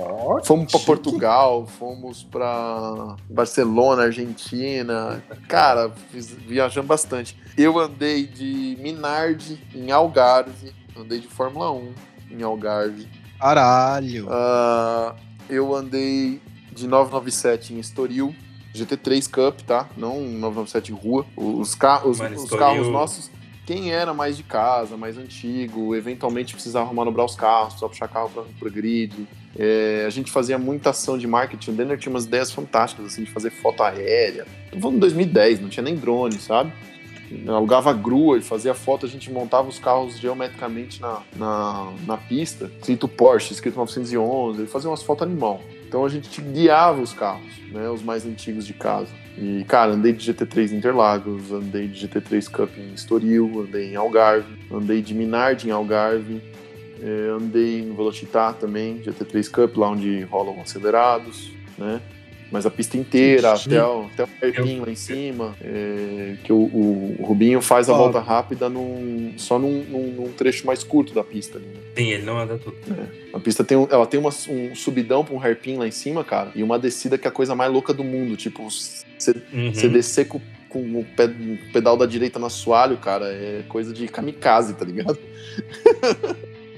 fomos para. Portugal, fomos para Barcelona, Argentina. Cara, fiz, viajamos bastante. Eu andei de Minardi em Algarve, andei de Fórmula 1 em Algarve. Caralho. Ah, eu andei de 997 em Estoril, GT3 Cup, tá? Não 997 rua. Os, ca os, Mano, os Estoril- carros nossos, quem era mais de casa, mais antigo, eventualmente precisava manobrar os carros, só puxar carro para o grid. É, a gente fazia muita ação de marketing. O Denner tinha umas ideias fantásticas, assim, de fazer foto aérea. Tô falando em 2010, não tinha nem drone, sabe? Alugava grua e fazia foto, a gente montava os carros geometricamente na, na, na pista, escrito Porsche, escrito 911, ele fazia umas fotos animal. Então a gente guiava os carros, né, os mais antigos de casa. E, cara, andei de GT3 em Interlagos, andei de GT3 Cup em Estoril, andei em Algarve, andei de Minardi em Algarve, eh, andei no Velocitar também, GT3 Cup, lá onde rolam acelerados, né? Mas a pista inteira, Chique. até o, até o hairpin lá em cima, é, que o, o- Rubinho faz a Ó. volta rápida num, só num, num- num trecho mais curto da pista. ali, né? Sim, ele não anda tudo. A pista tem, um- ela tem uma- um subidão pra um hairpin lá em cima, cara, e uma descida que é a coisa mais louca do mundo. Tipo, você Uhum. descer com, com o pé- o pedal da direita no assoalho, cara, é coisa de kamikaze, tá ligado?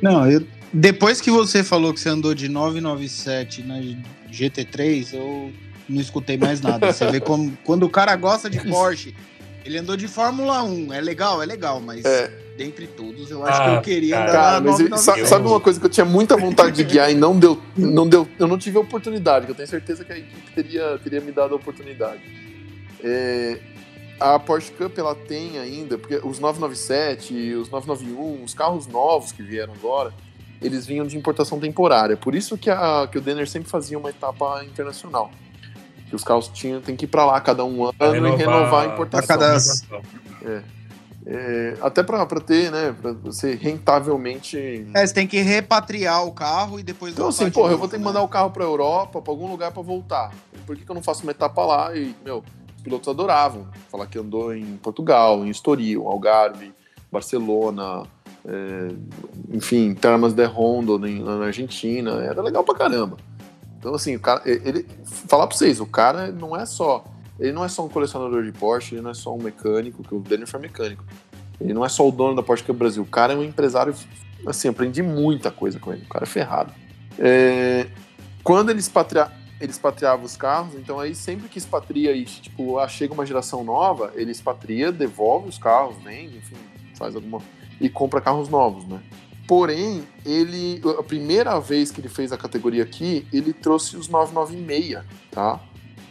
Não, eu, depois que você falou que você andou de 997 na GT3, eu não escutei mais nada. Você vê como <laughs> quando o cara gosta de Porsche, ele andou de Fórmula 1. É legal, é legal, mas É. dentre todos, eu acho Ah, que eu queria cara. andar Cara, na mas ele- 997. sa- sabe uma coisa que eu tinha muita vontade de guiar e não deu, não deu, eu não tive a oportunidade, que eu tenho certeza que a equipe teria, teria me dado a oportunidade. É, a Porsche Cup ela tem ainda, porque os 997, os 991, os carros novos que vieram agora, eles vinham de importação temporária. Por isso que, a, que o Denner sempre fazia uma etapa internacional. Que os carros tinham, tem que ir para lá cada um ano Pra e renovar a importação. a cada- É, até para ter, né, para você rentavelmente É, você tem que repatriar o carro e depois então, assim, de porra, eu vou ter que né? mandar o carro pra Europa, pra algum lugar pra voltar. Por que, que eu não faço uma etapa lá? E, meu, os pilotos adoravam. Falar que andou em Portugal, em Estoril, Algarve, Barcelona, é, enfim, Termas de Rondo na, na Argentina. Era legal pra caramba. Então, assim, o cara, ele, falar pra vocês, o cara não é só. Ele não é só um colecionador de Porsche, ele não é só um mecânico, que o Daniel foi mecânico. Ele não é só o dono da Porsche Cup Brasil. O cara é um empresário. Assim, aprendi muita coisa com ele. O cara é ferrado. É, quando ele expatria, ele expatriava os carros, então aí sempre que expatria e tipo, ah, chega uma geração nova, ele expatria, devolve os carros, vende, enfim, faz alguma. E compra carros novos, né? Porém, ele a primeira vez que ele fez a categoria aqui, ele trouxe os 996, tá?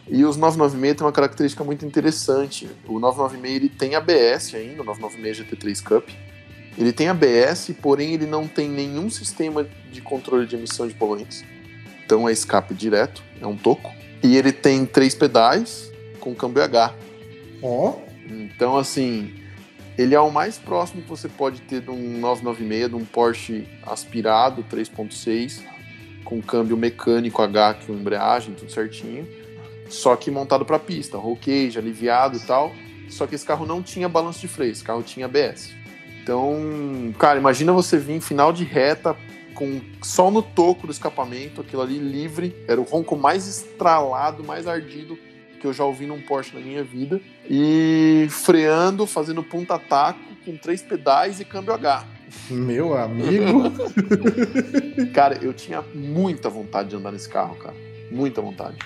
E os 996 tem uma característica muito interessante. O 996 ele tem ABS ainda, o 996 GT3 Cup. Ele tem ABS, porém ele não tem nenhum sistema de controle de emissão de poluentes. Então é escape direto, é um toco. E ele tem três pedais com câmbio H. Ó, Então, assim, ele é o mais próximo que você pode ter de um 996, de um Porsche aspirado 3.6, com câmbio mecânico H com embreagem, tudo certinho. Só que montado para pista, roll cage, aliviado e tal. Só que esse carro não tinha balanço de freio, esse carro tinha ABS. Então, cara, imagina você vir em final de reta com só no toco do escapamento, aquilo ali livre. Era o ronco mais estralado, mais ardido que eu já ouvi num Porsche na minha vida. E freando, fazendo punta-taco, com três pedais e câmbio H. meu amigo. <laughs> Cara, eu tinha muita vontade de andar nesse carro, cara. Muita vontade.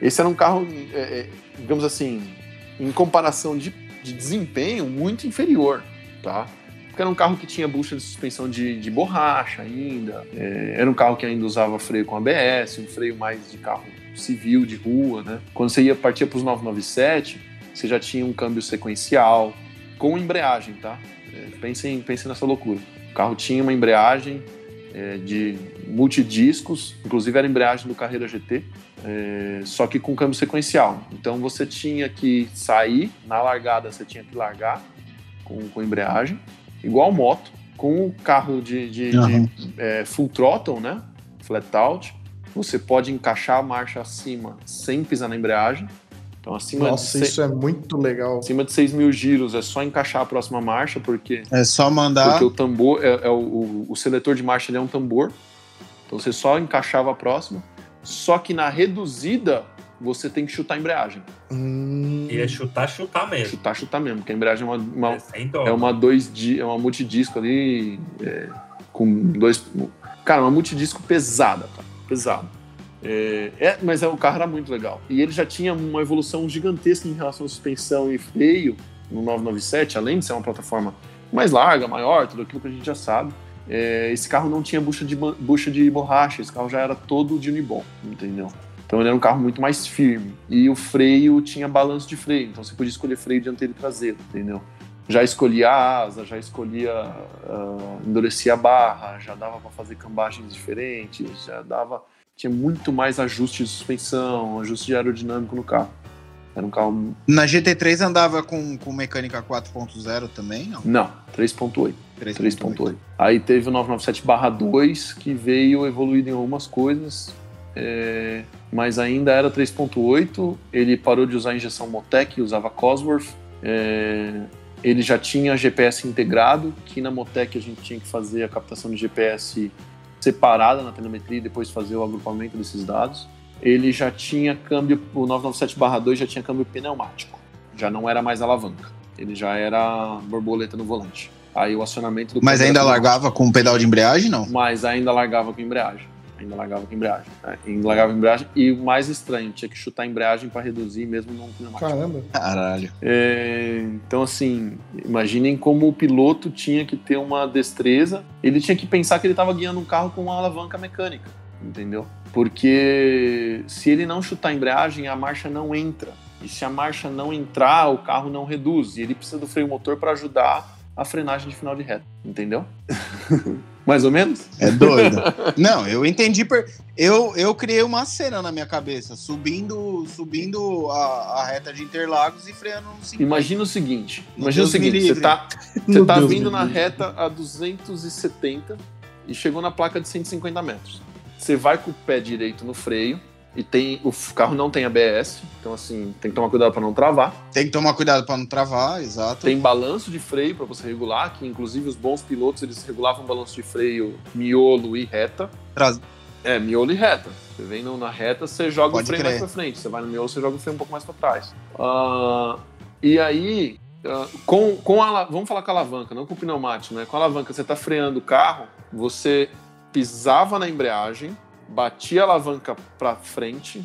Esse era um carro, é, é, digamos assim, em comparação de, de desempenho, muito inferior, tá? Porque era um carro que tinha bucha de suspensão de, de borracha ainda. é, era um carro que ainda usava freio com ABS, um freio mais de carro civil, de rua, né? Quando você ia partir para os 997, você já tinha um câmbio sequencial, com embreagem, tá? É, pensem, pensem nessa loucura. O carro tinha uma embreagem é, de multidiscos, inclusive era a embreagem do Carreira GT, é, só que com câmbio sequencial. Então você tinha que sair, na largada você tinha que largar com, com embreagem, igual moto, com o carro de, de- de, Aham. é, full throttle, né? Flat out. Você pode encaixar a marcha acima sem pisar na embreagem. Então acima, Nossa, de, isso é muito legal. acima de 6 mil giros é só encaixar a próxima marcha, porque É só mandar. porque o tambor, é, é o, o- o seletor de marcha ele é um tambor. Então você só encaixava a próxima. Só que na reduzida, você tem que chutar a embreagem. Hum, E é chutar, chutar mesmo. Chutar, chutar mesmo, porque a embreagem é uma, uma- É é uma dois di- é uma multidisco ali é, com dois. Cara, uma multidisco pesada, cara. Pesada. É, é, mas é, o carro era muito legal. E ele já tinha uma evolução gigantesca em relação à suspensão e freio no 997, além de ser uma plataforma mais larga, maior, tudo aquilo que a gente já sabe. É, esse carro não tinha bucha de, bucha de borracha, esse carro já era todo de Unibom, entendeu? Então ele era um carro muito mais firme. E o freio tinha balanço de freio, então você podia escolher freio dianteiro e traseiro, entendeu? Já escolhia a asa, já escolhia ah, endurecer a barra, já dava para fazer cambagens diferentes, já dava tinha muito mais ajuste de suspensão, ajuste de aerodinâmico no carro. Era um carro Na GT3 andava com, com mecânica 4.0 também, não? não, 3.8. 3.8. 3.8. Aí teve o 997/2 que veio evoluído em algumas coisas, é, mas ainda era 3.8. Ele parou de usar injeção Motec, usava Cosworth. É, ele já tinha GPS integrado, que na Motec a gente tinha que fazer a captação de GPS separada na telemetria e depois fazer o agrupamento desses dados. Ele já tinha câmbio, o 997/2 já tinha câmbio pneumático, já não era mais alavanca, ele já era borboleta no volante. Aí o acionamento do Mas ainda largava com pedal de embreagem, não? mas ainda largava com embreagem. Ainda largava com embreagem. né? Ainda largava embreagem. E o mais estranho, tinha que chutar a embreagem para reduzir mesmo num pneumático. Caramba. Caralho. É, então, assim, imaginem como o piloto tinha que ter uma destreza. Ele tinha que pensar que ele estava guiando um carro com uma alavanca mecânica, entendeu? Porque se ele não chutar a embreagem, a marcha não entra. E se a marcha não entrar, o carro não reduz. E ele precisa do freio motor para ajudar a frenagem de final de reta, entendeu? <laughs> Mais ou menos? É doido. <laughs> não, eu entendi. Per... Eu, eu criei uma cena na minha cabeça, subindo subindo a, a reta de Interlagos e freando no 50. Imagina o seguinte, Meu imagina Deus o seguinte, você tá, <laughs> você tá Deus vindo na reta a 270 e chegou na placa de 150 metros. Você vai com o pé direito no freio e tem o carro não tem ABS, então assim, tem que tomar cuidado para não travar. Tem que tomar cuidado pra não travar, exato. Tem balanço de freio para você regular, que inclusive os bons pilotos eles regulavam balanço de freio miolo e reta. Traz- É, miolo e reta. Você vem na reta, você joga Pode o freio crer. mais pra frente. Você vai no miolo, você joga o freio um pouco mais pra trás. Ah, e aí, ah, com, com a, vamos falar com a alavanca, não com o pneumático, né? Com a alavanca, você tá freando o carro, você pisava na embreagem, batia a alavanca pra frente,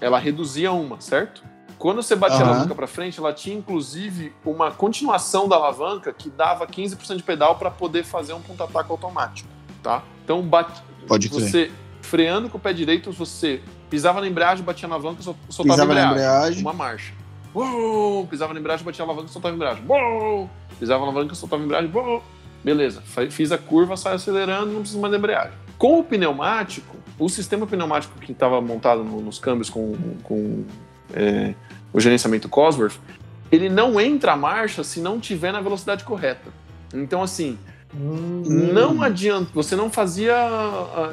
ela reduzia uma, certo? Quando você batia a Aham. alavanca para frente, ela tinha inclusive uma continuação da alavanca que dava 15% de pedal para poder fazer um ponta-ataque automático, tá? Então, bate, Pode crer. você freando com o pé direito, você pisava na embreagem, batia na alavanca, sol- soltava Pisava a na embreagem. embreagem. Uma marcha. Uou! pisava na embreagem, batia a alavanca, soltava a embreagem. Uou! pisava na alavanca, soltava a embreagem. Uou! Beleza, fiz a curva, saio acelerando, não preciso mais da embreagem. Com o pneumático, o sistema pneumático que estava montado no- nos câmbios com, com é, o gerenciamento Cosworth, ele não entra a marcha se não tiver na velocidade correta. Então, assim, Hum. não adianta, você não fazia,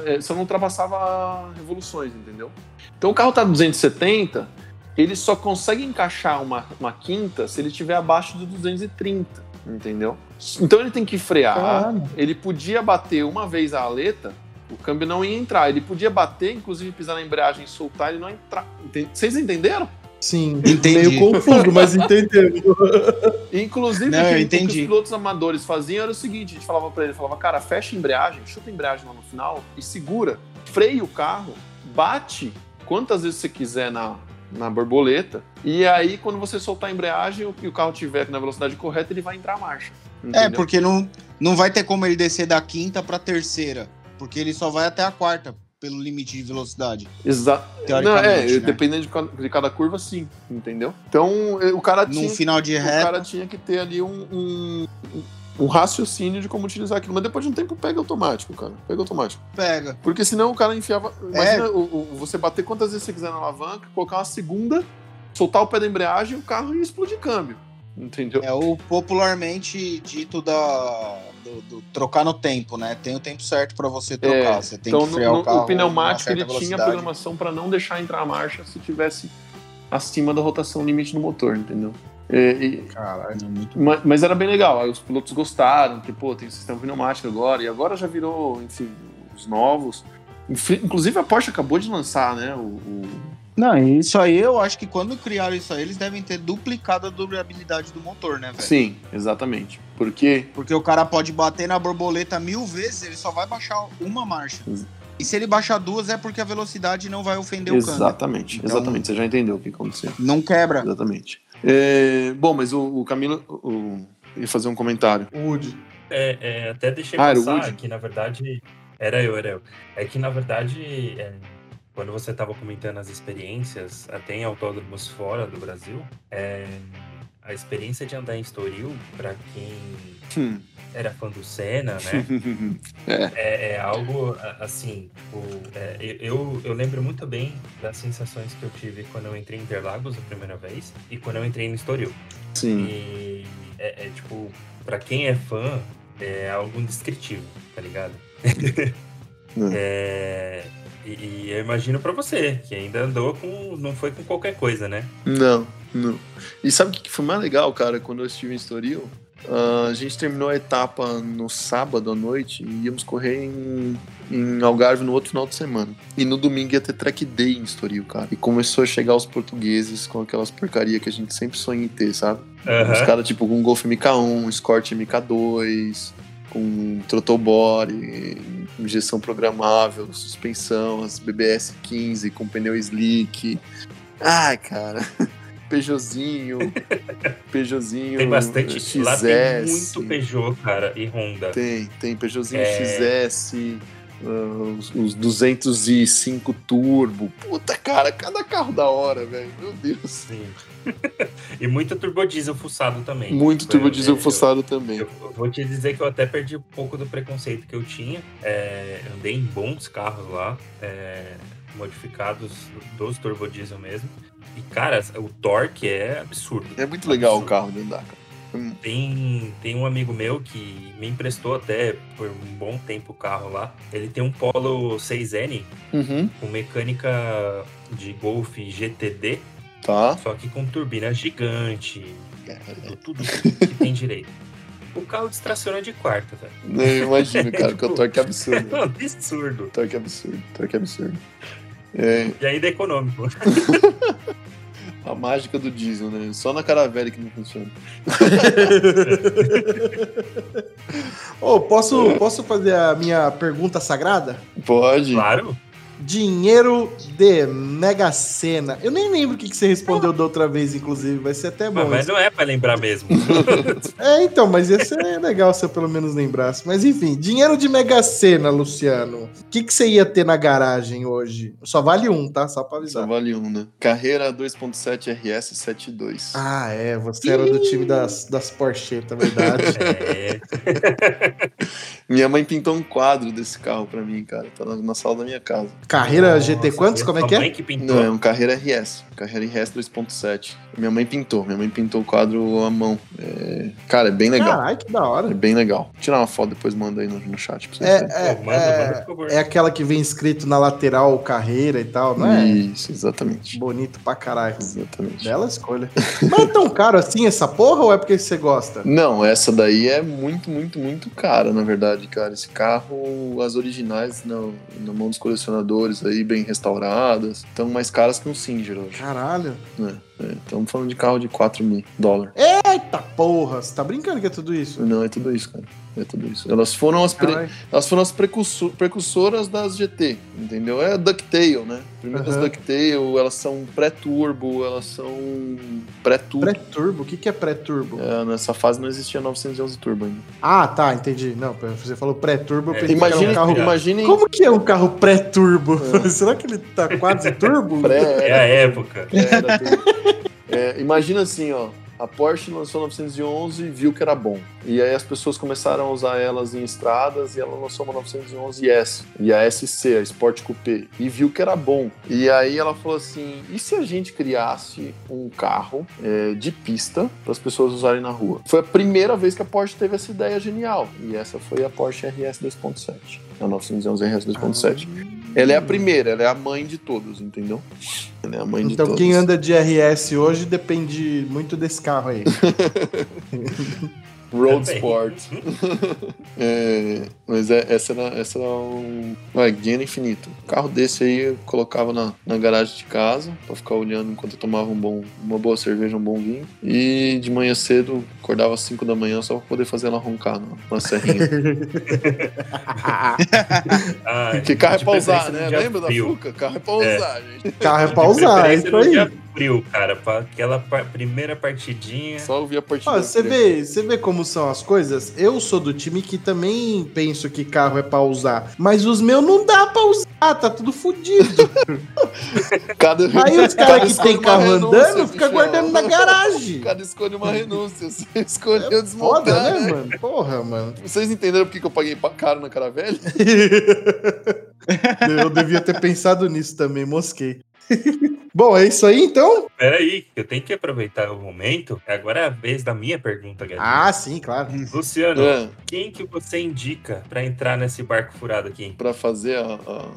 eh, você não ultrapassava revoluções, entendeu? Então o carro tá 270, ele só consegue encaixar uma, uma quinta se ele estiver abaixo de 230, entendeu? Então ele tem que frear, Caralho. ele podia bater uma vez a aleta, o câmbio não ia entrar, ele podia bater, inclusive pisar na embreagem e soltar, ele não ia entrar. Vocês entenderam? Sim, Entendi. meio confuso, mas entendemos. <laughs> Inclusive, Não, o, que, os pilotos amadores faziam era o seguinte: a gente falava pra ele, falava, cara, fecha a embreagem, chuta a embreagem lá no final e segura, freia o carro, bate quantas vezes você quiser na, na borboleta, e aí quando você soltar a embreagem o- e o carro tiver na velocidade correta, ele vai entrar a marcha. É, entendeu? porque não, não vai ter como ele descer da quinta pra terceira. Porque ele só vai até a quarta, pelo limite de velocidade. Exato. É, né? dependendo de cada, de cada curva, sim, entendeu? Então, eh, o cara Num tinha final de o reta. cara tinha que ter ali um, um, um raciocínio de como utilizar aquilo. Mas depois de um tempo pega automático, cara. Pega automático. Pega. Porque senão o cara enfiava. É. Imagina o- o- você bater quantas vezes você quiser na alavanca, colocar uma segunda, soltar o pé da embreagem, o carro ia explodir câmbio. Entendeu? É o popularmente dito da. Do, do trocar no tempo, né? Tem o tempo certo pra você trocar. É, você tem então, que frear no- o carro. o pneumático ele tinha a programação para não deixar entrar a marcha se tivesse acima da rotação limite no motor, entendeu? É, e- Caralho, é muito ma- mas, era bem legal. Aí os pilotos gostaram, que pô, tem sistema pneumático agora, e agora já virou, enfim, os novos. Inclusive a Porsche acabou de lançar, né? O, o- Não, isso aí eu acho que quando criaram isso aí, eles devem ter duplicado a durabilidade do motor, né, velho? Sim, exatamente. Porque Porque o cara pode bater na borboleta mil vezes, ele só vai baixar uma marcha. E se ele baixar duas, é porque a velocidade não vai ofender o câmbio. Exatamente, Então- exatamente. Você já entendeu o que aconteceu. Não quebra. Exatamente. É, bom, mas o, o Camilo o, ia fazer um comentário. Wood. É, é, até deixei Ah, o passar Woody? que, na verdade, era eu, era eu. É que, na verdade, é, quando você estava comentando as experiências, até em autódromos fora do Brasil, é, a experiência de andar em Estoril, para quem Hum. era fã do Senna, né? <laughs> é, é algo a- assim. O, é, eu, eu lembro muito bem das sensações que eu tive quando eu entrei em Interlagos a primeira vez e quando eu entrei no Estoril. Sim. E é, é, tipo, pra quem é fã, é algo indescritível, tá ligado? <laughs> É, e, e eu imagino pra você, que ainda andou com. não foi com qualquer coisa, né? Não, não. E sabe o que foi mais legal, cara, quando eu estive em Estoril? Ah, a gente terminou a etapa no sábado à noite e íamos correr em, em Algarve no outro final de semana. E no domingo ia ter track day em Estoril, cara. E começou a chegar os portugueses com aquelas porcaria que a gente sempre sonha em ter, sabe? Os Aham. caras, tipo, com Golf MK1, Escort MK2, com Trotobore, injeção programável, suspensão, as BBS 15 com pneu slick. Ai, cara. <laughs> Peugeotzinho. <laughs> Peugeotzinho. Tem bastante. XS. Lá tem muito Peugeot, cara, e Honda. Tem, tem Peugeotzinho É. XS, ah, os, os 205 Turbo. Puta, cara, cada carro da hora, velho. Meu Deus. Sim. <laughs> e muito turbodiesel fuçado também. Muito Foi- turbo diesel eu- fuçado também. Eu eu vou te dizer que eu até perdi um pouco do preconceito que eu tinha. É, andei em bons carros lá, é, modificados dos turbodiesel mesmo. E, cara, o torque é absurdo. É muito legal o Absurdo. carro de andar, cara. Tem, tem um amigo meu que me emprestou até por um bom tempo o carro lá. Ele tem um Polo 6N Uhum. com mecânica de Golf GTD, Tá. só que com turbina gigante, tudo que tem direito. O carro distraciona de quarta, velho. Eu imagino, cara, que o torque é absurdo. É um absurdo. Torque é absurdo, torque é absurdo. É E ainda é econômico. <laughs> a mágica do diesel, né? Só na caravela que não funciona. <laughs> Ô, posso, posso fazer a minha pergunta sagrada? Pode. Claro. Dinheiro de Mega Sena. Eu nem lembro o que, que você respondeu da outra vez, inclusive. Vai ser até bom. Mas, não é pra lembrar mesmo. <laughs> É, então, mas ia ser legal se eu pelo menos lembrasse. Mas enfim, dinheiro de Mega Sena, Luciano. O que, que você ia ter na garagem hoje? Só vale um, tá? Só pra Só avisar. vale um, né? Carreira 2.7 RS 72. Ah, é. Você era do time das, das Porsche, é verdade. <laughs> É, <laughs> Minha mãe pintou um quadro desse carro pra mim, cara. Tá na, na sala da minha casa. Carreira GT quantos? Nossa, Como é que é? que pintou. Não, é um Carreira RS. Carreira RS 2.7. Minha mãe pintou. Minha mãe pintou o quadro à mão. É, Cara, é bem legal. Caralho, que da É hora. bem legal. Vou tirar uma foto depois manda aí no, no chat pra vocês É, verem. é, Pô, manda, manda, é, por favor. é aquela que vem escrito na lateral carreira e tal, não é? Isso, exatamente. Bonito pra caralho. Exatamente. Bela escolha. Mas é tão caro assim essa porra ou é porque você gosta? Não, essa daí é muito, muito, muito cara, na verdade, cara. Esse carro, as originais na, na mão dos colecionadores aí, bem restauradas, estão mais caras que um Singer hoje. Caralho. Estamos falando de carro de 4 mil dólares. Eita porra, você tá brincando que é tudo isso? Não, é tudo isso, cara. É tudo isso. Elas foram as, pre- elas foram as precurso- precursoras das GT, entendeu? É DuckTale, né? Primeiras Aham. DuckTale, elas são pré-turbo, elas são pré-tudo. Pré-turbo? O que, que é pré-turbo? É, nessa fase não existia 911 turbo ainda. Ah, tá, entendi. Não, você falou pré-turbo, eu É, pensei que era Imagine, um carro. imaginem Como que é um carro pré-turbo? <laughs> Será que ele tá quase turbo? pré, É a época. Era tudo. É, imagina assim, ó. A Porsche lançou 911 e viu que era bom. E aí as pessoas começaram a usar elas em estradas e ela lançou uma 911 S. E a SC, a Sport Coupé. E viu que era bom. E aí ela falou assim: e se a gente criasse um carro é, de pista para as pessoas usarem na rua? Foi a primeira vez que a Porsche teve essa ideia genial. E essa foi a Porsche RS 2.7. A 911 RS 2.7. Ela é a primeira, ela é a mãe de todos, entendeu? Ela é a mãe de Então todos. quem anda de RS hoje depende muito desse carro aí. <laughs> Road Também. Sport. <laughs> É, mas é, essa era, essa era um. Ué, dinheiro infinito. Um carro desse aí eu colocava na, na garagem de casa pra ficar olhando enquanto eu tomava um bom, uma boa cerveja, um bom vinho. E de manhã cedo, acordava às 5 da manhã só pra poder fazer ela roncar na, na serrinha. <laughs> Ah, Porque carro é pra usar, né? Lembra da frio. Fuca? Carro é pra É. usar, gente. carro é pra usar, é isso aí. Frio, cara, pra aquela pa- primeira partidinha. Só ouvir a partida. Ó, você vê, você vê como são as coisas? Eu sou do time que também penso que carro é pra usar, mas os meus não dá pra usar, tá tudo fodido. <laughs> Cada, Aí os caras que tem carro renúncia, andando fica bichão. guardando na garagem. <laughs> Cada escolhe uma <laughs> renúncia. Você escolheu Foda, desmontar, né, né? mano? Porra, mano. Vocês entenderam por que eu paguei pa- caro na Caravelle? Eu devia ter pensado nisso também, mosquei. Bom, é isso aí então? Peraí, eu tenho que aproveitar o momento. Agora é a vez da minha pergunta, Galinho. Ah, sim, claro. Luciano, É, quem que você indica pra entrar nesse barco furado aqui? pra fazer a, a-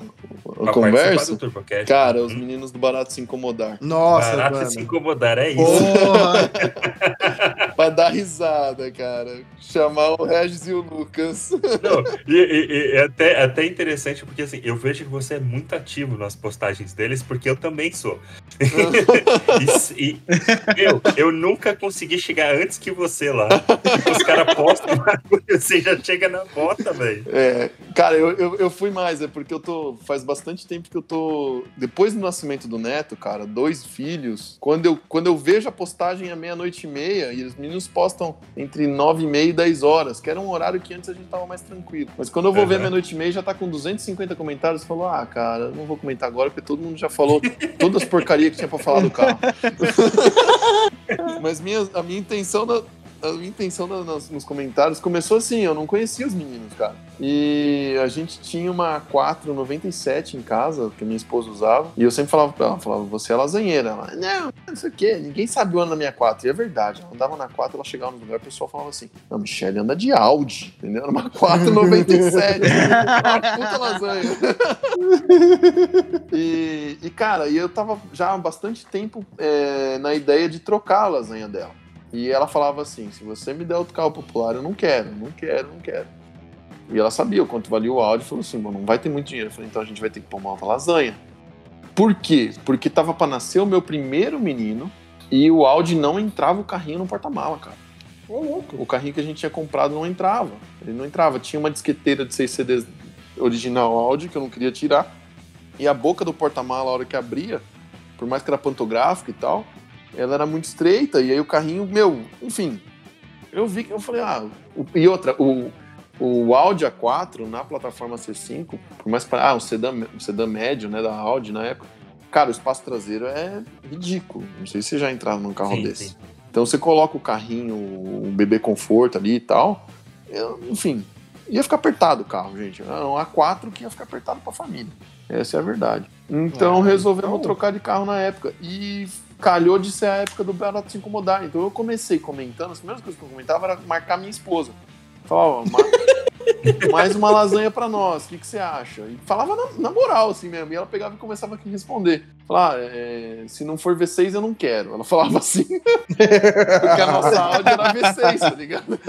a Pra conversa. participar do TurboCast? Cara, os Hum, meninos do Barato se incomodar. Nossa, Barato mano. se incomodar, é isso. Porra. <laughs> pra dar risada, cara. Chamar o Regis e o Lucas. Não, e, e- e é até, até interessante, porque assim, eu vejo que você é muito ativo nas postagens deles, porque eu também sou. <laughs> E, e, meu, eu nunca consegui chegar antes que você lá. Os caras postam <laughs> você já chega na bota, velho. É, cara, eu, eu, eu fui mais, é porque eu tô. Faz bastante tempo que eu tô. Depois do nascimento do neto, cara, dois filhos. Quando eu, quando eu vejo a postagem à meia-noite e meia, e os meninos postam entre nove e meia e 10 horas, que era um horário que antes a gente tava mais tranquilo. Mas quando eu vou ver Uhum. meia-noite e meia, já tá com 250 comentários. Falou, ah, cara, não vou comentar agora, porque todo mundo já falou <laughs> todas as porcarias que tinha pra falar do carro. <laughs> Mas minha, a minha intenção na- a minha intenção nas- nos comentários começou assim, eu não conhecia os meninos, cara. E a gente tinha uma 497 em casa, que a minha esposa usava, e eu sempre falava pra ela, falava, você é lasanheira. Ela, não, não sei o quê, ninguém sabe o ano da minha 4. E é verdade, ela andava na 4, ela chegava no lugar, o pessoal falava assim, não, Michelle anda de Audi, entendeu? Era uma 497, <laughs> uma puta lasanha. E, e, cara, e eu tava já há bastante tempo é, na ideia de trocar a lasanha dela. E ela falava assim: se você me der outro carro popular, eu não quero, não quero, não quero. E ela sabia o quanto valia o Audi e falou assim: bom, não vai ter muito dinheiro. Eu falei: então a gente vai ter que pôr uma lasanha. Por quê? Porque tava pra nascer o meu primeiro menino e o Audi não entrava o carrinho no porta-mala, cara. Ô, louco. O carrinho que a gente tinha comprado não entrava. Ele não entrava. Tinha uma disqueteira de 6 CDs original Audi que eu não queria tirar. E a boca do porta-mala, a hora que abria, por mais que era pantográfico e tal, ela era muito estreita, e aí o carrinho, meu, enfim. Eu vi que eu falei, ah, o- e outra, o, o Audi A4 na plataforma C5, por mais que ah, um sedã, um sedã médio, né, da Audi na época, cara, o espaço traseiro é ridículo. Não sei se você já entraram num carro Sim, desse. sim. Então você coloca o carrinho, o bebê conforto ali e tal. eu- enfim, ia ficar apertado o carro, gente. Era um A4 que ia ficar apertado pra família. Essa é a verdade. Então Ah, resolvemos então- trocar de carro na época. E calhou de ser a época do barato se incomodar. Então eu comecei comentando, as primeiras coisas que eu comentava era marcar minha esposa. Falava, <laughs> mais uma lasanha pra nós, o que, que você acha? E falava na, na moral, assim mesmo. E ela pegava e começava a responder. Falava, ah, é, se não for V6, eu não quero. Ela falava assim, <laughs> porque a nossa Audi era V6, tá ligado?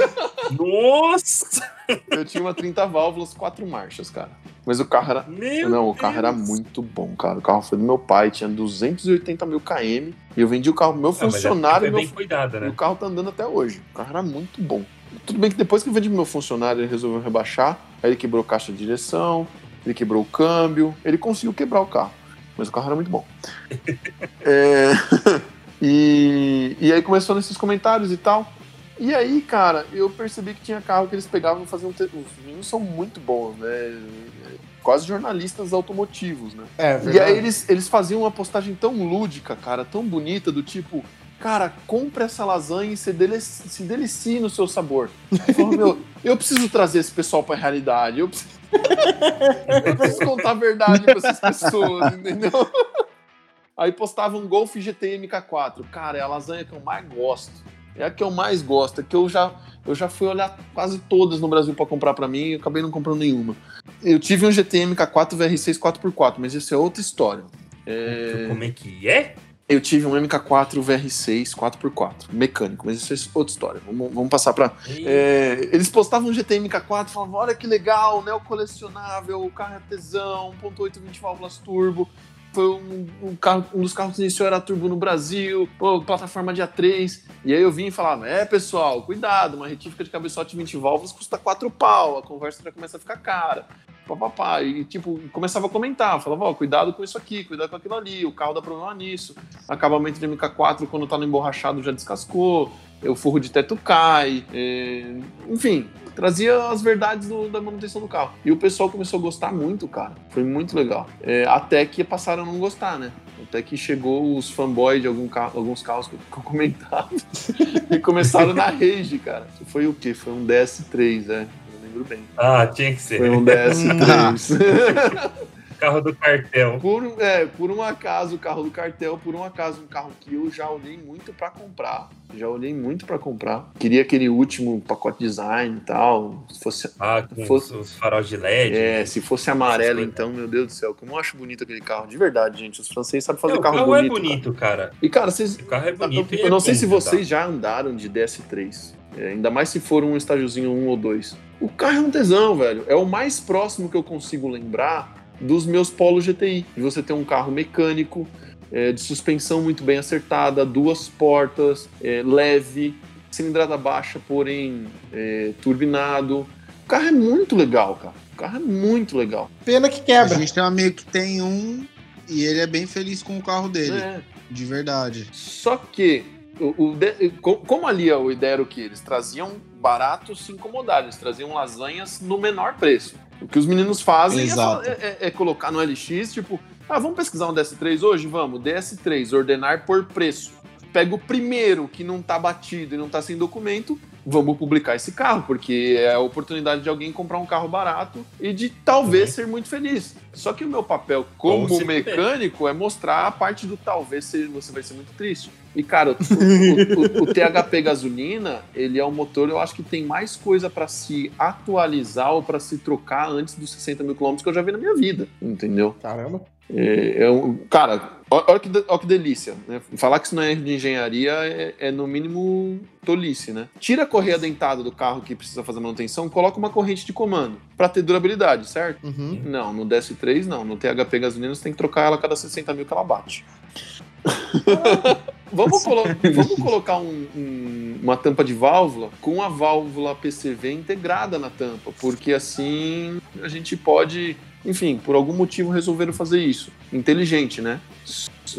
Nossa! Eu tinha uma 30 válvulas, quatro marchas, cara. Mas o carro era. Meu não, o carro era Deus. muito bom, cara. O carro foi do meu pai, tinha 280 mil km. E eu vendi o carro pro meu Ah, mas funcionário. é e meu bem cuidada, e né? o carro tá andando até hoje. O carro era muito bom. Tudo bem que depois que eu vendi pro meu funcionário, ele resolveu rebaixar. Aí ele quebrou caixa de direção, ele quebrou o câmbio, ele conseguiu quebrar o carro. Mas o carro era muito bom. <laughs> É, <laughs> e, e aí começou nesses comentários e tal. E aí, cara, eu percebi que tinha carro que eles pegavam e faziam. Os meninos são muito bons, né? Quase jornalistas automotivos, né? É, E verdade. aí eles, eles faziam uma postagem tão lúdica, cara, tão bonita, do tipo, cara, compre essa lasanha e se, dele, se delicie no seu sabor. Eu falo, meu, eu preciso trazer esse pessoal pra realidade, eu preciso, eu preciso contar a verdade pra essas pessoas, entendeu? Aí postava um Golf GTI MK4. Cara, é a lasanha que eu mais gosto. É a que eu mais gosto, é que eu já, eu já fui olhar quase todas no Brasil pra comprar pra mim e acabei não comprando nenhuma. Eu tive um GTI MK4 VR6 4x4, mas isso é outra história. É, Como é que é? Eu tive um MK4 VR6 4x4, mecânico, mas isso é outra história. Vamos, vamos passar pra. É, eles postavam um GT MK4 falavam: olha que legal, né? O colecionável, o carro é tesão, 1.8 20 válvulas turbo. Foi um, um carro, um dos carros que iniciou era turbo no Brasil, pô, plataforma de A3. E aí eu vim e falava: é pessoal, cuidado, uma retífica de cabeçote 20 válvulas custa 4 pau, a conversa já começa a ficar cara. Papapá. E tipo, começava a comentar, falava: ó, cuidado com isso aqui, cuidado com aquilo ali, o carro dá problema nisso. Acabamento de MK4, quando tá no emborrachado, já descascou o forro de teto cai, é, enfim, trazia as verdades do- da manutenção do carro. E o pessoal começou a gostar muito, cara. Foi muito legal. É, até que passaram a não gostar, né? Até que chegou os fanboys de algum carro- alguns carros que eu <laughs> comentava e começaram na rage, cara. Foi o quê? Foi um DS3, é. Eu lembro bem. Ah, tinha que ser. Foi um DS3. <laughs> <laughs> Carro do cartel. Por, um- é, por um acaso, o carro do cartel, por um acaso, um carro que eu já olhei muito pra comprar. Já olhei muito pra comprar. Queria aquele último pacote design e tal. Se fosse, Ah, com Fosse- os, faróis de LED. é, se fosse amarelo, então, meu Deus do céu, como eu acho bonito aquele carro. De verdade, gente. Os franceses sabem fazer Não, o carro, carro bonito. é cara. bonito, cara. E, cara, vocês. O carro é bonito. e Eu é não sei se andar. vocês já andaram de DS3. É, ainda mais se for um estágiozinho 1 ou 2. O carro é um tesão, velho. É o mais próximo que eu consigo lembrar dos meus Polo GTI. De você ter um carro mecânico, é, de suspensão muito bem acertada, duas portas, é, leve, cilindrada baixa, porém é, turbinado. O carro é muito legal, cara. O carro é muito legal. Pena que A quebra. gente tem um amigo que tem um e ele é bem feliz com o carro dele, É. de verdade. Só que, o, o de- como ali a ideia era o que? Eles traziam barato se incomodar, eles traziam lasanhas no menor preço. O que os meninos fazem é, Exato. é- é- é colocar no LX, tipo, ah, vamos pesquisar um DS3 hoje? Vamos, DS3, ordenar por preço. Pega o primeiro que não tá batido e não tá sem documento, vamos publicar esse carro, porque é a oportunidade de alguém comprar um carro barato e de talvez Uhum. ser muito feliz. Só que o meu papel como se mecânico é mostrar a parte do talvez você vai ser muito triste. E, cara, o, o- o- o THP gasolina, ele é um motor, eu acho que tem mais coisa pra se atualizar ou pra se trocar antes dos 60 mil quilômetros que eu já vi na minha vida, entendeu? Caramba. É, é um- cara, olha que, olha que delícia. Né? Falar que isso não é de engenharia é, é, no mínimo tolice, né? Tira a correia dentada do carro que precisa fazer manutenção, coloca uma corrente de comando pra ter durabilidade, certo? Uhum. Não, no DS3 não. No THP gasolina você tem que trocar ela a cada 60 mil que ela bate. <laughs> vamos, colo- vamos colocar um- um- uma tampa de válvula com a válvula PCV integrada na tampa, porque assim a gente pode Enfim, por algum motivo resolveram fazer isso. Inteligente, né?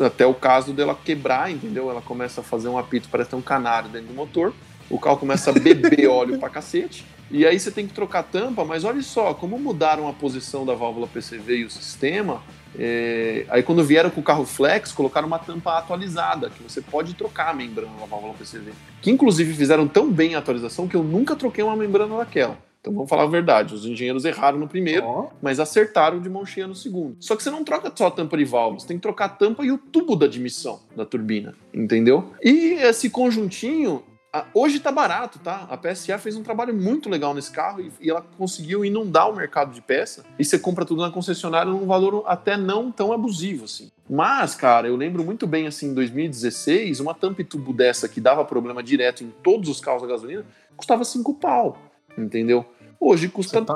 Até o caso dela quebrar, entendeu? Ela começa a fazer um apito, parece ter um canário dentro do motor. O carro começa a beber <laughs> óleo pra cacete. E aí você tem que trocar a tampa, mas olha só, como mudaram a posição da válvula PCV e o sistema, é, aí quando vieram com o carro flex, colocaram uma tampa atualizada, que você pode trocar a membrana da válvula PCV. Que inclusive fizeram tão bem a atualização que eu nunca troquei uma membrana daquela. Então vamos falar a verdade, os engenheiros erraram no primeiro, Ó. mas acertaram de mão cheia no segundo. Só que você não troca só a tampa de válvula, você tem que trocar a tampa e o tubo da admissão da turbina, entendeu? E esse conjuntinho, a- hoje tá barato, tá? A PSA fez um trabalho muito legal nesse carro e, e ela conseguiu inundar o mercado de peça e você compra tudo na concessionária num valor até não tão abusivo, assim. Mas, cara, eu lembro muito bem, assim, em 2016, uma tampa e tubo dessa que dava problema direto em todos os carros a gasolina, custava 5 pau, entendeu? Hoje custa tá.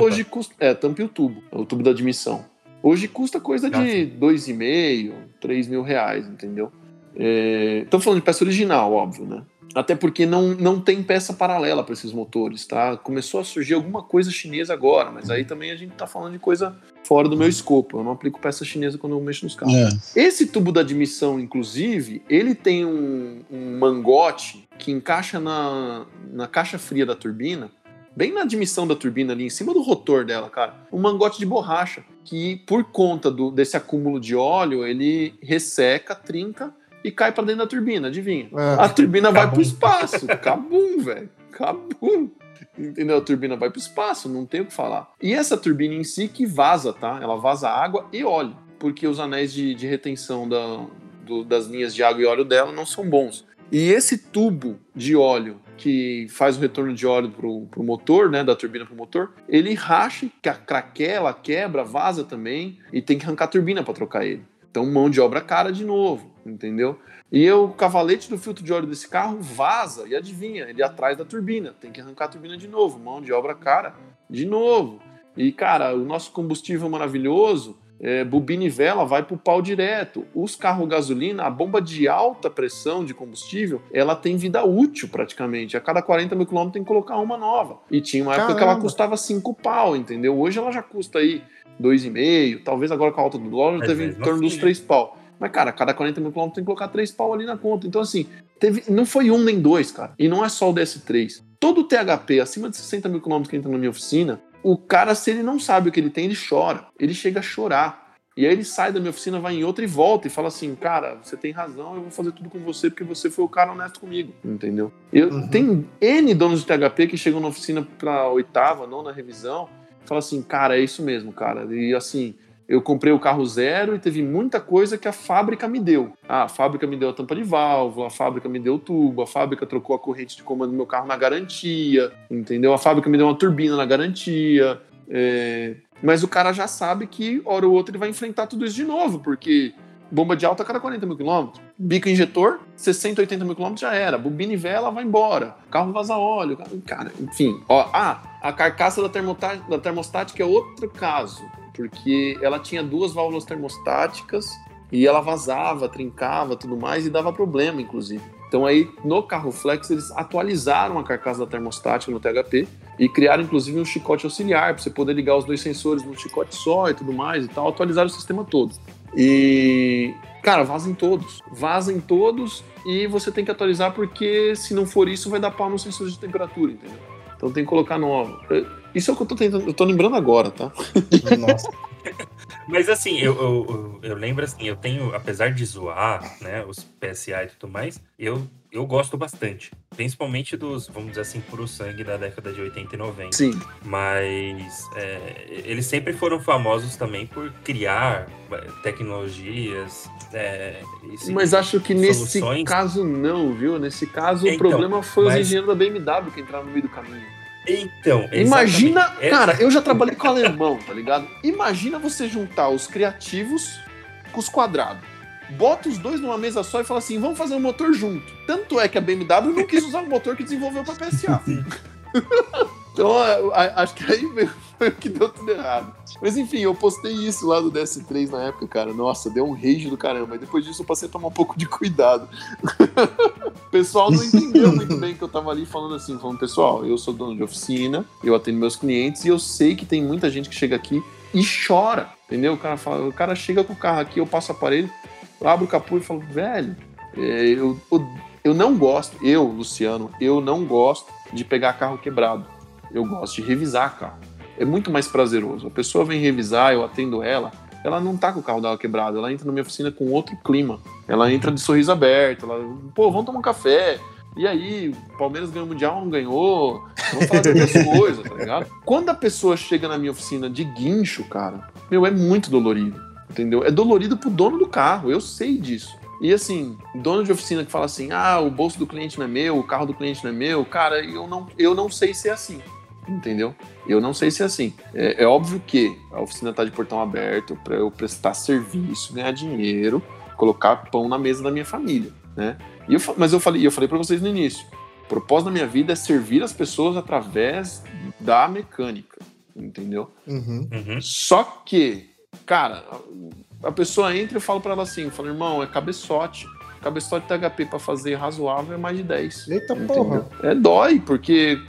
Hoje custa. É, tampa e o tubo. O tubo da admissão. Hoje custa coisa Ah, de dois e meio, três mil reais, entendeu? Estamos falando de peça original, óbvio, né? Até porque não, não tem peça paralela para esses motores, tá? Começou a surgir alguma coisa chinesa agora, mas aí também a gente tá falando de coisa fora do meu escopo. Eu não aplico peça chinesa quando eu mexo nos carros. É. Esse tubo da admissão, inclusive, ele tem um, um mangote que encaixa na, na caixa fria da turbina, bem na admissão da turbina ali, em cima do rotor dela, cara. Um mangote de borracha, que por conta do, desse acúmulo de óleo, ele resseca, trinca e cai pra dentro da turbina, adivinha? É. A turbina vai pro Cabum. espaço. Cabum, velho. Cabum. Entendeu? A turbina vai pro espaço, não tem o que falar. E essa turbina em si que vaza, tá? Ela vaza água e óleo, porque os anéis de, de retenção da, do- das linhas de água e óleo dela não são bons. E esse tubo de óleo que faz o retorno de óleo pro, pro motor, né, da turbina pro motor, ele racha, que a craquela, quebra, vaza também e tem que arrancar a turbina para trocar ele. Então, mão de obra cara de novo, entendeu? E o cavalete do filtro de óleo desse carro vaza, e adivinha, ele é atrás da turbina, tem que arrancar a turbina de novo, mão de obra cara de novo. E, cara, o nosso combustível maravilhoso, é, bobina e vela, vai pro pau direto. Os carros gasolina, a bomba de alta pressão de combustível, ela tem vida útil praticamente. A cada 40 mil quilômetros tem que colocar uma nova. E tinha uma época que ela Caramba. custava 5 pau, entendeu? Hoje ela já custa aí 2,5, talvez agora com a alta do dólar Mas teve em torno dos assim, 3 pau. Mas, cara, cada 40 mil quilômetros tem que colocar 3 pau ali na conta. Então, assim, teve, não foi um nem dois, cara. E não é só o DS3. Todo THP acima de 60 mil quilômetros que entra na minha oficina, o cara, se ele não sabe o que ele tem, ele chora. Ele chega a chorar. E aí ele sai da minha oficina, vai em outra e volta e fala assim, cara, você tem razão, eu vou fazer tudo com você porque você foi o cara honesto comigo, entendeu? Eu, Uhum. Tem N donos de THP que chegam na oficina pra oitava, nona revisão, e falam assim, cara, é isso mesmo, cara. E assim, eu comprei o carro zero e teve muita coisa que a fábrica me deu. Ah, a fábrica me deu a tampa de válvula, a fábrica me deu o tubo, a fábrica trocou a corrente de comando do meu carro na garantia, entendeu? A fábrica me deu uma turbina na garantia. é, Mas o cara já sabe que, hora ou outra, ele vai enfrentar tudo isso de novo, porque bomba de alta a cada 40 mil quilômetros. Bico injetor, 60, 80 mil quilômetros já era. Bobina e vela vai embora. Carro vaza óleo. Cara, enfim. Ó, ah, a carcaça da, da termostática é outro caso, porque ela tinha duas válvulas termostáticas e ela vazava, trincava, tudo mais e dava problema, inclusive. Então aí no carro flex eles atualizaram a carcaça da termostática no THP e criaram inclusive um chicote auxiliar para você poder ligar os dois sensores num chicote só e tudo mais e tal, atualizaram o sistema todo. E cara, vazem todos, vazem todos e você tem que atualizar porque se não for isso vai dar pau no sensor de temperatura, entendeu? Então tem que colocar nova. Isso é o que eu tô tentando, eu tô lembrando agora, tá? Nossa. <laughs> Mas assim, eu, eu, eu- lembro assim, eu tenho, apesar de zoar, né, os PSA e tudo mais, eu, eu gosto bastante. Principalmente dos, vamos dizer assim, puro sangue da década de 80 e 90. Sim. Mas é, eles sempre foram famosos também por criar é, tecnologias. é, e se- Mas acho que nesse soluções. caso não, viu? Nesse caso o Então, problema foi os mas- engenheiros da BMW que entraram no meio do caminho. Então, Imagina. É- cara, eu já trabalhei com alemão, tá ligado? Imagina você juntar os criativos com os quadrados. Bota os dois numa mesa só e fala assim, vamos fazer um motor junto. Tanto é que a BMW não quis usar o motor que desenvolveu para PSA. <laughs> então, acho que aí foi o que deu tudo errado. Mas enfim, eu postei isso lá do DS3 na época, cara. Nossa, deu um rage do caramba. E depois disso eu passei a tomar um pouco de cuidado. <laughs> o pessoal não entendeu muito bem que eu tava ali falando assim, falando, pessoal, eu sou dono de oficina, eu atendo meus clientes e eu sei que tem muita gente que chega aqui e chora, entendeu? O cara fala, o cara chega com o carro aqui, eu passo o aparelho, eu abro o capô e falo, velho, é, eu, eu, eu não gosto, eu, Luciano, eu não gosto de pegar carro quebrado. Eu gosto de revisar carro. É muito mais prazeroso. A pessoa vem revisar, eu atendo ela, ela não tá com o carro dela quebrado, ela entra na minha oficina com outro clima. Ela entra de sorriso aberto, ela, pô, vamos tomar um café. E aí, o Palmeiras ganhou o Mundial, não ganhou? Vamos falar de outras <laughs> coisas, tá ligado? Quando a pessoa chega na minha oficina de guincho, cara, meu, é muito dolorido, entendeu? É dolorido pro dono do carro, eu sei disso. E assim, dono de oficina que fala assim: ah, o bolso do cliente não é meu, o carro do cliente não é meu, cara, eu não, eu não sei se é assim. Entendeu? Eu não sei se é assim. É, é óbvio que a oficina tá de portão aberto para eu prestar serviço, ganhar dinheiro, colocar pão na mesa da minha família, né? E eu, mas eu falei, eu falei para vocês no início: o propósito da minha vida é servir as pessoas através da mecânica, entendeu? Uhum. Uhum. Só que, cara, a pessoa entra e eu falo para ela assim, eu falo, irmão, é cabeçote. Cabeçote THP para fazer razoável é mais de 10. Eita entendeu? porra. É dói, porque,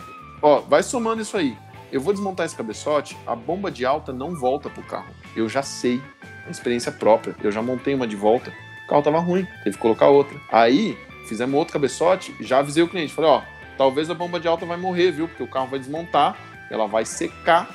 ó, vai somando isso aí. Eu vou desmontar esse cabeçote, a bomba de alta não volta pro carro. Eu já sei, é experiência própria. Eu já montei uma de volta, o carro tava ruim, teve que colocar outra. Aí, fizemos outro cabeçote, já avisei o cliente, falei, ó, talvez a bomba de alta vai morrer, viu? Porque o carro vai desmontar, ela vai secar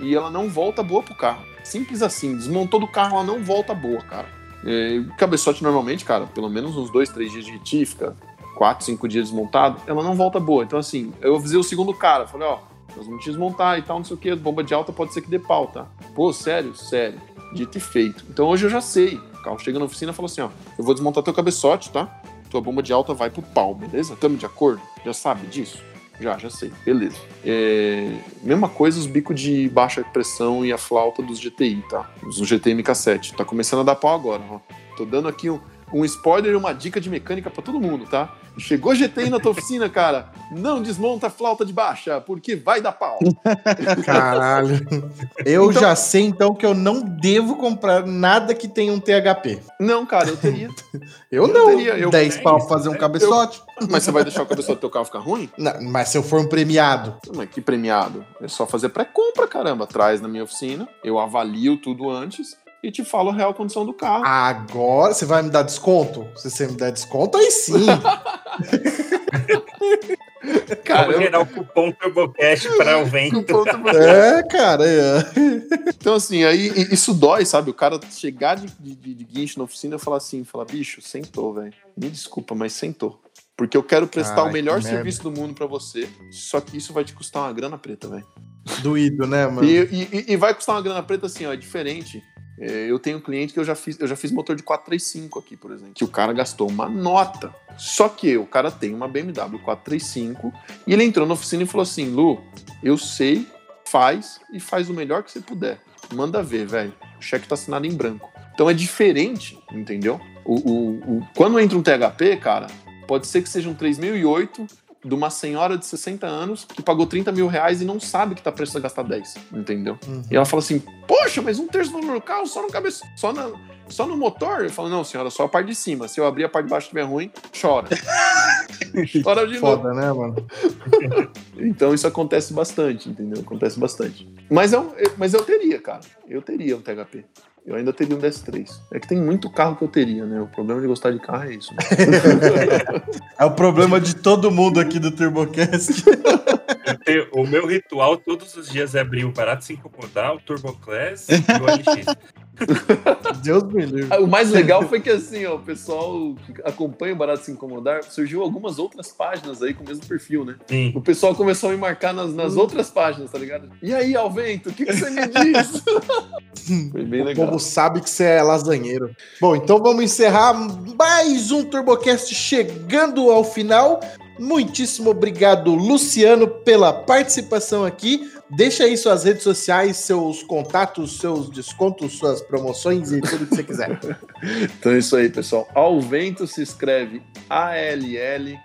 e ela não volta boa pro carro. Simples assim, desmontou do carro, ela não volta boa, cara. É, cabeçote normalmente, cara, pelo menos uns dois, três dias de retífica, quatro, cinco dias desmontado, ela não volta boa. Então, assim, eu avisei o segundo cara, falei, ó, nós vamos desmontar e tal, não sei o que, bomba de alta pode ser que dê pau, tá? Pô, sério? Sério. Dito e feito. Então hoje eu já sei. O carro chega na oficina e fala assim, ó, eu vou desmontar teu cabeçote, tá? Tua bomba de alta vai pro pau, beleza? Tamo de acordo? Já sabe disso? Já, já sei. Beleza. É, Mesma coisa os bicos de baixa pressão e a flauta dos GTI, tá? Os GTI MK7. Tá começando a dar pau agora, ó. Tô dando aqui um, um spoiler e uma dica de mecânica pra todo mundo, tá? Chegou GTI na tua oficina, cara, não desmonta a flauta de baixa, porque vai dar pau. <laughs> Caralho. Eu Então- já sei então que eu não devo comprar nada que tenha um THP. Não, cara, eu teria. <laughs> Eu Eu não. teria, eu- 10 pau pra fazer um cabeçote. Mas você vai deixar o cabeçote do teu carro ficar ruim? Não, mas se eu for um premiado. Mas que premiado. É só fazer pré-compra, caramba. Traz na minha oficina, eu avalio tudo antes e te falo a real condição do carro. Agora você vai me dar desconto? Se você me der desconto, aí sim. cara, <laughs> Vamos gerar o cupom TurboCast para o vento. <laughs> é, cara. É. Então, assim, aí isso dói, sabe? O cara chegar de, de, de guincho na oficina e falar assim, falar, bicho, sentou, velho. Me desculpa, mas sentou. Porque eu quero prestar Ai, o melhor que merda. serviço do mundo pra você. Só que isso vai te custar uma grana preta, velho. Doído, né, mano? E, e- e vai custar uma grana preta assim, ó, é diferente. É, eu tenho um cliente que eu já fiz, eu já fiz motor de 435 aqui, por exemplo, que o cara gastou uma nota. Só que o cara tem uma BMW 435 e ele entrou na oficina e falou assim: "Lu, eu sei, faz e faz o melhor que você puder. Manda ver, velho. O cheque tá assinado em branco." Então é diferente, entendeu? O, o- o- quando entra um THP, cara, pode ser que seja um 3008 de uma senhora de 60 anos que pagou 30 mil reais e não sabe que tá prestes a gastar 10, entendeu? Uhum. E ela fala assim: Poxa, mas um terço do meu carro só no cabeça, só, na, só no motor? Eu falo: Não, senhora, só a parte de cima. Se eu abrir a parte de baixo estiver ruim, chora. <laughs> chora de novo. Foda, né, mano? <laughs> Então isso acontece bastante, entendeu? Acontece bastante. Mas eu, eu- mas eu teria, cara. Eu teria um THP. Eu ainda teria um DS3. É que tem muito carro que eu teria, né? O problema de gostar de carro é isso. né? <laughs> É o problema de todo mundo aqui do TurboCast. Tenho- O meu ritual todos os dias é abrir o Barato 5 Modal, o Turbo Class e o LX. <laughs> Deus me livre. Ah, O mais legal foi que assim, ó, o pessoal que acompanha o Barato Se Incomodar, surgiu algumas outras páginas aí com o mesmo perfil, né? Sim. O pessoal começou a me marcar nas, nas outras páginas, tá ligado? E aí, Alvento, o que, que você me <laughs> diz? Foi bem O legal. povo sabe que você é lasanheiro. Bom, então vamos encerrar mais um TurboCast chegando ao final. Muitíssimo obrigado, Luciano, pela participação aqui. Deixa aí suas redes sociais, seus contatos, seus descontos, suas promoções e tudo que você quiser. <laughs> Então é isso aí, pessoal. Alvento se escreve A-L-L-V-E-N-T-O.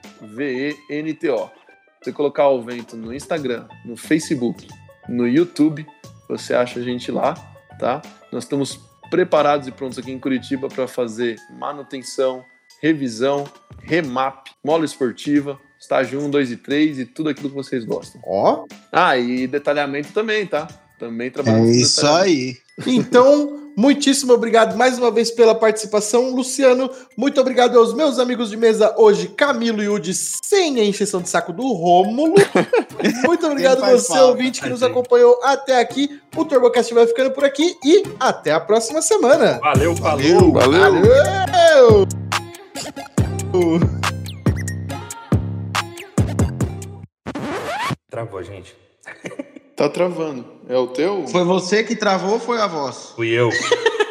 Você colocar Alvento no Instagram, no Facebook, no YouTube, você acha a gente lá, tá? Nós estamos preparados e prontos aqui em Curitiba para fazer manutenção, revisão, remap, mola esportiva, estágio 1, 2 e 3 e tudo aquilo que vocês gostam. Ó, Ah, e detalhamento também, tá? Também trabalho É isso aí. Então, muitíssimo obrigado mais uma vez pela participação, Luciano. Muito obrigado aos meus amigos de mesa hoje, Camilo e Udi, sem a encheção de saco do Rômulo. <laughs> Muito obrigado você, falta, ouvinte, que nos acompanhou até aqui. O TurboCast vai ficando por aqui e até a próxima semana. Valeu, falou. Valeu. Valeu! Valeu! Travou, gente. Tá travando. É o teu? Foi você que travou ou foi a voz? Fui eu. <laughs>